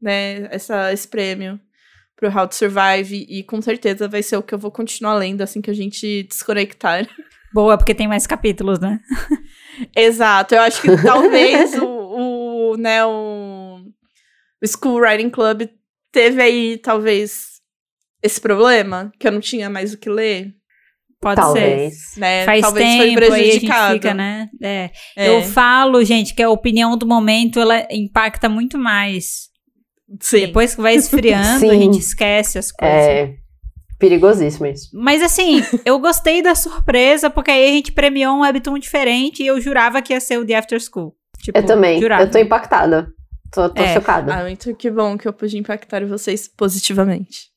né, essa, esse prêmio pro How to Survive. E com certeza vai ser o que eu vou continuar lendo assim que a gente desconectar. Boa, porque tem mais capítulos, né? Exato. Eu acho que talvez o, o, né, o, o School Writing Club teve aí, talvez, esse problema, que eu não tinha mais o que ler. Pode Talvez. ser. Né? Faz Talvez tempo, foi prejudicado. aí a gente fica, né? É. É. Eu falo, gente, que a opinião do momento, ela impacta muito mais. Sim. Depois que vai esfriando, a gente esquece as coisas. É. Perigosíssimo isso. Mas assim, eu gostei da surpresa, porque aí a gente premiou um webtoon diferente e eu jurava que ia ser o The After School. Tipo, eu também. Jurava. Eu tô impactada. Tô, tô É. chocada. Ah, muito que bom que eu pude impactar vocês positivamente.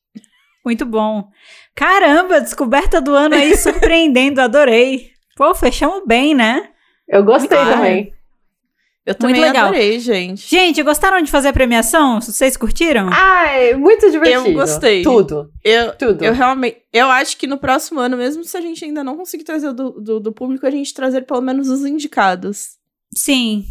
Muito bom. Caramba, descoberta do ano aí, surpreendendo, adorei. Pô, fechamos bem, né? Eu gostei também. Eu também muito legal. adorei, gente. Gente, gostaram de fazer a premiação? Vocês curtiram? Ai, muito divertido. Eu gostei. Tudo. Eu, Tudo. Eu realmente. Eu acho que no próximo ano, mesmo se a gente ainda não conseguir trazer do, do, do público, a gente trazer pelo menos os indicados. Sim.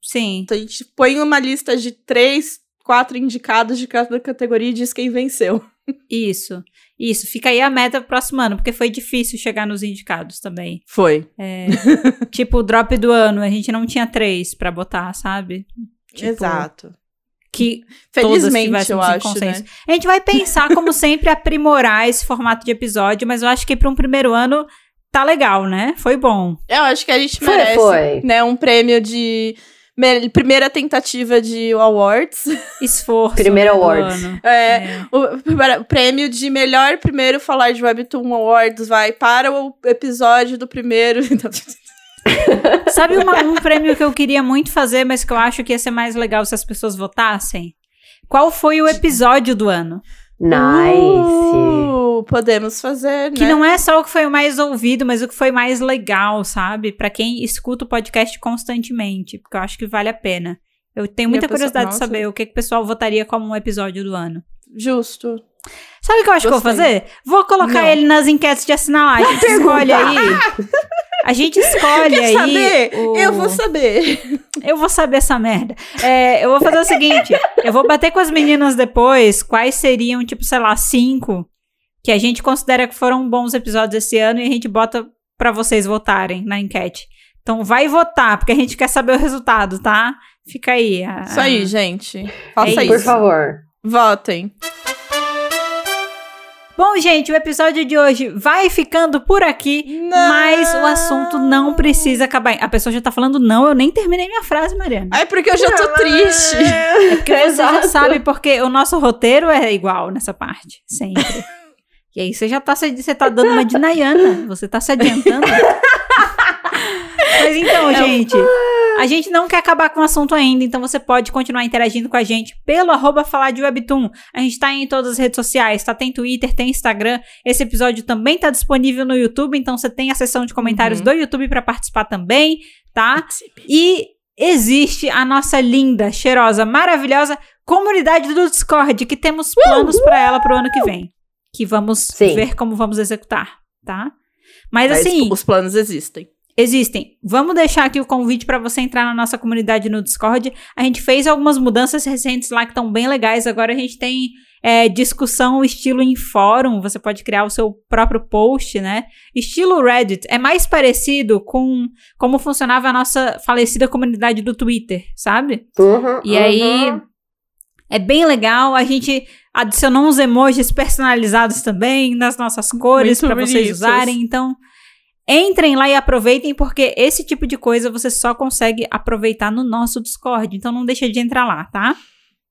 Sim. Então a gente põe uma lista de três, quatro indicados de cada categoria e diz quem venceu. Isso. Isso, fica aí a meta pro próximo ano, porque foi difícil chegar nos indicados também. Foi. É, tipo, o drop do ano, a gente não tinha três para botar, sabe? Tipo, Exato. Que felizmente eu acho, consenso. Né? A gente vai pensar, como sempre, aprimorar esse formato de episódio, mas eu acho que para um primeiro ano tá legal, né? Foi bom. Eu acho que a gente merece, foi. né, um prêmio de primeira tentativa de awards. Esforço. Primeiro né, awards. É, é. O, o, prêmio de melhor primeiro falar de Webtoon Awards vai para o episódio do primeiro. Sabe uma, um prêmio que eu queria muito fazer, mas que eu acho que ia ser mais legal se as pessoas votassem? Qual foi o episódio do ano? Nice! Uh, podemos fazer, né? Que não é só o que foi o mais ouvido, mas o que foi mais legal, sabe? Para quem escuta o podcast constantemente, porque eu acho que vale a pena. Eu tenho muita curiosidade pessoa, de saber o que, que o pessoal votaria como um episódio do ano. Justo. Sabe o que eu acho Gostei. que eu vou fazer? Vou colocar não. ele nas enquetes de assinar lá. A gente escolhe aí. A gente escolhe Quer aí. Saber? O... Eu vou saber. Eu vou saber essa merda. É, eu vou fazer o seguinte: eu vou bater com as meninas depois quais seriam, tipo, sei lá, cinco que a gente considera que foram bons episódios esse ano e a gente bota para vocês votarem na enquete. Então vai votar, porque a gente quer saber o resultado, tá? Fica aí. A... Isso aí, gente. Faça é isso. Por favor. Votem. Bom, gente, o episódio de hoje vai ficando por aqui, não. mas o assunto não precisa acabar. A pessoa já tá falando não, eu nem terminei minha frase, Mariana. É porque eu já tô triste. É porque você já sabe, porque o nosso roteiro é igual nessa parte, sempre. e aí você já tá, você tá dando uma de Nayana, você tá se adiantando. mas então, é gente... A gente não quer acabar com o assunto ainda, então você pode continuar interagindo com a gente pelo arroba falar de Webtoon. A gente tá em todas as redes sociais, tá? Tem Twitter, tem Instagram. Esse episódio também tá disponível no YouTube, então você tem a seção de comentários uhum. do YouTube para participar também, tá? E existe a nossa linda, cheirosa, maravilhosa comunidade do Discord, que temos planos para ela pro ano que vem. Que vamos Sim. ver como vamos executar, tá? Mas, Mas assim. Os planos existem existem. Vamos deixar aqui o convite para você entrar na nossa comunidade no Discord. A gente fez algumas mudanças recentes lá que estão bem legais. Agora a gente tem é, discussão estilo em fórum. Você pode criar o seu próprio post, né? Estilo Reddit. É mais parecido com como funcionava a nossa falecida comunidade do Twitter, sabe? Uhum, e aí. É bem legal. A gente adicionou uns emojis personalizados também nas nossas cores para vocês usarem. Então, Entrem lá e aproveitem, porque esse tipo de coisa você só consegue aproveitar no nosso Discord. Então não deixa de entrar lá, tá?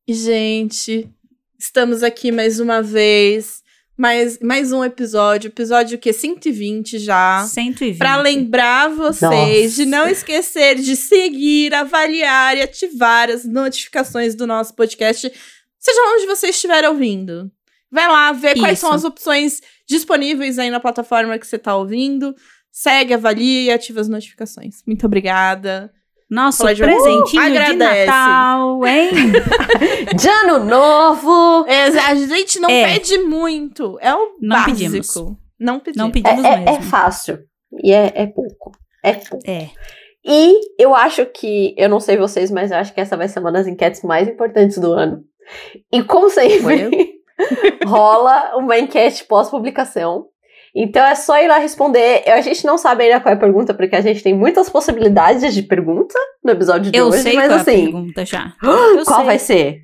Gente, estamos aqui mais uma vez. Mais, mais um episódio, episódio que 120 já. 120. Para lembrar vocês Nossa. de não esquecer de seguir, avaliar e ativar as notificações do nosso podcast, seja onde você estiver ouvindo. Vai lá ver Isso. quais são as opções disponíveis aí na plataforma que você está ouvindo. Segue, avalia e ativa as notificações. Muito obrigada. Nosso de... presentinho uh, de Natal, hein? de ano novo! É, a gente não é. pede muito. É o não básico. Pedimos. Não pedimos. Não pedimos é, mesmo. É, é fácil. E é, é pouco. É pouco. É. E eu acho que, eu não sei vocês, mas eu acho que essa vai ser uma das enquetes mais importantes do ano. E como sempre, rola uma enquete pós-publicação então é só ir lá responder. A gente não sabe ainda qual é a pergunta, porque a gente tem muitas possibilidades de pergunta no episódio de eu hoje, sei mas qual assim. É a pergunta já. qual sei. vai ser?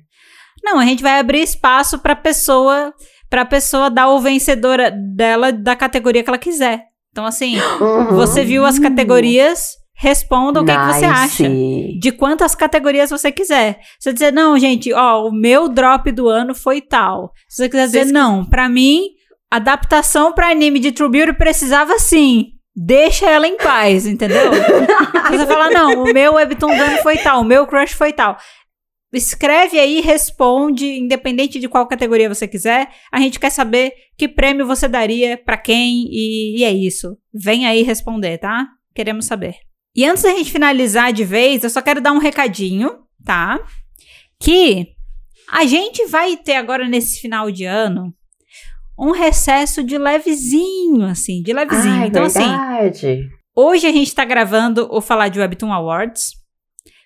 Não, a gente vai abrir espaço para pessoa, para pessoa dar o vencedor dela da categoria que ela quiser. Então assim, uhum. você viu as categorias, responda o nice. que, é que, você acha. De quantas categorias você quiser. Se você dizer, não, gente, ó, o meu drop do ano foi tal. Se você quiser dizer, não, para mim, adaptação para anime de True Beauty precisava sim. Deixa ela em paz, entendeu? Você falar, não, o meu webtoon dano foi tal, o meu crush foi tal. escreve aí, responde, independente de qual categoria você quiser. A gente quer saber que prêmio você daria para quem e, e é isso. Vem aí responder, tá? Queremos saber. E antes da gente finalizar de vez, eu só quero dar um recadinho, tá? Que a gente vai ter agora nesse final de ano um recesso de levezinho, assim, de levezinho. Ah, então, verdade. assim, hoje a gente tá gravando o Falar de Webtoon Awards.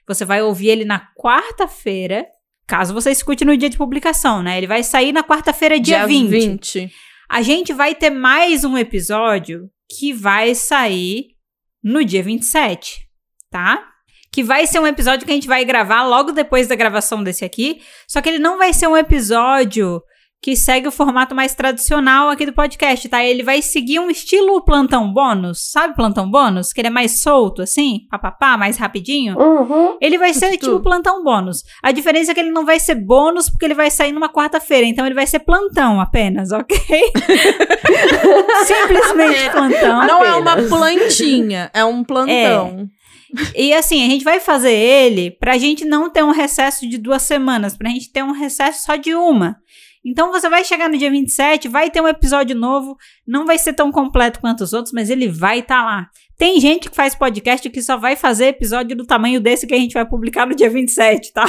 Você vai ouvir ele na quarta-feira, caso você escute no dia de publicação, né? Ele vai sair na quarta-feira, dia, dia 20. 20. A gente vai ter mais um episódio que vai sair no dia 27, tá? Que vai ser um episódio que a gente vai gravar logo depois da gravação desse aqui. Só que ele não vai ser um episódio que segue o formato mais tradicional aqui do podcast, tá? Ele vai seguir um estilo plantão bônus, sabe plantão bônus? Que ele é mais solto, assim, papapá, mais rapidinho. Uhum. Ele vai ser tipo plantão bônus. A diferença é que ele não vai ser bônus porque ele vai sair numa quarta-feira, então ele vai ser plantão apenas, ok? Simplesmente plantão. Não apenas. é uma plantinha, é um plantão. É. E assim, a gente vai fazer ele pra gente não ter um recesso de duas semanas, pra gente ter um recesso só de uma. Então você vai chegar no dia 27, vai ter um episódio novo, não vai ser tão completo quanto os outros, mas ele vai estar tá lá. Tem gente que faz podcast que só vai fazer episódio do tamanho desse que a gente vai publicar no dia 27, tá?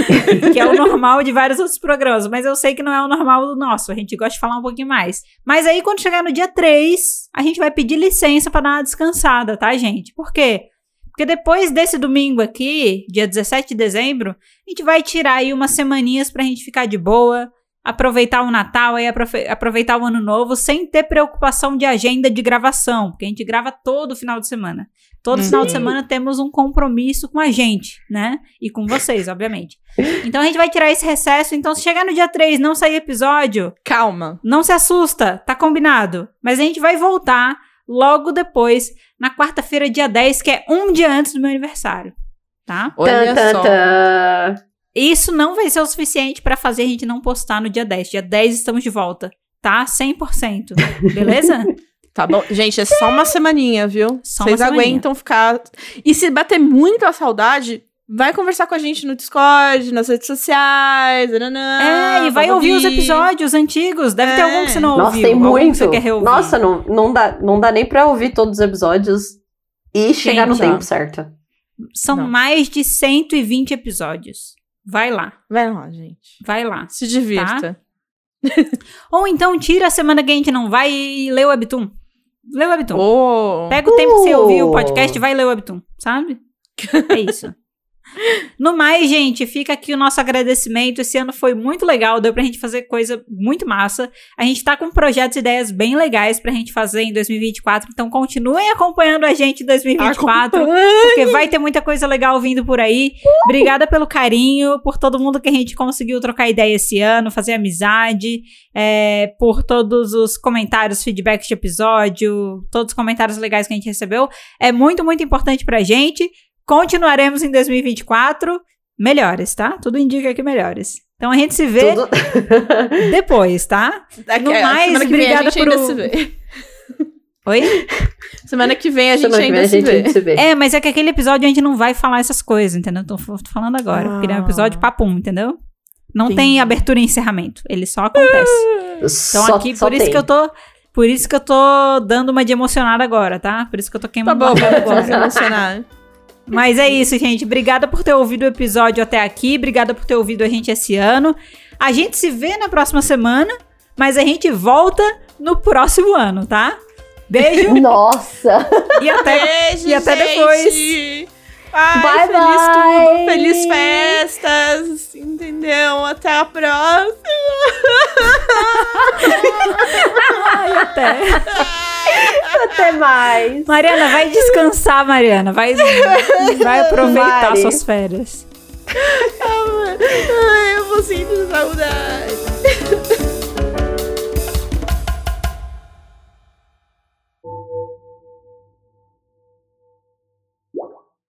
que é o normal de vários outros programas, mas eu sei que não é o normal do nosso, a gente gosta de falar um pouquinho mais. Mas aí quando chegar no dia 3, a gente vai pedir licença para dar uma descansada, tá, gente? Por quê? Porque depois desse domingo aqui, dia 17 de dezembro, a gente vai tirar aí umas semaninhas pra gente ficar de boa, aproveitar o Natal e aproveitar o Ano Novo sem ter preocupação de agenda de gravação, porque a gente grava todo final de semana. Todo Sim. final de semana temos um compromisso com a gente, né? E com vocês, obviamente. Então a gente vai tirar esse recesso. Então, se chegar no dia 3 não sair episódio. Calma. Não se assusta, tá combinado. Mas a gente vai voltar logo depois, na quarta-feira, dia 10, que é um dia antes do meu aniversário. Tá? Olha só. Isso não vai ser o suficiente para fazer a gente não postar no dia 10. Dia 10 estamos de volta, tá? 100%. Beleza? Tá bom. Gente, é só uma semaninha, viu? Só Vocês aguentam ficar. E se bater muito a saudade, vai conversar com a gente no Discord, nas redes sociais. Nananã, é, e vai ouvir, ouvir, os episódios antigos. Deve é. ter algum que você não Nossa, ouviu. Nossa, tem muito. Nossa, não, não, dá, não dá nem pra ouvir todos os episódios e chegar no tempo certo. São não. mais de 120 episódios. Vai lá. Vai lá, gente. Vai lá. Se divirta. Tá? Ou então tira a semana que a gente não vai e lê o Webtoon. Lê o Webtoon. Oh. Pega o tempo que você ouvir o podcast e vai ler o Webtoon, sabe? É isso. No mais, gente, fica aqui o nosso agradecimento. Esse ano foi muito legal, deu pra gente fazer coisa muito massa. A gente tá com projetos e ideias bem legais pra gente fazer em 2024, então continuem acompanhando a gente em 2024, porque vai ter muita coisa legal vindo por aí. Obrigada pelo carinho, por todo mundo que a gente conseguiu trocar ideia esse ano, fazer amizade, é, por todos os comentários, feedbacks de episódio, todos os comentários legais que a gente recebeu. É muito, muito importante pra gente. Continuaremos em 2024 melhores, tá? Tudo indica que melhores. Então a gente se vê Tudo... depois, tá? Daqui, no mais, obrigada por o... se vê. Oi? Semana que vem a gente Semana ainda a gente se, vê. se, vê. É, mas é que aquele episódio a gente não vai falar essas coisas, entendeu? Tô, tô falando agora. Ah. Porque é um episódio ah. papum, entendeu? Não Sim. tem abertura e encerramento. Ele só acontece. então só, aqui, só por isso tem. que eu tô. Por isso que eu tô dando uma de emocionada agora, tá? Por isso que eu tô queimando tá bom, agora. emocionar. Mas é isso, gente. Obrigada por ter ouvido o episódio até aqui. Obrigada por ter ouvido a gente esse ano. A gente se vê na próxima semana, mas a gente volta no próximo ano, tá? Beijo. Nossa. E até, Beijo, e até depois. Ai, bye, feliz bye. tudo, feliz festas, entendeu? Até a próxima. Ai, até. Até mais. Mariana, vai descansar, Mariana. Vai, vai aproveitar Mari. suas férias. Ai, eu vou sentir saudade.